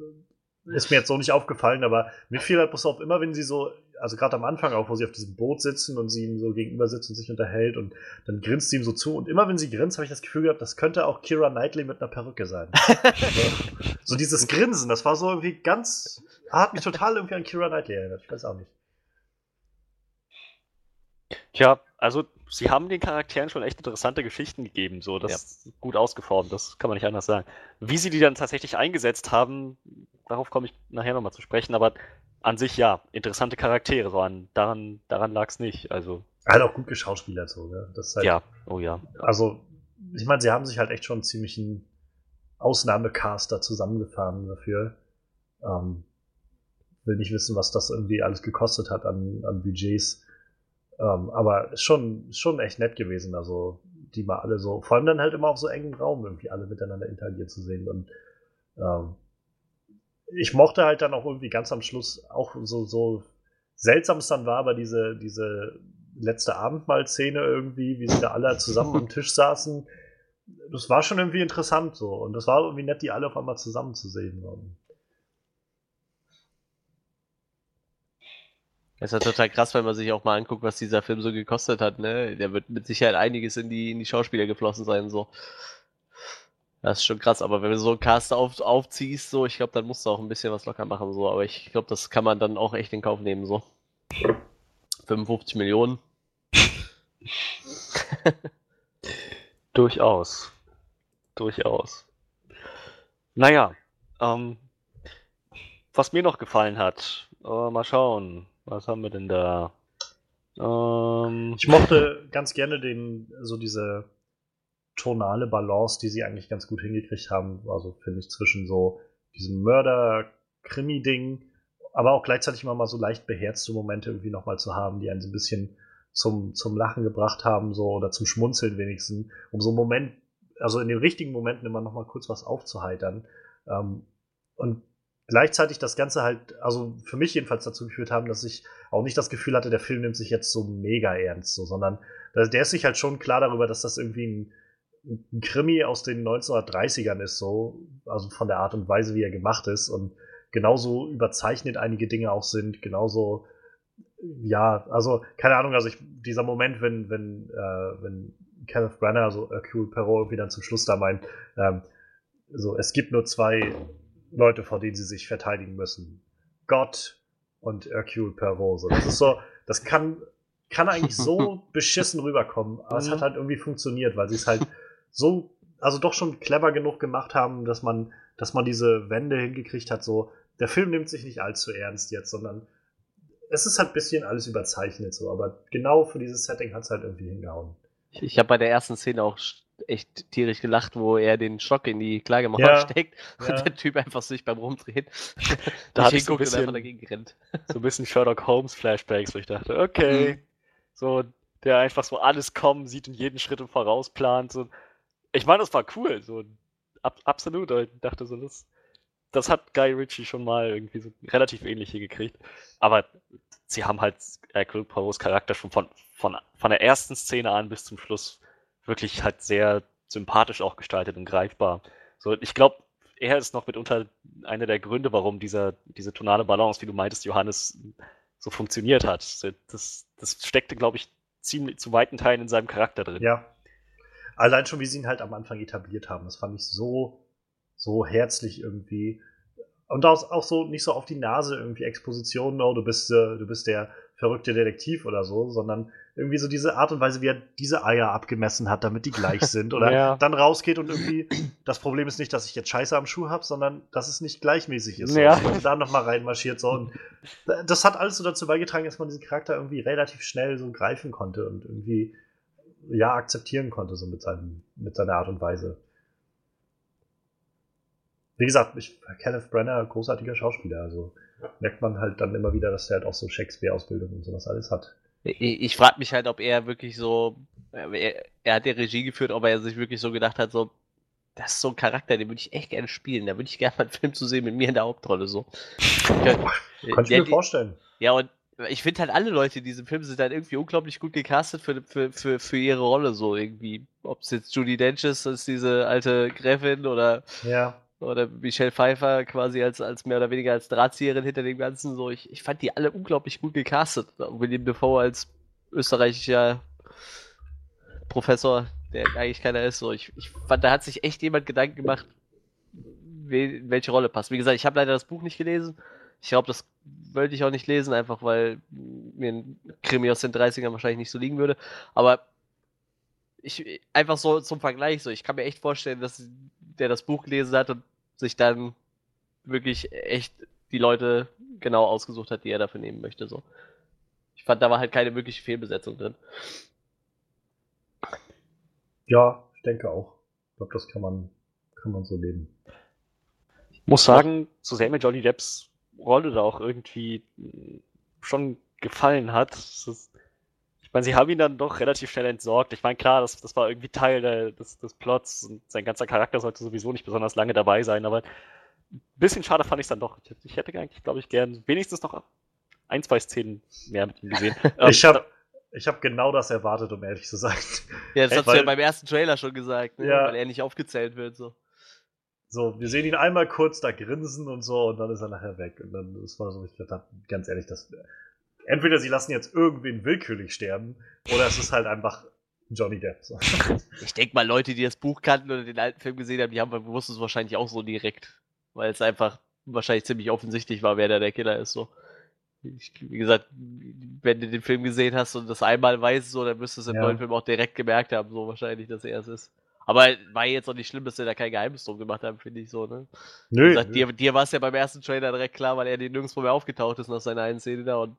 ist mir jetzt so nicht aufgefallen, aber mir fiel halt bloß auf, immer wenn sie so, also gerade am Anfang auch, wo sie auf diesem Boot sitzen und sie ihm so gegenüber sitzt und sich unterhält und dann grinst sie ihm so zu und immer wenn sie grinst, habe ich das Gefühl gehabt, das könnte auch Kira Knightley mit einer Perücke sein. so, so dieses Grinsen, das war so irgendwie ganz, hat mich total irgendwie an Kira Knightley erinnert, ich weiß auch nicht. Tja, also sie haben den Charakteren schon echt interessante Geschichten gegeben, so das ist gut ausgeformt, das kann man nicht anders sagen. Wie sie die dann tatsächlich eingesetzt haben, darauf komme ich nachher nochmal zu sprechen, aber an sich ja, interessante Charaktere, so an, daran, daran lag es nicht. Also, Halt auch gut geschauspielert so, ne? Das ist halt, ja, oh ja. Also, ich meine, sie haben sich halt echt schon einen ziemlichen Ausnahmecast da zusammengefahren dafür. Ähm, will nicht wissen, was das irgendwie alles gekostet hat an, an Budgets. Ähm, aber schon, schon echt nett gewesen, also die mal alle so, vor allem dann halt immer auf so engem Raum irgendwie alle miteinander interagieren zu sehen. Und ähm, ich mochte halt dann auch irgendwie ganz am Schluss auch so, so seltsam es dann war, aber diese, diese letzte Abendmahlszene irgendwie, wie sie da alle zusammen am Tisch saßen, das war schon irgendwie interessant so. Und das war irgendwie nett, die alle auf einmal zusammen zu sehen. Und Das ist ja total krass, wenn man sich auch mal anguckt, was dieser Film so gekostet hat, ne? Der wird mit Sicherheit einiges in die, in die Schauspieler geflossen sein, so. Das ist schon krass, aber wenn du so einen Cast auf, aufziehst, so, ich glaube, dann musst du auch ein bisschen was locker machen, so. Aber ich glaube, das kann man dann auch echt in Kauf nehmen, so. 55 Millionen. Durchaus. Durchaus. Naja, ähm, was mir noch gefallen hat, äh, mal schauen, was haben wir denn da? Ähm, ich mochte ganz gerne den, so diese tonale Balance, die sie eigentlich ganz gut hingekriegt haben. Also finde ich zwischen so diesem Mörder-Krimi-Ding, aber auch gleichzeitig immer mal so leicht beherzte Momente irgendwie nochmal zu haben, die einen so ein bisschen zum, zum Lachen gebracht haben, so oder zum Schmunzeln wenigstens, um so einen Moment, also in den richtigen Momenten immer nochmal kurz was aufzuheitern. Ähm, und gleichzeitig das Ganze halt, also für mich jedenfalls dazu geführt haben, dass ich auch nicht das Gefühl hatte, der Film nimmt sich jetzt so mega ernst, so, sondern der, ist sich halt schon klar darüber, dass das irgendwie ein, ein Krimi aus den 1930ern ist, so, also von der Art und Weise, wie er gemacht ist. Und genauso überzeichnet einige Dinge auch sind, genauso ja, also keine Ahnung, also ich, dieser Moment, wenn wenn äh, wenn Kenneth Branagh, also Hercule Perot, irgendwie dann zum Schluss da meint, ähm, so es gibt nur zwei Leute, vor denen sie sich verteidigen müssen, Gott und Hercule Perot. So, das ist so, das kann kann eigentlich so beschissen rüberkommen, aber es hat halt irgendwie funktioniert, weil sie es halt so, also doch schon clever genug gemacht haben, dass man, dass man diese Wende hingekriegt hat. So, der Film nimmt sich nicht allzu ernst jetzt, sondern es ist halt ein bisschen alles überzeichnet so, aber genau für dieses Setting hat es halt irgendwie hingehauen. Ich, ich habe bei der ersten Szene auch echt tierisch gelacht, wo er den Stock in die Klagemauer Ja, steckt ja. und der Typ einfach sich beim Rumdrehen Da hatte ich so ein hinguckt und einfach bisschen- dagegen rennt. so ein bisschen Sherlock Holmes Flashbacks, wo ich dachte, okay, so der einfach so alles kommen sieht und jeden Schritt im Voraus plant. So. Ich meine, das war cool, so ab, absolut. Ich dachte so, das, das hat Guy Ritchie schon mal irgendwie so relativ ähnlich hingekriegt. Aber sie haben halt Hercule Poirots Charakter schon von, von, von der ersten Szene an bis zum Schluss wirklich halt sehr sympathisch auch gestaltet und greifbar. So, ich glaube, er ist noch mitunter einer der Gründe, warum dieser, diese tonale Balance, wie du meintest, Johannes, so funktioniert hat. Das, das steckte, glaube ich, ziemlich zu weiten Teilen in seinem Charakter drin. Ja. Allein schon, wie sie ihn halt am Anfang etabliert haben, das fand ich so, so herzlich irgendwie. Und auch, auch so nicht so auf die Nase irgendwie Exposition, no, du bist, äh, du bist der verrückte Detektiv oder so, sondern irgendwie so diese Art und Weise, wie er diese Eier abgemessen hat, damit die gleich sind. Oder Ja. dann rausgeht und irgendwie, das Problem ist nicht, dass ich jetzt Scheiße am Schuh habe, sondern dass es nicht gleichmäßig ist. Ja. Und da nochmal reinmarschiert. So. Und das hat alles so dazu beigetragen, dass man diesen Charakter irgendwie relativ schnell so greifen konnte und irgendwie ja akzeptieren konnte, so mit, seinem, mit seiner Art und Weise. Wie gesagt, ich, Kenneth Brenner, großartiger Schauspieler, also merkt man halt dann immer wieder, dass er halt auch so Shakespeare-Ausbildung und sowas alles hat. Ich, ich frage mich halt, ob er wirklich so, er, er hat ja Regie geführt, ob er sich wirklich so gedacht hat, so, das ist so ein Charakter, den würde ich echt gerne spielen. Da würde ich gerne mal einen Film zu sehen mit mir in der Hauptrolle so. Kann ich mir vorstellen. Ja, und ich finde halt alle Leute in diesem Film sind halt irgendwie unglaublich gut gecastet für, für, für, für ihre Rolle so irgendwie. Ob es jetzt Judy Dench ist, als diese alte Gräfin oder, Ja. oder Michelle Pfeiffer quasi als, als mehr oder weniger als Drahtzieherin hinter dem Ganzen. So, ich, ich fand die alle unglaublich gut gecastet. William Defoe als österreichischer Professor, der eigentlich keiner ist. So, ich, ich fand, da hat sich echt jemand Gedanken gemacht, we- welche Rolle passt. Wie gesagt, ich habe leider das Buch nicht gelesen. Ich glaube, das wollte ich auch nicht lesen, einfach weil mir ein Krimi aus den 30ern wahrscheinlich nicht so liegen würde. Aber ich, einfach so zum Vergleich, so, ich kann mir echt vorstellen, dass der das Buch gelesen hat und sich dann wirklich echt die Leute genau ausgesucht hat, die er dafür nehmen möchte. So. Ich fand, da war halt keine wirkliche Fehlbesetzung drin. Ja, ich denke auch. Ich glaube, das kann man, kann man so leben. muss sagen, so sehr mir Johnny Depps Rolle da auch irgendwie mh, schon gefallen hat. ist- ich meine, sie haben ihn dann doch relativ schnell entsorgt. Ich meine, klar, das, das war irgendwie Teil der, des, des Plots und sein ganzer Charakter sollte sowieso nicht besonders lange dabei sein, aber ein bisschen schade fand ich es dann doch. Ich, ich hätte eigentlich, glaube ich, gern wenigstens noch ein, zwei Szenen mehr mit ihm gesehen. Ähm, ich habe ich hab genau das erwartet, um ehrlich zu sein. Ja, das hast du ja beim ersten Trailer schon gesagt, ne? Ja. weil er nicht aufgezählt wird. So. So, wir sehen ihn einmal kurz da grinsen und so und dann ist er nachher weg. Und dann, das war so, ich dachte, ganz ehrlich, das, entweder sie lassen jetzt irgendwen willkürlich sterben oder es ist halt einfach Johnny Depp. So. Ich denke mal, Leute, die das Buch kannten oder den alten Film gesehen haben, die haben wussten es wahrscheinlich auch so direkt. Weil es einfach wahrscheinlich ziemlich offensichtlich war, wer da der Killer ist. So. Ich, wie gesagt, wenn du den Film gesehen hast und das einmal weißt, so, dann müsstest du im Ja. neuen Film auch direkt gemerkt haben, so wahrscheinlich, dass er es ist. Aber war jetzt auch nicht schlimm, dass sie da kein Geheimnis drum gemacht haben, finde ich so, ne? Nö, gesagt, dir, dir war es ja beim ersten Trailer direkt klar, weil er dir nirgendwo mehr aufgetaucht ist nach seiner einen Szene da und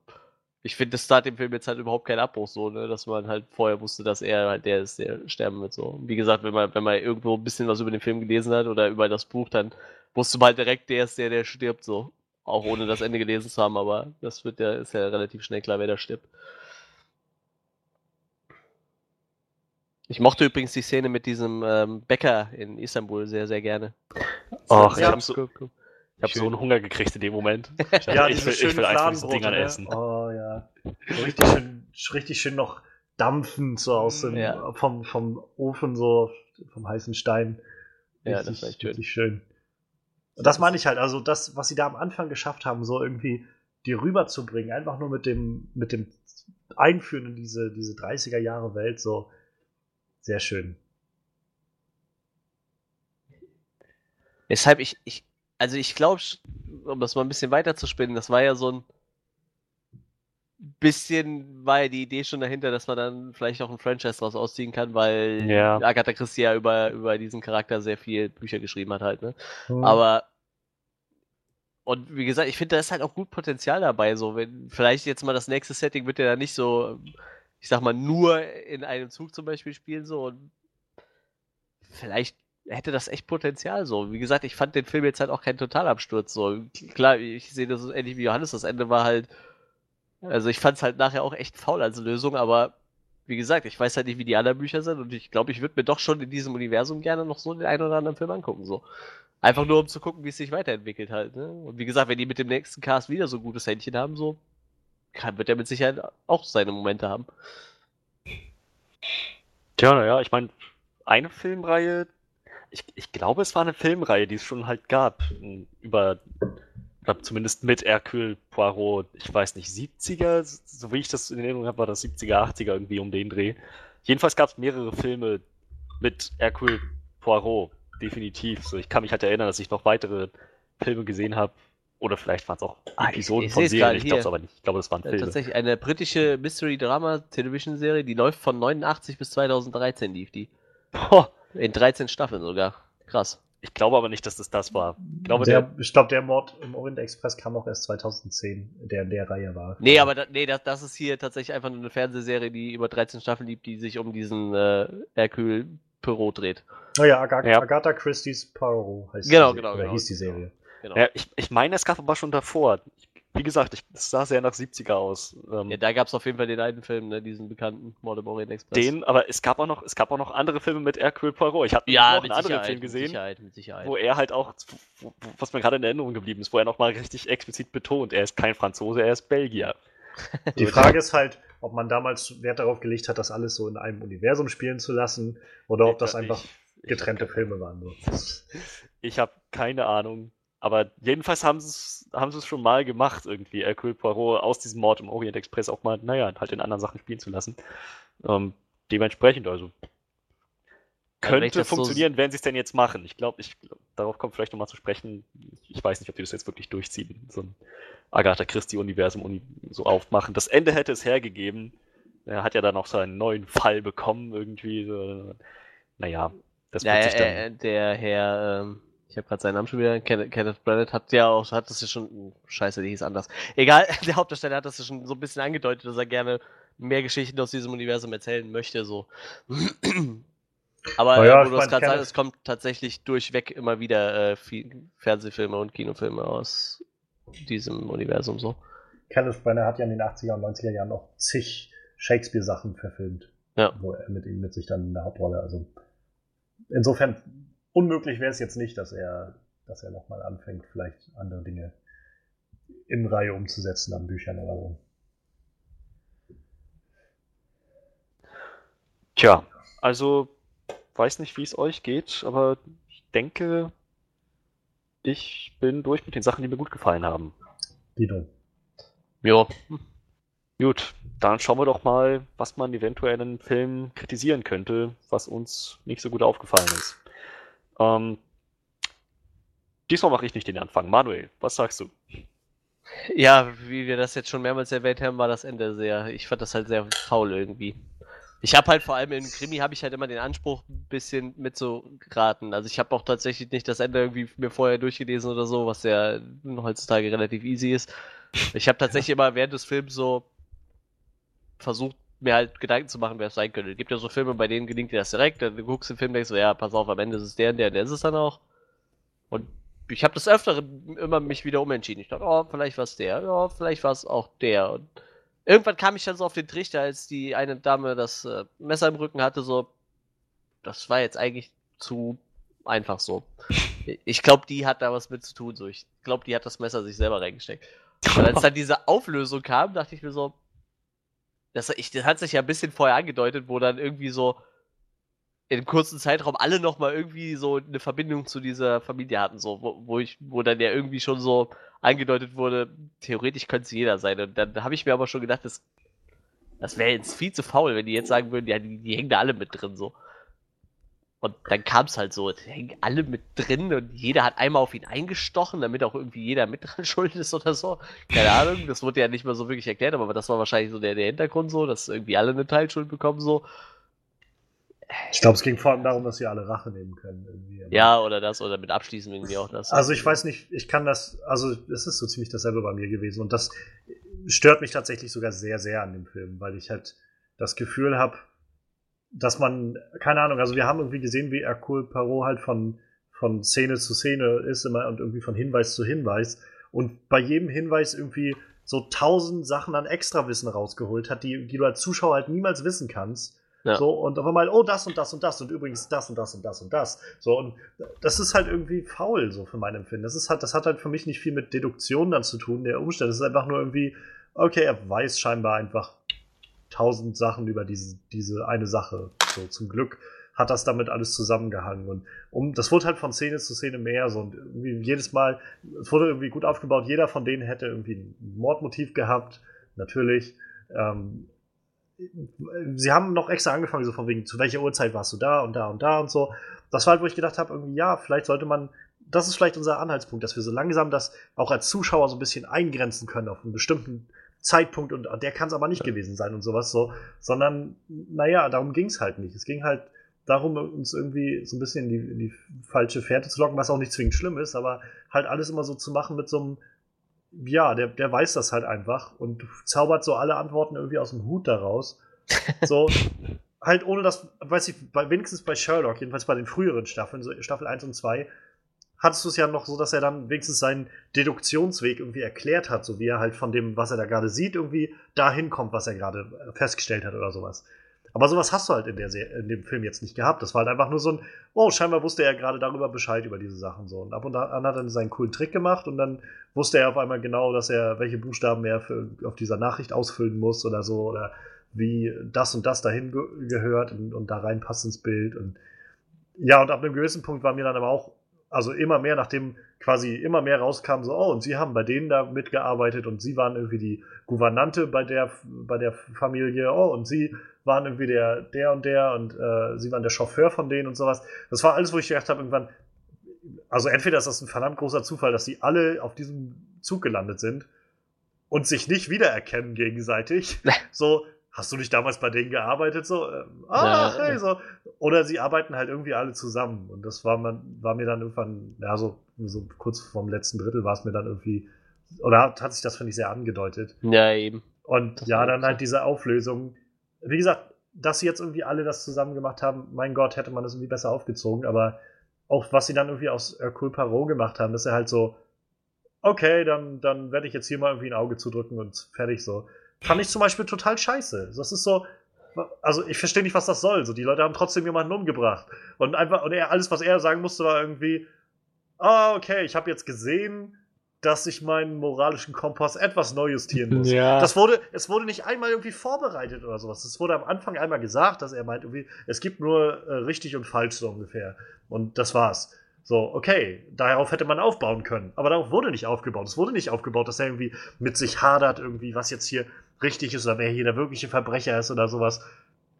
ich finde, das tat dem Film jetzt halt überhaupt keinen Abbruch so, ne, dass man halt vorher wusste, dass er halt der ist, der sterben wird so. Und Wie gesagt, wenn man, wenn man irgendwo ein bisschen was über den Film gelesen hat oder über das Buch, dann wusste man halt direkt, der ist der, der stirbt so. Auch ohne das Ende gelesen zu haben, aber das wird ja, ist ja relativ schnell klar, wer da stirbt. Ich mochte übrigens die Szene mit diesem ähm, Bäcker in Istanbul sehr, sehr gerne. Och, ich ich hab habe so, Cool, cool. ich hab so einen Hunger gekriegt in dem Moment. Ich dachte, ja, ich will, ich will einfach diese Fladenbrote, Dinger ne? essen. Oh ja. So richtig schön, richtig schön noch dampfen so aus dem, Ja. vom, vom Ofen, so vom heißen Stein. Ja, Richtig, das war echt schön. richtig schön. Und das meine ich halt, also das, was sie da am Anfang geschafft haben, so irgendwie die rüberzubringen, einfach nur mit dem, mit dem Einführen in diese, diese 30er Jahre Welt, so sehr schön. Weshalb ich, ich also ich glaube, um das mal ein bisschen weiter zu spinnen, das war ja so ein bisschen, war ja die Idee schon dahinter, dass man dann vielleicht auch ein Franchise draus ausziehen kann, weil Ja. Agatha Christie ja über, über diesen Charakter sehr viel Bücher geschrieben hat halt, ne? Hm. Aber und wie gesagt, ich finde, da ist halt auch gut Potenzial dabei. So, wenn vielleicht jetzt mal das nächste Setting wird ja dann nicht so, ich sag mal, nur in einem Zug zum Beispiel spielen, so und vielleicht hätte das echt Potenzial so. Wie gesagt, ich fand den Film jetzt halt auch kein Totalabsturz. So, klar, ich sehe das ähnlich wie Johannes. Das Ende war halt, also ich fand es halt nachher auch echt faul als Lösung, aber wie gesagt, ich weiß halt nicht, wie die anderen Bücher sind und ich glaube, ich würde mir doch schon in diesem Universum gerne noch so den einen oder anderen Film angucken. So. Einfach nur, um zu gucken, wie es sich weiterentwickelt halt. Ne? Und wie gesagt, wenn die mit dem nächsten Cast wieder so ein gutes Händchen haben, so, kann, wird er mit Sicherheit auch seine Momente haben. Tja, naja, ich meine, eine Filmreihe, ich, ich glaube, es war eine Filmreihe, die es schon halt gab, m, über, oder zumindest mit Hercule Poirot, ich weiß nicht, 70er, so wie ich das in Erinnerung habe, war das 70er, 80er irgendwie um den Dreh. Jedenfalls gab es mehrere Filme mit Hercule Poirot, definitiv. So, ich kann mich halt erinnern, dass ich noch weitere Filme gesehen habe, oder vielleicht waren es auch Ah, ich- Episoden ich von seh's Serien, ich glaube es aber nicht. Ich glaube, das waren Äh, Filme. tatsächlich eine britische Mystery-Drama-Television-Serie, die läuft von 89 bis 2013 lief die. Boah, In 13 Staffeln sogar. Krass. ich glaube aber nicht, dass es das war. Ich glaube, der, der, ich glaube, der Mord im Orient Express kam auch erst 2010, der in der Reihe war. Nee, aber da, nee, das, das ist hier tatsächlich einfach nur eine Fernsehserie, die über 13 Staffeln lief, die sich um diesen äh, Hercule Perot dreht. Naja, Oh Aga Ja. Agatha Christie's Poirot heißt Genau, die, genau, genau. hieß die Serie. Genau. Ja, ich, ich meine, es gab aber schon davor. Wie gesagt, ich, es sah sehr nach 70er aus. Ähm, Ja, da gab es auf jeden Fall den einen Film, ne, diesen bekannten Mord im Orient Express. den, aber es gab auch noch, es gab auch noch andere Filme mit Hercule Poirot. Ich habe ja, noch einen anderen Film mit gesehen, Sicherheit, mit Sicherheit. wo er halt auch, wo, wo- was mir gerade in Erinnerung geblieben ist, wo er nochmal richtig explizit betont, er ist kein Franzose, er ist Belgier. Die Frage ist halt, ob man damals Wert darauf gelegt hat, das alles so in einem Universum spielen zu lassen oder ob das einfach ich, getrennte ich Filme waren. So. Ich habe keine Ahnung. Aber jedenfalls haben sie es haben sie's schon mal gemacht, irgendwie, Hercule Poirot aus diesem Mord im Orient Express auch mal, naja, halt in anderen Sachen spielen zu lassen. Ähm, dementsprechend, also Also könnte das so- funktionieren, wenn sie es denn jetzt machen. Ich glaube, ich, darauf kommt vielleicht nochmal zu sprechen. Ich weiß nicht, ob die das jetzt wirklich durchziehen. So ein Agatha Christie-Universum uni so aufmachen. Das Ende hätte es hergegeben. Er hat ja dann auch seinen neuen Fall bekommen, irgendwie. So. Naja, das Ja, wird ja, sich dann. äh, der Herr, ähm, ich habe gerade seinen Namen schon wieder, Kenneth, Kenneth Branagh hat ja auch, hat das ja schon, scheiße, die hieß anders. Egal, der Hauptdarsteller hat das ja schon so ein bisschen angedeutet, dass er gerne mehr Geschichten aus diesem Universum erzählen möchte, so. Aber äh, ich wo du es mein, gerade sagst, es kommt tatsächlich durchweg immer wieder äh, Fernsehfilme und Kinofilme aus diesem Universum so. Kenneth Branagh hat ja in den 80er und 90er Jahren noch zig Shakespeare-Sachen verfilmt. Ja. Wo er mit ihm mit sich dann in der Hauptrolle. Also insofern unmöglich wäre es jetzt nicht, dass er, dass er nochmal anfängt, vielleicht andere Dinge in Reihe umzusetzen an Büchern oder so. Tja, also weiß nicht, wie es euch geht, aber ich denke, ich bin durch mit den Sachen, die mir gut gefallen haben. Guido. Ja, Gut, dann schauen wir doch mal, was man eventuell in einem Film kritisieren könnte, was uns nicht so gut aufgefallen ist. Ähm, diesmal mache ich nicht den Anfang. Manuel, was sagst du? Ja, wie wir das jetzt schon mehrmals erwähnt haben, war das Ende sehr. Ich fand das halt sehr faul irgendwie. Ich habe halt vor allem im Krimi habe ich halt immer den Anspruch, ein bisschen mitzuraten. Also ich habe auch tatsächlich nicht das Ende irgendwie mir vorher durchgelesen oder so, was ja heutzutage relativ easy ist. Ich habe tatsächlich immer während des Films so versucht, mir halt Gedanken zu machen, wer es sein könnte. Es gibt ja so Filme, bei denen gelingt dir das direkt. Dann guckst du den Film, denkst so, ja, pass auf, am Ende ist es der und der und der ist es dann auch. Und ich habe das Öfteren immer mich wieder umentschieden. Ich dachte, oh, vielleicht war es der, ja, vielleicht war es auch der. Und irgendwann kam ich dann so auf den Trichter, als die eine Dame das äh, Messer im Rücken hatte, so, das war jetzt eigentlich zu einfach so. Ich glaube, die hat da was mit zu tun. So. Ich glaube, die hat das Messer sich selber reingesteckt. Und als dann diese Auflösung kam, dachte ich mir so, das, ich, das hat sich ja ein bisschen vorher angedeutet, wo dann irgendwie so in einem kurzen Zeitraum alle nochmal irgendwie so eine Verbindung zu dieser Familie hatten, so, wo, wo ich, wo dann ja irgendwie schon so angedeutet wurde, theoretisch könnte es jeder sein. Und dann habe ich mir aber schon gedacht, das, das wäre jetzt viel zu faul, wenn die jetzt sagen würden, ja, die, die hängen da alle mit drin, so. Und dann kam es halt so, hängen alle mit drin und jeder hat einmal auf ihn eingestochen, damit auch irgendwie jeder mit dran schuld ist oder so. Keine Ahnung, das wurde ja nicht mehr so wirklich erklärt, aber das war wahrscheinlich so der, der Hintergrund so, dass irgendwie alle eine Teilschuld bekommen so. Ich glaube, es ging vor allem darum, dass sie alle Rache nehmen können. Irgendwie. Ja, oder das, oder mit abschließen irgendwie auch das. Also ich weiß nicht, ich kann das, also es ist so ziemlich dasselbe bei mir gewesen und das stört mich tatsächlich sogar sehr, sehr an dem Film, weil ich halt das Gefühl habe, dass man, keine Ahnung, also wir haben irgendwie gesehen, wie Hercule Poirot halt von, von Szene zu Szene ist immer und irgendwie von Hinweis zu Hinweis und bei jedem Hinweis irgendwie so tausend Sachen an Extrawissen rausgeholt hat, die, die du als Zuschauer halt niemals wissen kannst. Ja. So, und auf einmal, oh, das und das und das und übrigens das und das und das und das. So, und das ist halt irgendwie faul, so für mein Empfinden. Das ist halt, das hat halt für mich nicht viel mit Deduktion dann zu tun, der Umstand. Es ist einfach nur irgendwie, okay, er weiß scheinbar einfach tausend Sachen über diese, diese eine Sache. So, zum Glück hat das damit alles zusammengehangen. Und um, das wurde halt von Szene zu Szene mehr so. Und irgendwie jedes Mal, es wurde irgendwie gut aufgebaut. Jeder von denen hätte irgendwie ein Mordmotiv gehabt, natürlich. Ähm, sie haben noch extra angefangen, so von wegen, zu welcher Uhrzeit warst du da und da und da und so. Das war halt, wo ich gedacht habe, irgendwie, ja, vielleicht sollte man, das ist vielleicht unser Anhaltspunkt, dass wir so langsam das auch als Zuschauer so ein bisschen eingrenzen können auf einen bestimmten Zeitpunkt und der kann es aber nicht gewesen sein und sowas so, sondern, naja, darum ging es halt nicht. Es ging halt darum, uns irgendwie so ein bisschen in die, in die falsche Fährte zu locken, was auch nicht zwingend schlimm ist, aber halt alles immer so zu machen mit so einem, ja, der, der weiß das halt einfach und zaubert so alle Antworten irgendwie aus dem Hut daraus. So, halt ohne das, weiß ich, bei, wenigstens bei Sherlock, jedenfalls bei den früheren Staffeln, so Staffel 1 und 2, hattest du es ja noch so, dass er dann wenigstens seinen Deduktionsweg irgendwie erklärt hat, so wie er halt von dem, was er da gerade sieht, irgendwie dahin kommt, was er gerade festgestellt hat oder sowas. Aber sowas hast du halt in, der Se in dem Film jetzt nicht gehabt. Das war halt einfach nur so ein, oh, scheinbar wusste er gerade darüber Bescheid über diese Sachen so. Und ab und an hat er seinen coolen Trick gemacht und dann wusste er auf einmal genau, dass er, welche Buchstaben er für, auf dieser Nachricht ausfüllen muss oder so, oder wie das und das dahin ge gehört und, und da reinpasst ins Bild. Und ja, und ab einem gewissen Punkt war mir dann aber auch, also immer mehr, nachdem quasi immer mehr rauskam, so, oh, und sie haben bei denen da mitgearbeitet und sie waren irgendwie die Gouvernante bei der, bei der Familie, oh, und sie waren irgendwie der, der und der und äh, sie waren der Chauffeur von denen und sowas. Das war alles, wo ich gedacht habe, irgendwann, also entweder ist das ein verdammt großer Zufall, dass die alle auf diesem Zug gelandet sind und sich nicht wiedererkennen gegenseitig. so, hast du nicht damals bei denen gearbeitet? So, ähm, ah, ja, hey, so. Oder sie arbeiten halt irgendwie alle zusammen. Und das war, man, war mir dann irgendwann, ja, so, so kurz vorm letzten Drittel war es mir dann irgendwie, oder hat, hat sich das, finde ich, sehr angedeutet. Ja, eben. Und das ja, dann halt diese Auflösung. Wie gesagt, dass sie jetzt irgendwie alle das zusammen gemacht haben, mein Gott, hätte man das irgendwie besser aufgezogen, aber auch was sie dann irgendwie aus Hercule Poirot gemacht haben, dass er halt so, okay, dann, dann werde ich jetzt hier mal irgendwie ein Auge zudrücken und fertig so fand ich zum Beispiel total scheiße. Das ist so, also ich verstehe nicht, was das soll. So, die Leute haben trotzdem jemanden umgebracht. Und einfach, und er, alles, was er sagen musste, war irgendwie, ah, okay, ich habe jetzt gesehen, dass ich meinen moralischen Kompass etwas neu justieren muss. Ja. Das wurde, es wurde nicht einmal irgendwie vorbereitet oder sowas. Es wurde am Anfang einmal gesagt, dass er meint, irgendwie, es gibt nur äh, richtig und falsch so ungefähr. Und das war's. So, okay, darauf hätte man aufbauen können. Aber darauf wurde nicht aufgebaut. Es wurde nicht aufgebaut, dass er irgendwie mit sich hadert, irgendwie, was jetzt hier richtig ist oder wer hier der wirkliche Verbrecher ist oder sowas.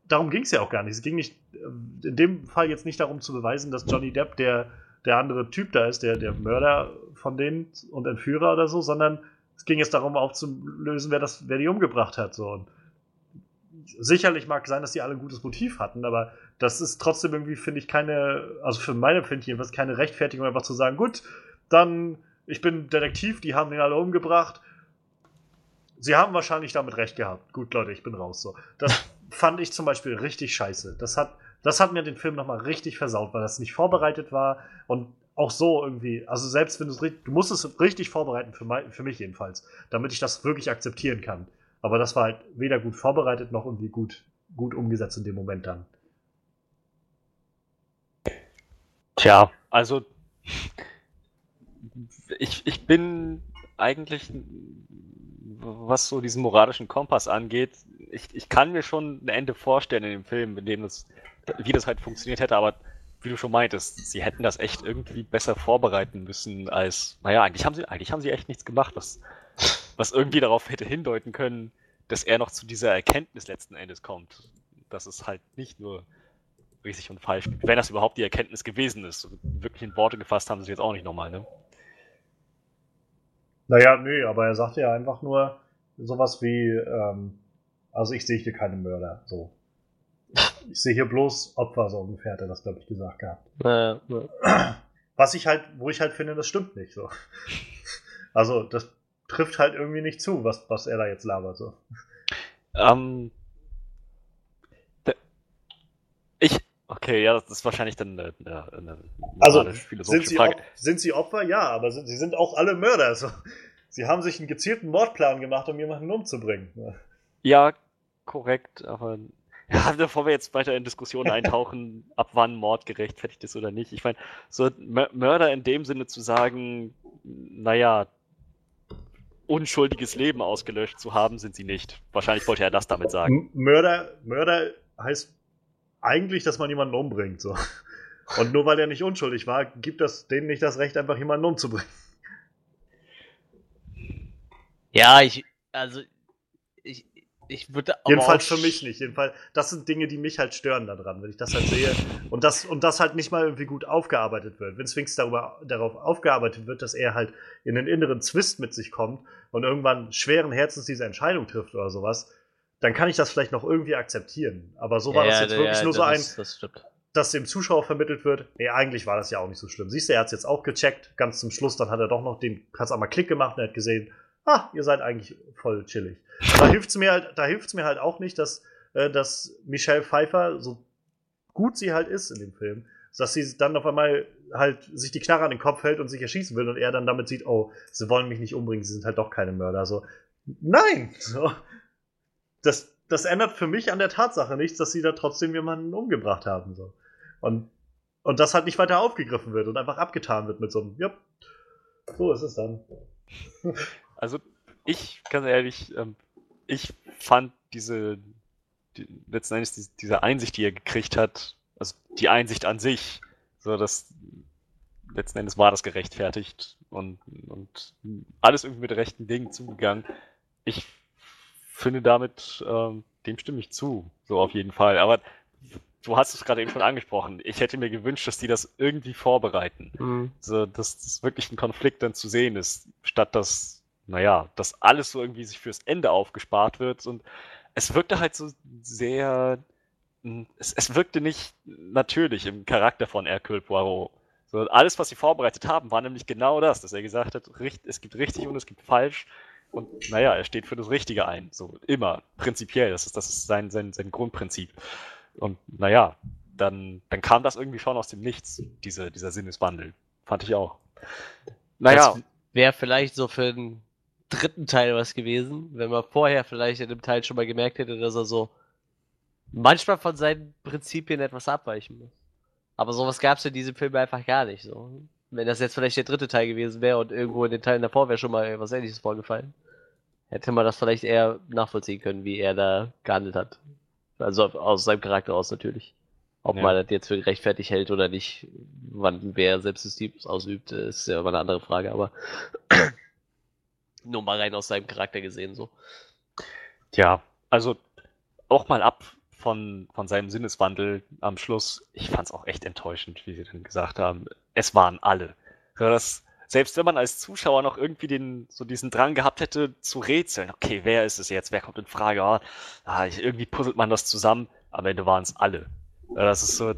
Darum ging es ja auch gar nicht. Es ging nicht, äh, in dem Fall jetzt nicht darum zu beweisen, dass Johnny Depp der, der andere Typ da ist, der, der Mörder von denen und Entführer oder so, sondern es ging jetzt darum aufzulösen, wer, das, wer die umgebracht hat. So. Und sicherlich mag sein, dass die alle ein gutes Motiv hatten, aber das ist trotzdem irgendwie, finde ich, keine, also für meine Empfinden jedenfalls keine Rechtfertigung, einfach zu sagen, gut, dann, ich bin Detektiv, die haben den alle umgebracht. Sie haben wahrscheinlich damit recht gehabt. Gut, Leute, ich bin raus. So. Das fand ich zum Beispiel richtig scheiße. Das hat, das hat mir den Film nochmal richtig versaut, weil das nicht vorbereitet war und auch so irgendwie, also selbst wenn du es du musst es richtig vorbereiten, für, mein, für mich jedenfalls, damit ich das wirklich akzeptieren kann. Aber das war halt weder gut vorbereitet noch irgendwie gut, gut umgesetzt in dem Moment dann. Tja, also ich, ich bin eigentlich, was so diesen moralischen Kompass angeht, ich, ich kann mir schon ein Ende vorstellen in dem Film, in dem das, wie das halt funktioniert hätte, aber wie du schon meintest, sie hätten das echt irgendwie besser vorbereiten müssen als, naja, eigentlich haben sie, eigentlich haben sie echt nichts gemacht, was, was irgendwie darauf hätte hindeuten können, dass er noch zu dieser Erkenntnis letzten Endes kommt. Dass es halt nicht nur richtig und falsch. Wenn das überhaupt die Erkenntnis gewesen ist. Wirklich in Worte gefasst haben sie es jetzt auch nicht nochmal, ne? Naja, nö, aber er sagte ja einfach nur sowas wie, ähm, also ich sehe hier keine Mörder, so. Ich sehe hier bloß Opfer, so ungefähr hat er das, glaube ich, gesagt gehabt. Naja, naja. Was ich halt, wo ich halt finde, das stimmt nicht so. Also, das trifft halt irgendwie nicht zu, was, was er da jetzt labert. So. Ähm, ich, okay, ja, das ist wahrscheinlich dann eine, eine, eine also, sind sie Frage. sind sie Opfer? Ja, aber sind, sie sind auch alle Mörder. Also, sie haben sich einen gezielten Mordplan gemacht, um jemanden umzubringen. Ja, korrekt, aber ja, bevor wir jetzt weiter in Diskussionen eintauchen, ab wann Mord gerechtfertigt ist oder nicht. Ich meine, so Mörder in dem Sinne zu sagen, naja, unschuldiges Leben ausgelöscht zu haben, sind sie nicht. Wahrscheinlich wollte er das damit sagen. Mörder, Mörder heißt eigentlich, dass man jemanden umbringt. So. Und nur weil er nicht unschuldig war, gibt das denen nicht das Recht, einfach jemanden umzubringen. Ja, ich, also ich, ich würde Jedenfalls für mich nicht. Jedenfalls, das sind Dinge, die mich halt stören daran, wenn ich das halt sehe. Und das, und das halt nicht mal irgendwie gut aufgearbeitet wird. Wenn Sphinx darüber, darauf aufgearbeitet wird, dass er halt in den inneren Zwist mit sich kommt und irgendwann schweren Herzens diese Entscheidung trifft oder sowas, dann kann ich das vielleicht noch irgendwie akzeptieren. Aber so war ja, das jetzt wirklich ja, nur so ein, ist, das dass dem Zuschauer vermittelt wird, nee, eigentlich war das ja auch nicht so schlimm. Siehst du, er hat es jetzt auch gecheckt, ganz zum Schluss, dann hat er doch noch den, hat es einmal Klick gemacht und er hat gesehen, ah, ihr seid eigentlich voll chillig. Da hilft es mir halt, da hilft's mir halt auch nicht, dass, äh, dass Michelle Pfeiffer, so gut sie halt ist in dem Film, dass sie dann auf einmal halt sich die Knarre an den Kopf hält und sich erschießen will und er dann damit sieht, oh, sie wollen mich nicht umbringen, sie sind halt doch keine Mörder. So, nein! So, das, das ändert für mich an der Tatsache nichts, dass sie da trotzdem jemanden umgebracht haben. So. Und, und das halt nicht weiter aufgegriffen wird und einfach abgetan wird mit so einem, ja, so ist es dann. Also, ich, ganz ehrlich, ähm, ich fand diese, die, letzten Endes die, diese Einsicht, die er gekriegt hat, also die Einsicht an sich, so dass letzten Endes war das gerechtfertigt und, und alles irgendwie mit rechten Dingen zugegangen. Ich finde damit, ähm, dem stimme ich zu, so auf jeden Fall. Aber du hast es gerade eben schon angesprochen. Ich hätte mir gewünscht, dass die das irgendwie vorbereiten. Mhm. So, dass das wirklich ein Konflikt dann zu sehen ist, statt dass, naja, dass alles so irgendwie sich fürs Ende aufgespart wird. Und es wirkte halt so sehr, hm, es, es wirkte nicht natürlich im Charakter von Hercule Poirot. So, alles, was sie vorbereitet haben, war nämlich genau das, dass er gesagt hat, es gibt richtig und es gibt falsch. Und naja, er steht für das Richtige ein. So immer, prinzipiell. Das ist, das ist sein, sein, sein Grundprinzip. Und naja, dann, dann kam das irgendwie schon aus dem Nichts, diese, dieser Sinneswandel. Fand ich auch. Naja. Wäre vielleicht so für den dritten Teil was gewesen, wenn man vorher vielleicht in dem Teil schon mal gemerkt hätte, dass er so manchmal von seinen Prinzipien etwas abweichen muss. Aber sowas gab es in diesem Film einfach gar nicht. So. Wenn das jetzt vielleicht der dritte Teil gewesen wäre und irgendwo in den Teilen davor wäre schon mal was ähnliches vorgefallen, hätte man das vielleicht eher nachvollziehen können, wie er da gehandelt hat. Also aus seinem Charakter aus natürlich. Ob ja. man das jetzt für gerechtfertigt hält oder nicht, wann wer Selbstjustiz ausübt, ist ja immer eine andere Frage, aber nur mal rein aus seinem Charakter gesehen so. Tja, also auch mal ab von, von seinem Sinneswandel am Schluss, ich fand es auch echt enttäuschend, wie sie dann gesagt haben, es waren alle. Das, selbst wenn man als Zuschauer noch irgendwie den, so diesen Drang gehabt hätte zu rätseln, okay, wer ist es jetzt, wer kommt in Frage, oh, ah, irgendwie puzzelt man das zusammen, am Ende waren es alle. Das ist so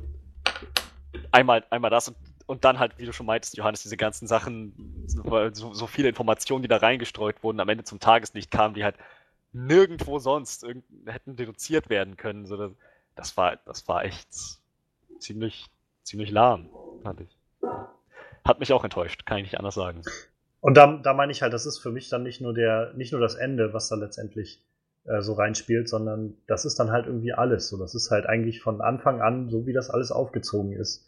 einmal, einmal das und, und dann halt, wie du schon meintest, Johannes, diese ganzen Sachen, so, so viele Informationen, die da reingestreut wurden, am Ende zum Tageslicht kamen, die halt nirgendwo sonst hätten deduziert werden können. So, das, war, das war echt ziemlich, ziemlich lahm, fand ich. Hat mich auch enttäuscht, kann ich nicht anders sagen. Und da, da meine ich halt, das ist für mich dann nicht nur der, nicht nur das Ende, was da letztendlich äh, so reinspielt, sondern das ist dann halt irgendwie alles. So, das ist halt eigentlich von Anfang an, so wie das alles aufgezogen ist.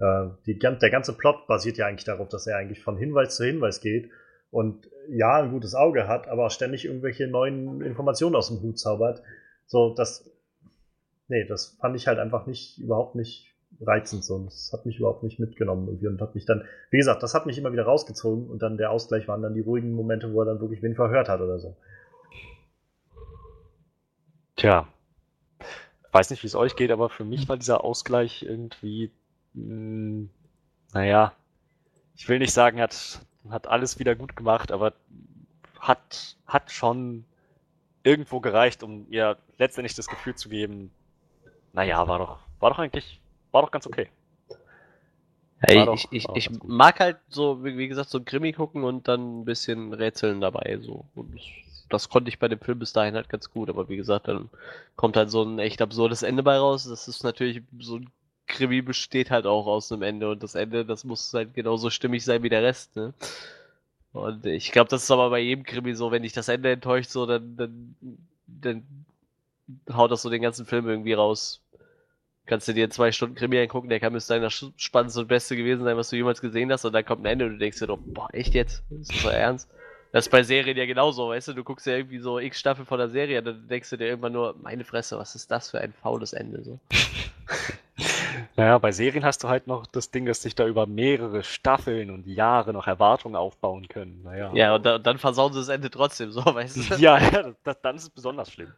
Äh, die, der ganze Plot basiert ja eigentlich darauf, dass er eigentlich von Hinweis zu Hinweis geht und ja, ein gutes Auge hat, aber ständig irgendwelche neuen Informationen aus dem Hut zaubert. So, das, nee, das fand ich halt einfach nicht, überhaupt nicht reizend so. Das hat mich überhaupt nicht mitgenommen irgendwie und hat mich dann, wie gesagt, das hat mich immer wieder rausgezogen und dann der Ausgleich waren dann die ruhigen Momente, wo er dann wirklich wen verhört hat oder so. Tja, weiß nicht, wie es euch geht, aber für mich war dieser Ausgleich irgendwie, mh, hm, naja, ich will nicht sagen, hat hat alles wieder gut gemacht, aber hat, hat schon irgendwo gereicht, um ihr letztendlich das Gefühl zu geben, naja, war doch, war doch eigentlich, war doch ganz okay. Hey, doch, ich, ich, ich mag halt so, wie gesagt, so Krimi gucken und dann ein bisschen Rätseln dabei. So. Und das konnte ich bei dem Film bis dahin halt ganz gut, aber wie gesagt, dann kommt halt so ein echt absurdes Ende bei raus. Das ist natürlich so ein Krimi besteht halt auch aus einem Ende und das Ende, das muss halt genauso stimmig sein wie der Rest, ne? Und ich glaube, das ist aber bei jedem Krimi so, wenn dich das Ende enttäuscht, so, dann, dann, dann haut das so den ganzen Film irgendwie raus. Kannst du dir zwei Stunden Krimi angucken, der kann bis dahin das spannendste und beste gewesen sein, was du jemals gesehen hast, und dann kommt ein Ende und du denkst dir doch, boah, echt jetzt? Ist das so ernst? Das ist bei Serien ja genauso, weißt du, du guckst ja irgendwie so x Staffel von der Serie, dann denkst du dir irgendwann nur, meine Fresse, was ist das für ein faules Ende, so. Naja, bei Serien hast du halt noch das Ding, dass sich da über mehrere Staffeln und Jahre noch Erwartungen aufbauen können. Naja. Ja, und, da, dann versauen sie das Ende trotzdem, so, weißt du? Ja, ja das, dann ist es besonders schlimm.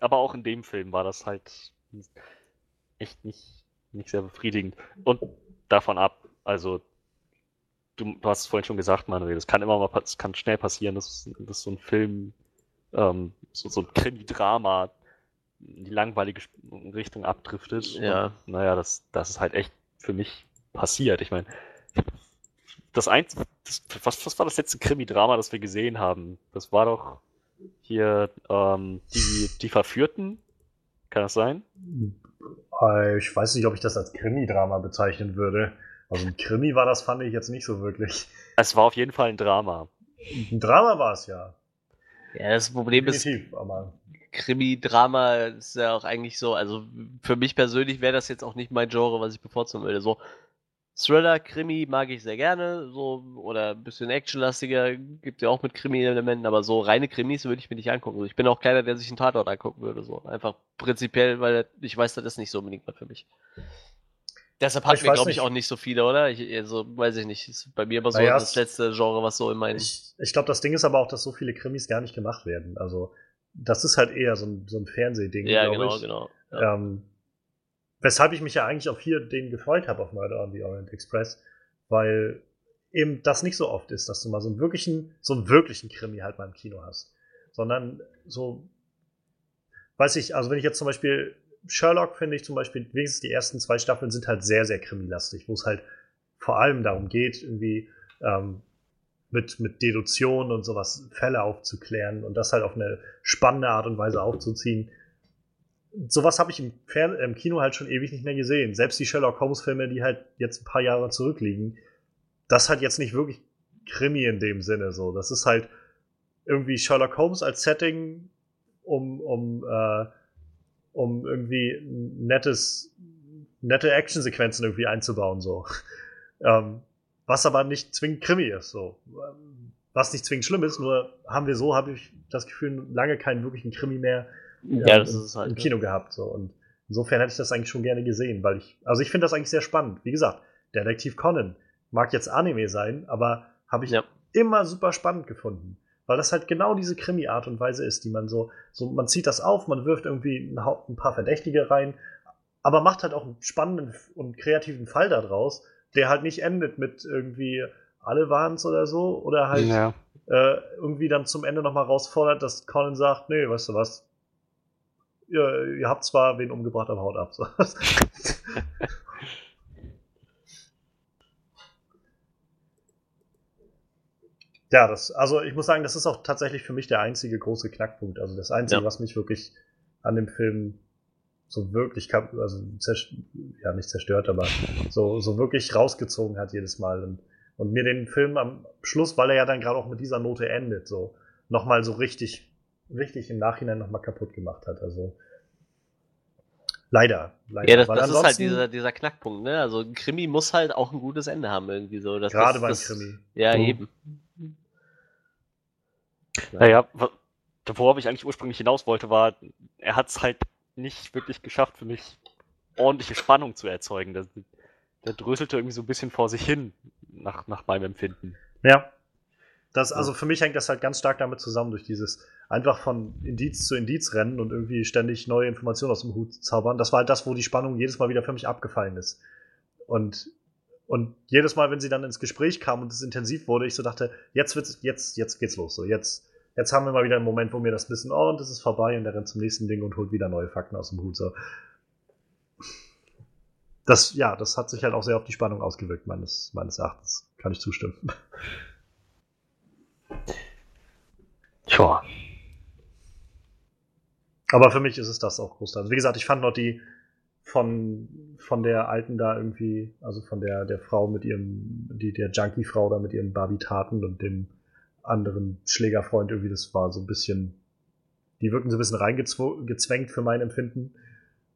Aber auch in dem Film war das halt echt nicht, nicht sehr befriedigend. Und davon ab, also, du, du hast es vorhin schon gesagt, Manuel, das kann immer mal, das kann schnell passieren, dass, dass so ein Film, ähm, so, so ein Krimi-Drama in die langweilige Richtung abdriftet. Ja. Und, naja, das, das ist halt echt für mich passiert. Ich meine, das einzige, was, was war das letzte Krimi-Drama, das wir gesehen haben? Das war doch hier ähm, die, die Verführten. Kann das sein? Äh, ich weiß nicht, ob ich das als Krimi-Drama bezeichnen würde. Also ein Krimi war das, fand ich jetzt nicht so wirklich. Es war auf jeden Fall ein Drama. Ein Drama war es ja. Ja, das Problem Definitiv, ist. Aber Krimi-Drama ist ja auch eigentlich so, also für mich persönlich wäre das jetzt auch nicht mein Genre, was ich bevorzugen würde. So Thriller, Krimi mag ich sehr gerne, so oder ein bisschen actionlastiger gibt ja auch mit Krimi-Elementen, aber so reine Krimis würde ich mir nicht angucken. Ich bin auch keiner, der sich einen Tatort angucken würde, so einfach prinzipiell, weil ich weiß, das ist nicht so unbedingt was für mich. Deshalb hatten wir, glaube ich, auch nicht so viele, oder? Ich, also, weiß ich nicht. Ist bei mir immer so naja, das letzte Genre, was so in meinen. Ich, ich glaube, das Ding ist aber auch, dass so viele Krimis gar nicht gemacht werden. Also, das ist halt eher so ein, so ein Fernsehding. Ja, genau, ich. genau. Ja. Ähm, weshalb ich mich ja eigentlich auch hier den gefreut habe auf Murder on the Orient Express, weil eben das nicht so oft ist, dass du mal so einen wirklichen, so einen wirklichen Krimi halt mal im Kino hast. Sondern so, weiß ich, also wenn ich jetzt zum Beispiel Sherlock finde ich zum Beispiel, wenigstens die ersten zwei Staffeln sind halt sehr, sehr krimilastig, wo es halt vor allem darum geht, irgendwie ähm, mit, mit Deduktion und sowas Fälle aufzuklären und das halt auf eine spannende Art und Weise aufzuziehen. Sowas habe ich im, Fern im Kino halt schon ewig nicht mehr gesehen. Selbst die Sherlock Holmes-Filme, die halt jetzt ein paar Jahre zurückliegen, das hat jetzt nicht wirklich Krimi in dem Sinne so. Das ist halt irgendwie Sherlock Holmes als Setting, um, um äh, um irgendwie nettes, nette Actionsequenzen irgendwie einzubauen, so. ähm, was aber nicht zwingend Krimi ist, so. Was nicht zwingend schlimm ist, nur haben wir so, habe ich das Gefühl, lange keinen wirklichen Krimi mehr ja, ähm, im, halt, im Kino ja. gehabt, so. Und insofern hätte ich das eigentlich schon gerne gesehen, weil ich, also ich finde das eigentlich sehr spannend. Wie gesagt, Detektiv Conan mag jetzt Anime sein, aber habe ich ja. immer super spannend gefunden. Weil das halt genau diese Krimi-Art und Weise ist, die man so, so, man zieht das auf, man wirft irgendwie ein paar Verdächtige rein, aber macht halt auch einen spannenden und kreativen Fall daraus, der halt nicht endet mit irgendwie alle waren's oder so, oder halt ja. äh, irgendwie dann zum Ende nochmal rausfordert, dass Colin sagt, nee, weißt du was, ihr, ihr habt zwar wen umgebracht, aber haut ab. So. Ja, das, also ich muss sagen, das ist auch tatsächlich für mich der einzige große Knackpunkt. Also das Einzige, ja. was mich wirklich an dem Film so wirklich, also ja nicht zerstört, aber so, so wirklich rausgezogen hat jedes Mal. Und, und mir den Film am Schluss, weil er ja dann gerade auch mit dieser Note endet, so nochmal so richtig, richtig im Nachhinein nochmal kaputt gemacht hat. Also Leider, leider. Ja, das, das ist halt dieser, dieser Knackpunkt, ne? Also ein Krimi muss halt auch ein gutes Ende haben, irgendwie so. Das, gerade das, beim Krimi. Ja, mhm. eben. Naja, worauf ich eigentlich ursprünglich hinaus wollte, war, er hat es halt nicht wirklich geschafft, für mich ordentliche Spannung zu erzeugen. Der, der dröselte irgendwie so ein bisschen vor sich hin, nach, nach meinem Empfinden. Ja. Das, also für mich hängt das halt ganz stark damit zusammen, durch dieses einfach von Indiz zu Indiz rennen und irgendwie ständig neue Informationen aus dem Hut zaubern. Das war halt das, wo die Spannung jedes Mal wieder für mich abgefallen ist. Und, und jedes Mal, wenn sie dann ins Gespräch kam und es intensiv wurde, ich so dachte, jetzt wird's, jetzt, jetzt geht's los. So, jetzt, jetzt haben wir mal wieder einen Moment, wo mir das Wissen, oh, und das ist vorbei und der rennt zum nächsten Ding und holt wieder neue Fakten aus dem Hut. So. Das, ja, das hat sich halt auch sehr auf die Spannung ausgewirkt, meines, meines Erachtens. Kann ich zustimmen. Tja. Aber für mich ist es das auch groß. Also wie gesagt, ich fand noch die von, von der alten da irgendwie, also von der, der Frau mit ihrem, die, der Junkie-Frau da mit ihren Barbie-Taten und dem anderen Schlägerfreund irgendwie, das war so ein bisschen, die wirkten so ein bisschen reingezwängt für mein Empfinden.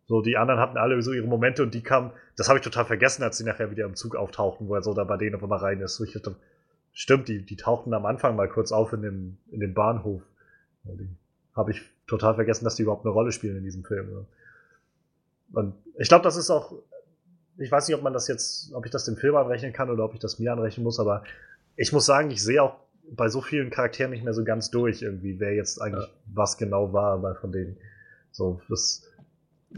So, die anderen hatten alle so ihre Momente und die kamen, das habe ich total vergessen, als sie nachher wieder im Zug auftauchten, wo er so da bei denen auf einmal rein ist. So, ich dachte, stimmt, die, die tauchten am Anfang mal kurz auf in dem, in dem Bahnhof. Habe ich total vergessen, dass die überhaupt eine Rolle spielen in diesem Film. Und ich glaube, das ist auch, ich weiß nicht, ob man das jetzt, ob ich das dem Film anrechnen kann oder ob ich das mir anrechnen muss, aber ich muss sagen, ich sehe auch bei so vielen Charakteren nicht mehr so ganz durch irgendwie, wer jetzt eigentlich ja. was genau war, weil von denen so das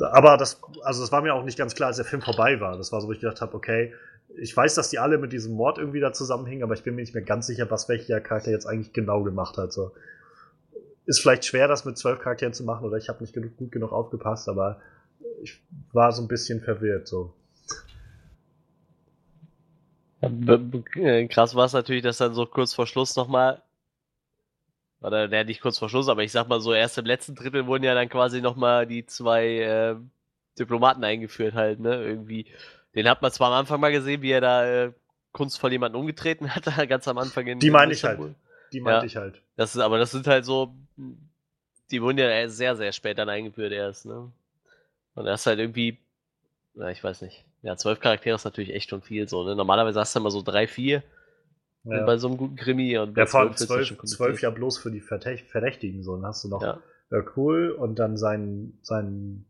aber das also das war mir auch nicht ganz klar, als der Film vorbei war. Das war so, wo ich gedacht habe, okay, ich weiß, dass die alle mit diesem Mord irgendwie da zusammenhängen, aber ich bin mir nicht mehr ganz sicher, was welcher Charakter jetzt eigentlich genau gemacht hat. So. Ist vielleicht schwer, das mit zwölf Charakteren zu machen, oder ich habe nicht gut genug aufgepasst, aber ich war so ein bisschen verwirrt. So. Äh, krass war es natürlich, dass dann so kurz vor Schluss nochmal, oder der nicht kurz vor Schluss, aber ich sag mal so, erst im letzten Drittel wurden ja dann quasi nochmal die zwei äh, Diplomaten eingeführt halt, ne? Irgendwie. Den hat man zwar am Anfang mal gesehen, wie er da äh, kunstvoll jemanden umgetreten hat, ganz am Anfang in Die meine ich halt. Die meinte ja, ich halt. Das ist, aber das sind halt so die wurden ja sehr, sehr spät dann eingeführt erst, ne? Und er ist halt irgendwie, na, ich weiß nicht. Ja, zwölf Charaktere ist natürlich echt schon viel so, ne? Normalerweise hast du immer so drei, vier Ja. bei so einem guten Krimi und Ja, vor allem zwölf, zwölf ja bloß für die Verdächt- Verdächtigen so. Dann hast du noch Ja. Cool und dann seinen, seinen,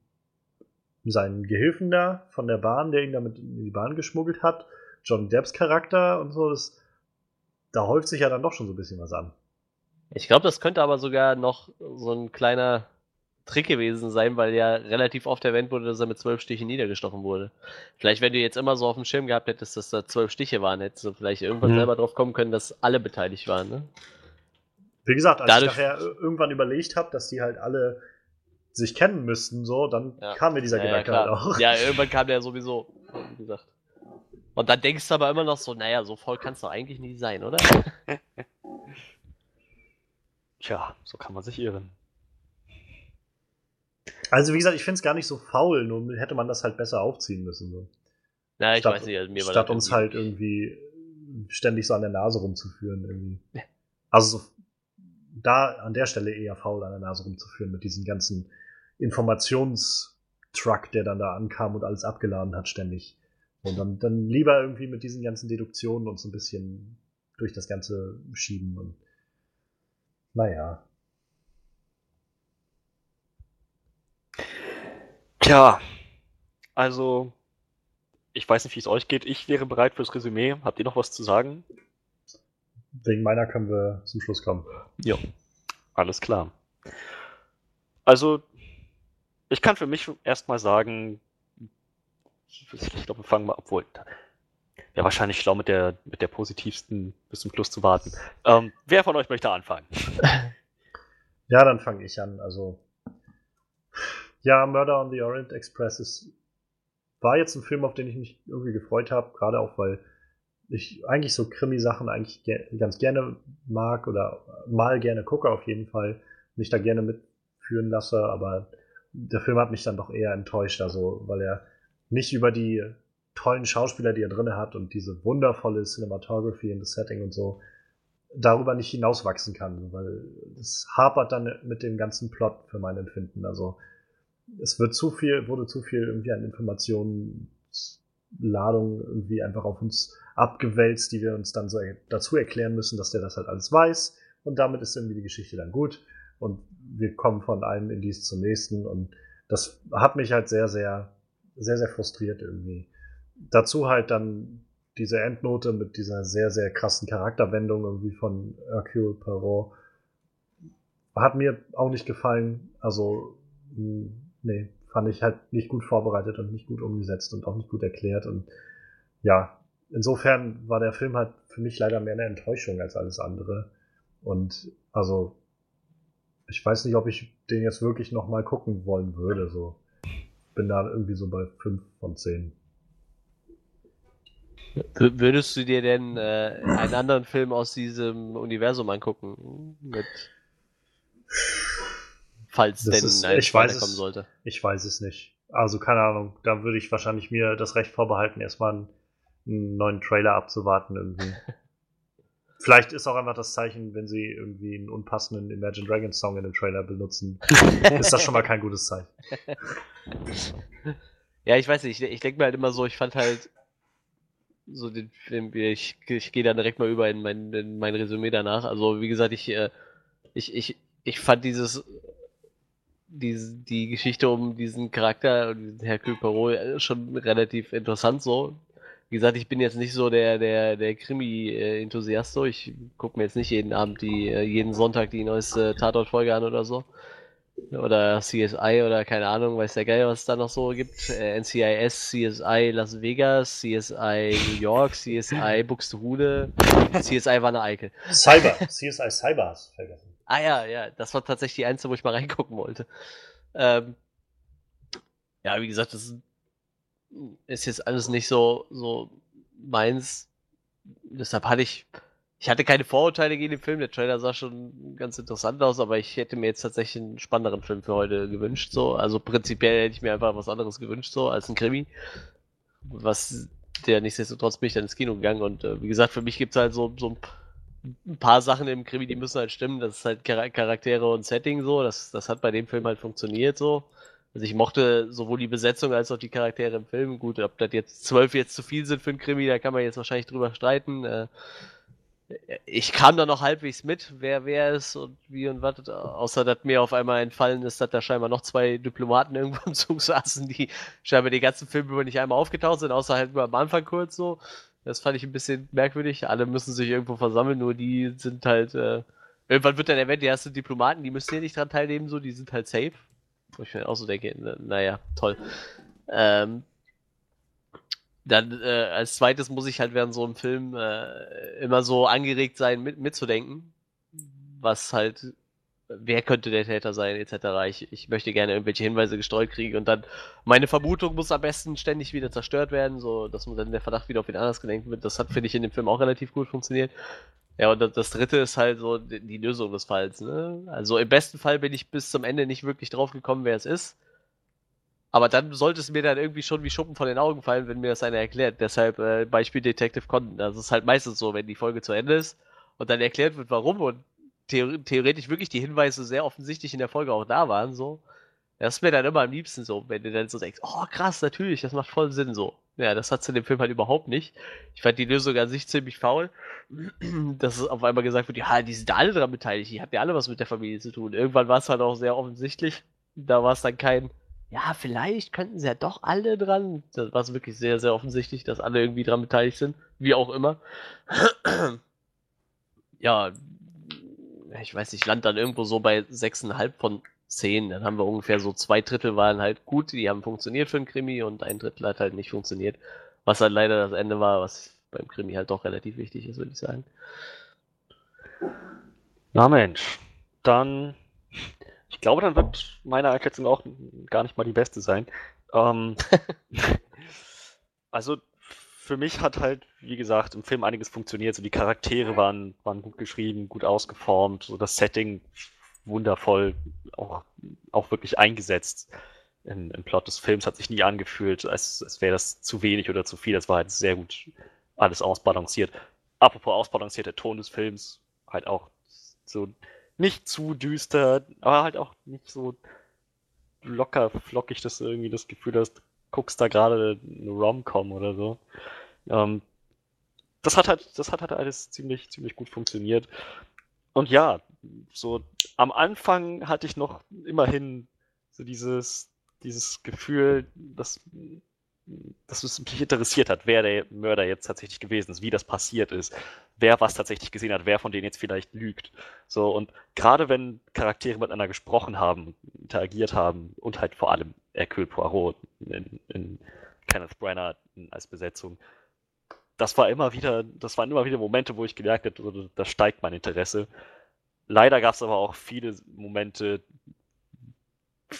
seinen Gehilfen da von der Bahn, der ihn damit in die Bahn geschmuggelt hat. John Depps Charakter und so. Das, da häuft sich ja dann doch schon so ein bisschen was an. Ich glaube, das könnte aber sogar noch so ein kleiner Trick gewesen sein, weil ja relativ oft erwähnt wurde, dass er mit zwölf Stichen niedergestochen wurde. Vielleicht, wenn du jetzt immer so auf dem Schirm gehabt hättest, dass da zwölf Stiche waren, hättest du vielleicht irgendwann Mhm. selber drauf kommen können, dass alle beteiligt waren, ne? Wie gesagt, als Dadurch- ich nachher ir- irgendwann überlegt habe, dass die halt alle sich kennen müssten, so, dann Ja. kam mir dieser Ja, ja, Gedanke halt klar. auch. Ja, irgendwann kam der sowieso, wie gesagt. Und dann denkst du aber immer noch so, naja, so voll kannst du eigentlich nicht sein, oder? Tja, so kann man sich irren. Also, wie gesagt, ich finde es gar nicht so faul, nur hätte man das halt besser aufziehen müssen. So. Na, ich Statt- weiß nicht, also mir war Statt uns halt irgendwie ständig so an der Nase rumzuführen. Irgendwie. Also so, da an der Stelle eher faul an der Nase rumzuführen mit diesem ganzen Informationstruck, der dann da ankam und alles abgeladen hat ständig. Und dann, dann lieber irgendwie mit diesen ganzen Deduktionen und so ein bisschen durch das Ganze schieben und naja. Tja, also, ich weiß nicht, wie es euch geht. Ich wäre bereit fürs Resümee. Habt ihr noch was zu sagen? Wegen meiner können wir zum Schluss kommen. Ja, alles klar. Also, ich kann für mich erstmal sagen, ich glaube, wir fangen mal, obwohl, wäre wahrscheinlich schlau, mit der, mit der positivsten bis zum Schluss zu warten. Ähm, wer von euch möchte anfangen? Ja, dann fange ich an. Also, ja, Murder on the Orient Express ist, war jetzt ein Film, auf den ich mich irgendwie gefreut habe, gerade auch, weil ich eigentlich so Krimi-Sachen eigentlich ge ganz gerne mag oder mal gerne gucke auf jeden Fall, mich da gerne mitführen lasse, aber der Film hat mich dann doch eher enttäuscht, also weil er nicht über die tollen Schauspieler, die er drin hat und diese wundervolle Cinematography in das Setting und so, darüber nicht hinauswachsen kann, weil es hapert dann mit dem ganzen Plot für mein Empfinden. Also es wird zu viel, wurde zu viel irgendwie an Informationsladung irgendwie einfach auf uns abgewälzt, die wir uns dann so dazu erklären müssen, dass der das halt alles weiß. Und damit ist irgendwie die Geschichte dann gut. Und wir kommen von einem Indiz zum nächsten. Und das hat mich halt sehr, sehr, sehr, sehr frustriert irgendwie. Dazu halt dann diese Endnote mit dieser sehr, sehr krassen Charakterwendung irgendwie von Hercule Poirot hat mir auch nicht gefallen. Also, mh, nee, fand ich halt nicht gut vorbereitet und nicht gut umgesetzt und auch nicht gut erklärt. Und ja, insofern war der Film halt für mich leider mehr eine Enttäuschung als alles andere. Und also, ich weiß nicht, ob ich den jetzt wirklich nochmal gucken wollen würde. So, bin da irgendwie so bei 5 von 10. W- Würdest du dir denn äh, einen anderen Film aus diesem Universum angucken? Mit, falls Das denn ist- ein ich weiß kommen es. sollte. Ich weiß es nicht. Also keine Ahnung. Da würde ich wahrscheinlich mir das Recht vorbehalten, erstmal einen, einen neuen Trailer abzuwarten irgendwie. Vielleicht ist auch einfach das Zeichen, wenn sie irgendwie einen unpassenden Imagine Dragons Song in dem Trailer benutzen, ist das schon mal kein gutes Zeichen. Ja, ich weiß nicht, ich, ich denke mir halt immer so, ich fand halt so den Film, ich, ich gehe dann direkt mal über in mein, in mein Resümee danach. Also wie gesagt, ich, äh, ich, ich, ich fand dieses diese, die Geschichte um diesen Charakter, diesen Hercule Poirot, äh, schon relativ interessant so. Wie gesagt, ich bin jetzt nicht so der, der, der Krimi-Enthusiast so. Ich gucke mir jetzt nicht jeden Abend die, äh, jeden Sonntag die neueste Tatort-Folge an oder so. Oder CSI oder keine Ahnung, weiß der Geil, was es da noch so gibt. Äh, NCIS, CSI Las Vegas, CSI New York, CSI Buxtehude, CSI Wanne Eickel. Cyber, CSI Cyber hast du vergessen. Ah ja, ja, das war tatsächlich die einzige, wo ich mal reingucken wollte. Ähm, ja, wie gesagt, das ist jetzt alles nicht so, so meins. Deshalb hatte ich, ich hatte keine Vorurteile gegen den Film. Der Trailer sah schon ganz interessant aus, aber ich hätte mir jetzt tatsächlich einen spannenderen Film für heute gewünscht. So, also prinzipiell hätte ich mir einfach was anderes gewünscht, so als ein Krimi. Was der nichtsdestotrotz bin ich dann ins Kino gegangen und äh, wie gesagt, für mich gibt es halt so, so ein paar Sachen im Krimi, die müssen halt stimmen. Das ist halt Charaktere und Setting so. Das, das hat bei dem Film halt funktioniert so. Also ich mochte sowohl die Besetzung als auch die Charaktere im Film. Gut, ob das jetzt zwölf jetzt zu viel sind für einen Krimi, da kann man jetzt wahrscheinlich drüber streiten. Äh, ich kam da noch halbwegs mit, wer wer ist und wie und was, außer dass mir auf einmal entfallen ist, dass da scheinbar noch zwei Diplomaten irgendwo im Zug saßen, die scheinbar den ganzen Film über nicht einmal aufgetaucht sind, außer halt nur am Anfang kurz so. Das fand ich ein bisschen merkwürdig. Alle müssen sich irgendwo versammeln, nur die sind halt. Äh, irgendwann wird dann erwähnt, die ersten Diplomaten, die müssen hier nicht dran teilnehmen, so, die sind halt safe. Wo ich mir auch so denke, naja, toll. Ähm, dann äh, als zweites muss ich halt während so einem Film äh, immer so angeregt sein, mit, mitzudenken. Was halt, wer könnte der Täter sein, etc. Ich, ich möchte gerne irgendwelche Hinweise gestreut kriegen und dann meine Vermutung muss am besten ständig wieder zerstört werden, so dass man dann der Verdacht wieder auf ihn anders gelenkt wird. Das hat, finde ich, in dem Film auch relativ gut funktioniert. Ja, und das dritte ist halt so die Lösung des Falls. Ne? Also im besten Fall bin ich bis zum Ende nicht wirklich drauf gekommen, wer es ist. Aber dann sollte es mir dann irgendwie schon wie Schuppen von den Augen fallen, wenn mir das einer erklärt. Deshalb äh, Beispiel Detective Content. Das ist halt meistens so, wenn die Folge zu Ende ist und dann erklärt wird, warum und theoretisch wirklich die Hinweise sehr offensichtlich in der Folge auch da waren, so. Das ist mir dann immer am liebsten so, wenn du dann so denkst, oh krass, natürlich, das macht voll Sinn so. Ja, das hat in dem Film halt überhaupt nicht. Ich fand die Lösung an sich ziemlich faul. Dass auf einmal gesagt wird, ja, die sind alle daran beteiligt, die hatten ja alle was mit der Familie zu tun. Irgendwann war es halt auch sehr offensichtlich. Da war es dann kein, ja, vielleicht könnten sie ja doch alle dran. Das war wirklich sehr, sehr offensichtlich, dass alle irgendwie dran beteiligt sind. Wie auch immer. ja, ich weiß nicht, ich land dann irgendwo so bei 6,5 von 10. Dann haben wir ungefähr so zwei Drittel waren halt gut, die haben funktioniert für einen Krimi und ein Drittel hat halt nicht funktioniert. Was halt leider das Ende war, was beim Krimi halt doch relativ wichtig ist, würde ich sagen. Na Mensch, dann ich glaube, dann wird meine Einschätzung auch gar nicht mal die beste sein. Ähm, also für mich hat halt, wie gesagt, im Film einiges funktioniert. So die Charaktere waren, waren gut geschrieben, gut ausgeformt, so das Setting wundervoll, auch, auch wirklich eingesetzt. Im, Im Plot des Films hat sich nie angefühlt, als, als wäre das zu wenig oder zu viel. Das war halt sehr gut alles ausbalanciert. Apropos ausbalanciert, der Ton des Films halt auch so nicht zu düster, aber halt auch nicht so locker, flockig, dass du irgendwie das Gefühl hast, guckst da gerade eine Rom-Com oder so. Ähm, das hat halt, das hat halt alles ziemlich, ziemlich gut funktioniert. Und ja, so am Anfang hatte ich noch immerhin so dieses, dieses Gefühl, dass dass es mich interessiert hat, wer der Mörder jetzt tatsächlich gewesen ist, wie das passiert ist, wer was tatsächlich gesehen hat, wer von denen jetzt vielleicht lügt. So, und gerade wenn Charaktere miteinander gesprochen haben, interagiert haben und halt vor allem Hercule Poirot in, in Kenneth Branagh als Besetzung, das war immer wieder, das waren immer wieder Momente, wo ich gemerkt habe, da steigt mein Interesse. Leider gab es aber auch viele Momente,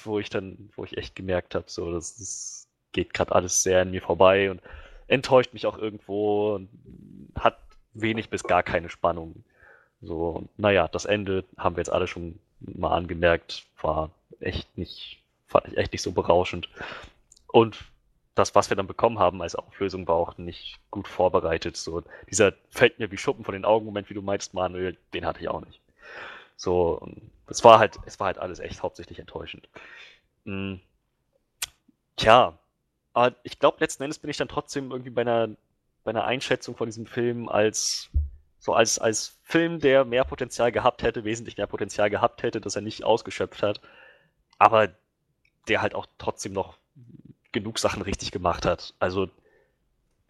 wo ich dann, wo ich echt gemerkt habe, so, das ist geht gerade alles sehr an mir vorbei und enttäuscht mich auch irgendwo und hat wenig bis gar keine Spannung. So, naja, das Ende haben wir jetzt alle schon mal angemerkt, war echt nicht, fand ich echt nicht so berauschend. Und das, was wir dann bekommen haben als Auflösung, war auch nicht gut vorbereitet. So, dieser fällt mir wie Schuppen von den Augen, Moment, wie du meinst, Manuel, den hatte ich auch nicht. So, es war halt, es war halt alles echt hauptsächlich enttäuschend. Hm. Tja, aber ich glaube, letzten Endes bin ich dann trotzdem irgendwie bei einer, bei einer Einschätzung von diesem Film als so als, als Film, der mehr Potenzial gehabt hätte, wesentlich mehr Potenzial gehabt hätte, das er nicht ausgeschöpft hat, aber der halt auch trotzdem noch genug Sachen richtig gemacht hat. Also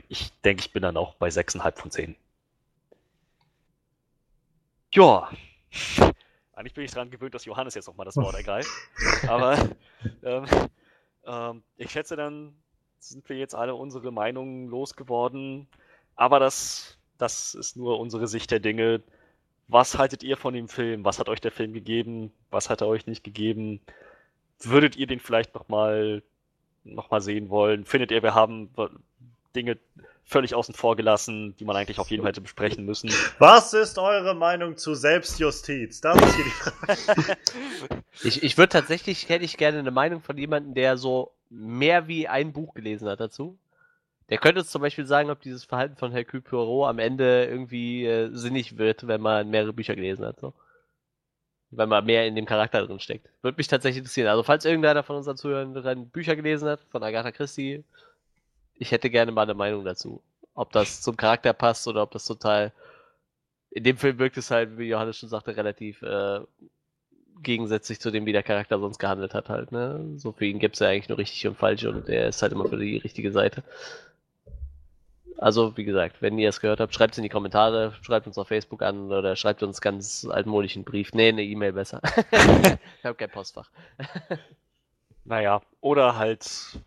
ich denke, ich bin dann auch bei 6,5 von 10. Ja. Eigentlich bin ich daran gewöhnt, dass Johannes jetzt nochmal das Wort ergreift. Aber ähm, ähm, ich schätze dann sind wir jetzt alle unsere Meinungen losgeworden. Aber das, das ist nur unsere Sicht der Dinge. Was haltet ihr von dem Film? Was hat euch der Film gegeben? Was hat er euch nicht gegeben? Würdet ihr den vielleicht nochmal noch mal sehen wollen? Findet ihr, wir haben Dinge völlig außen vor gelassen, die man eigentlich auf jeden Fall hätte besprechen müssen? Was ist eure Meinung zu Selbstjustiz? Das ist hier die Frage. ich ich würde tatsächlich, hätte ich gerne eine Meinung von jemandem, der so mehr wie ein Buch gelesen hat dazu. Der könnte uns zum Beispiel sagen, ob dieses Verhalten von Hercule Poirot am Ende irgendwie äh, sinnig wird, wenn man mehrere Bücher gelesen hat. So. Wenn man mehr in dem Charakter drin steckt. Würde mich tatsächlich interessieren. Also, falls irgendeiner von unseren Zuhörern Bücher gelesen hat, von Agatha Christie, ich hätte gerne mal eine Meinung dazu. Ob das zum Charakter passt oder ob das total. In dem Film wirkt es halt, wie Johannes schon sagte, relativ äh, gegensätzlich zu dem, wie der Charakter sonst gehandelt hat halt, ne? So für ihn gibt es ja eigentlich nur richtig und falsch und er ist halt immer für die richtige Seite. Also, wie gesagt, wenn ihr es gehört habt, schreibt es in die Kommentare, schreibt uns auf Facebook an oder schreibt uns ganz altmodischen Brief. Nee, eine E-Mail besser. ich habe kein Postfach. naja, oder halt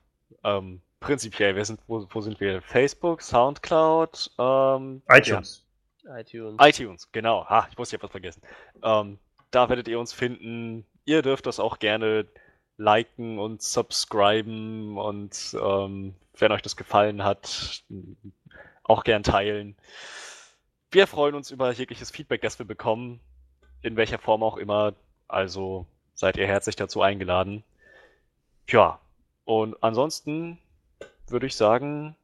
ähm, prinzipiell, wir sind, wo, wo sind wir? Facebook, Soundcloud, ähm, iTunes. Ja. iTunes. iTunes, genau. Ha, ich muss hier was vergessen. Ähm, da werdet ihr uns finden. Ihr dürft das auch gerne liken und subscriben und ähm, wenn euch das gefallen hat, auch gern teilen. Wir freuen uns über jegliches Feedback, das wir bekommen, in welcher Form auch immer. Also seid ihr herzlich dazu eingeladen. Tja, und ansonsten würde ich sagen,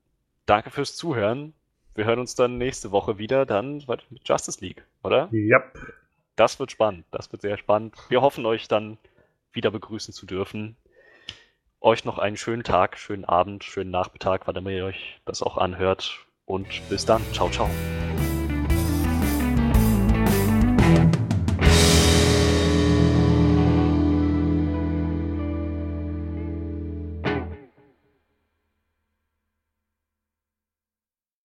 danke fürs Zuhören. Wir hören uns dann nächste Woche wieder, dann mit Justice League, oder? Ja. Yep. Das wird spannend. Das wird sehr spannend. Wir hoffen, euch dann wieder begrüßen zu dürfen. Euch noch einen schönen Tag, schönen Abend, schönen Nachmittag, wann immer ihr euch das auch anhört. Und bis dann. Ciao, ciao.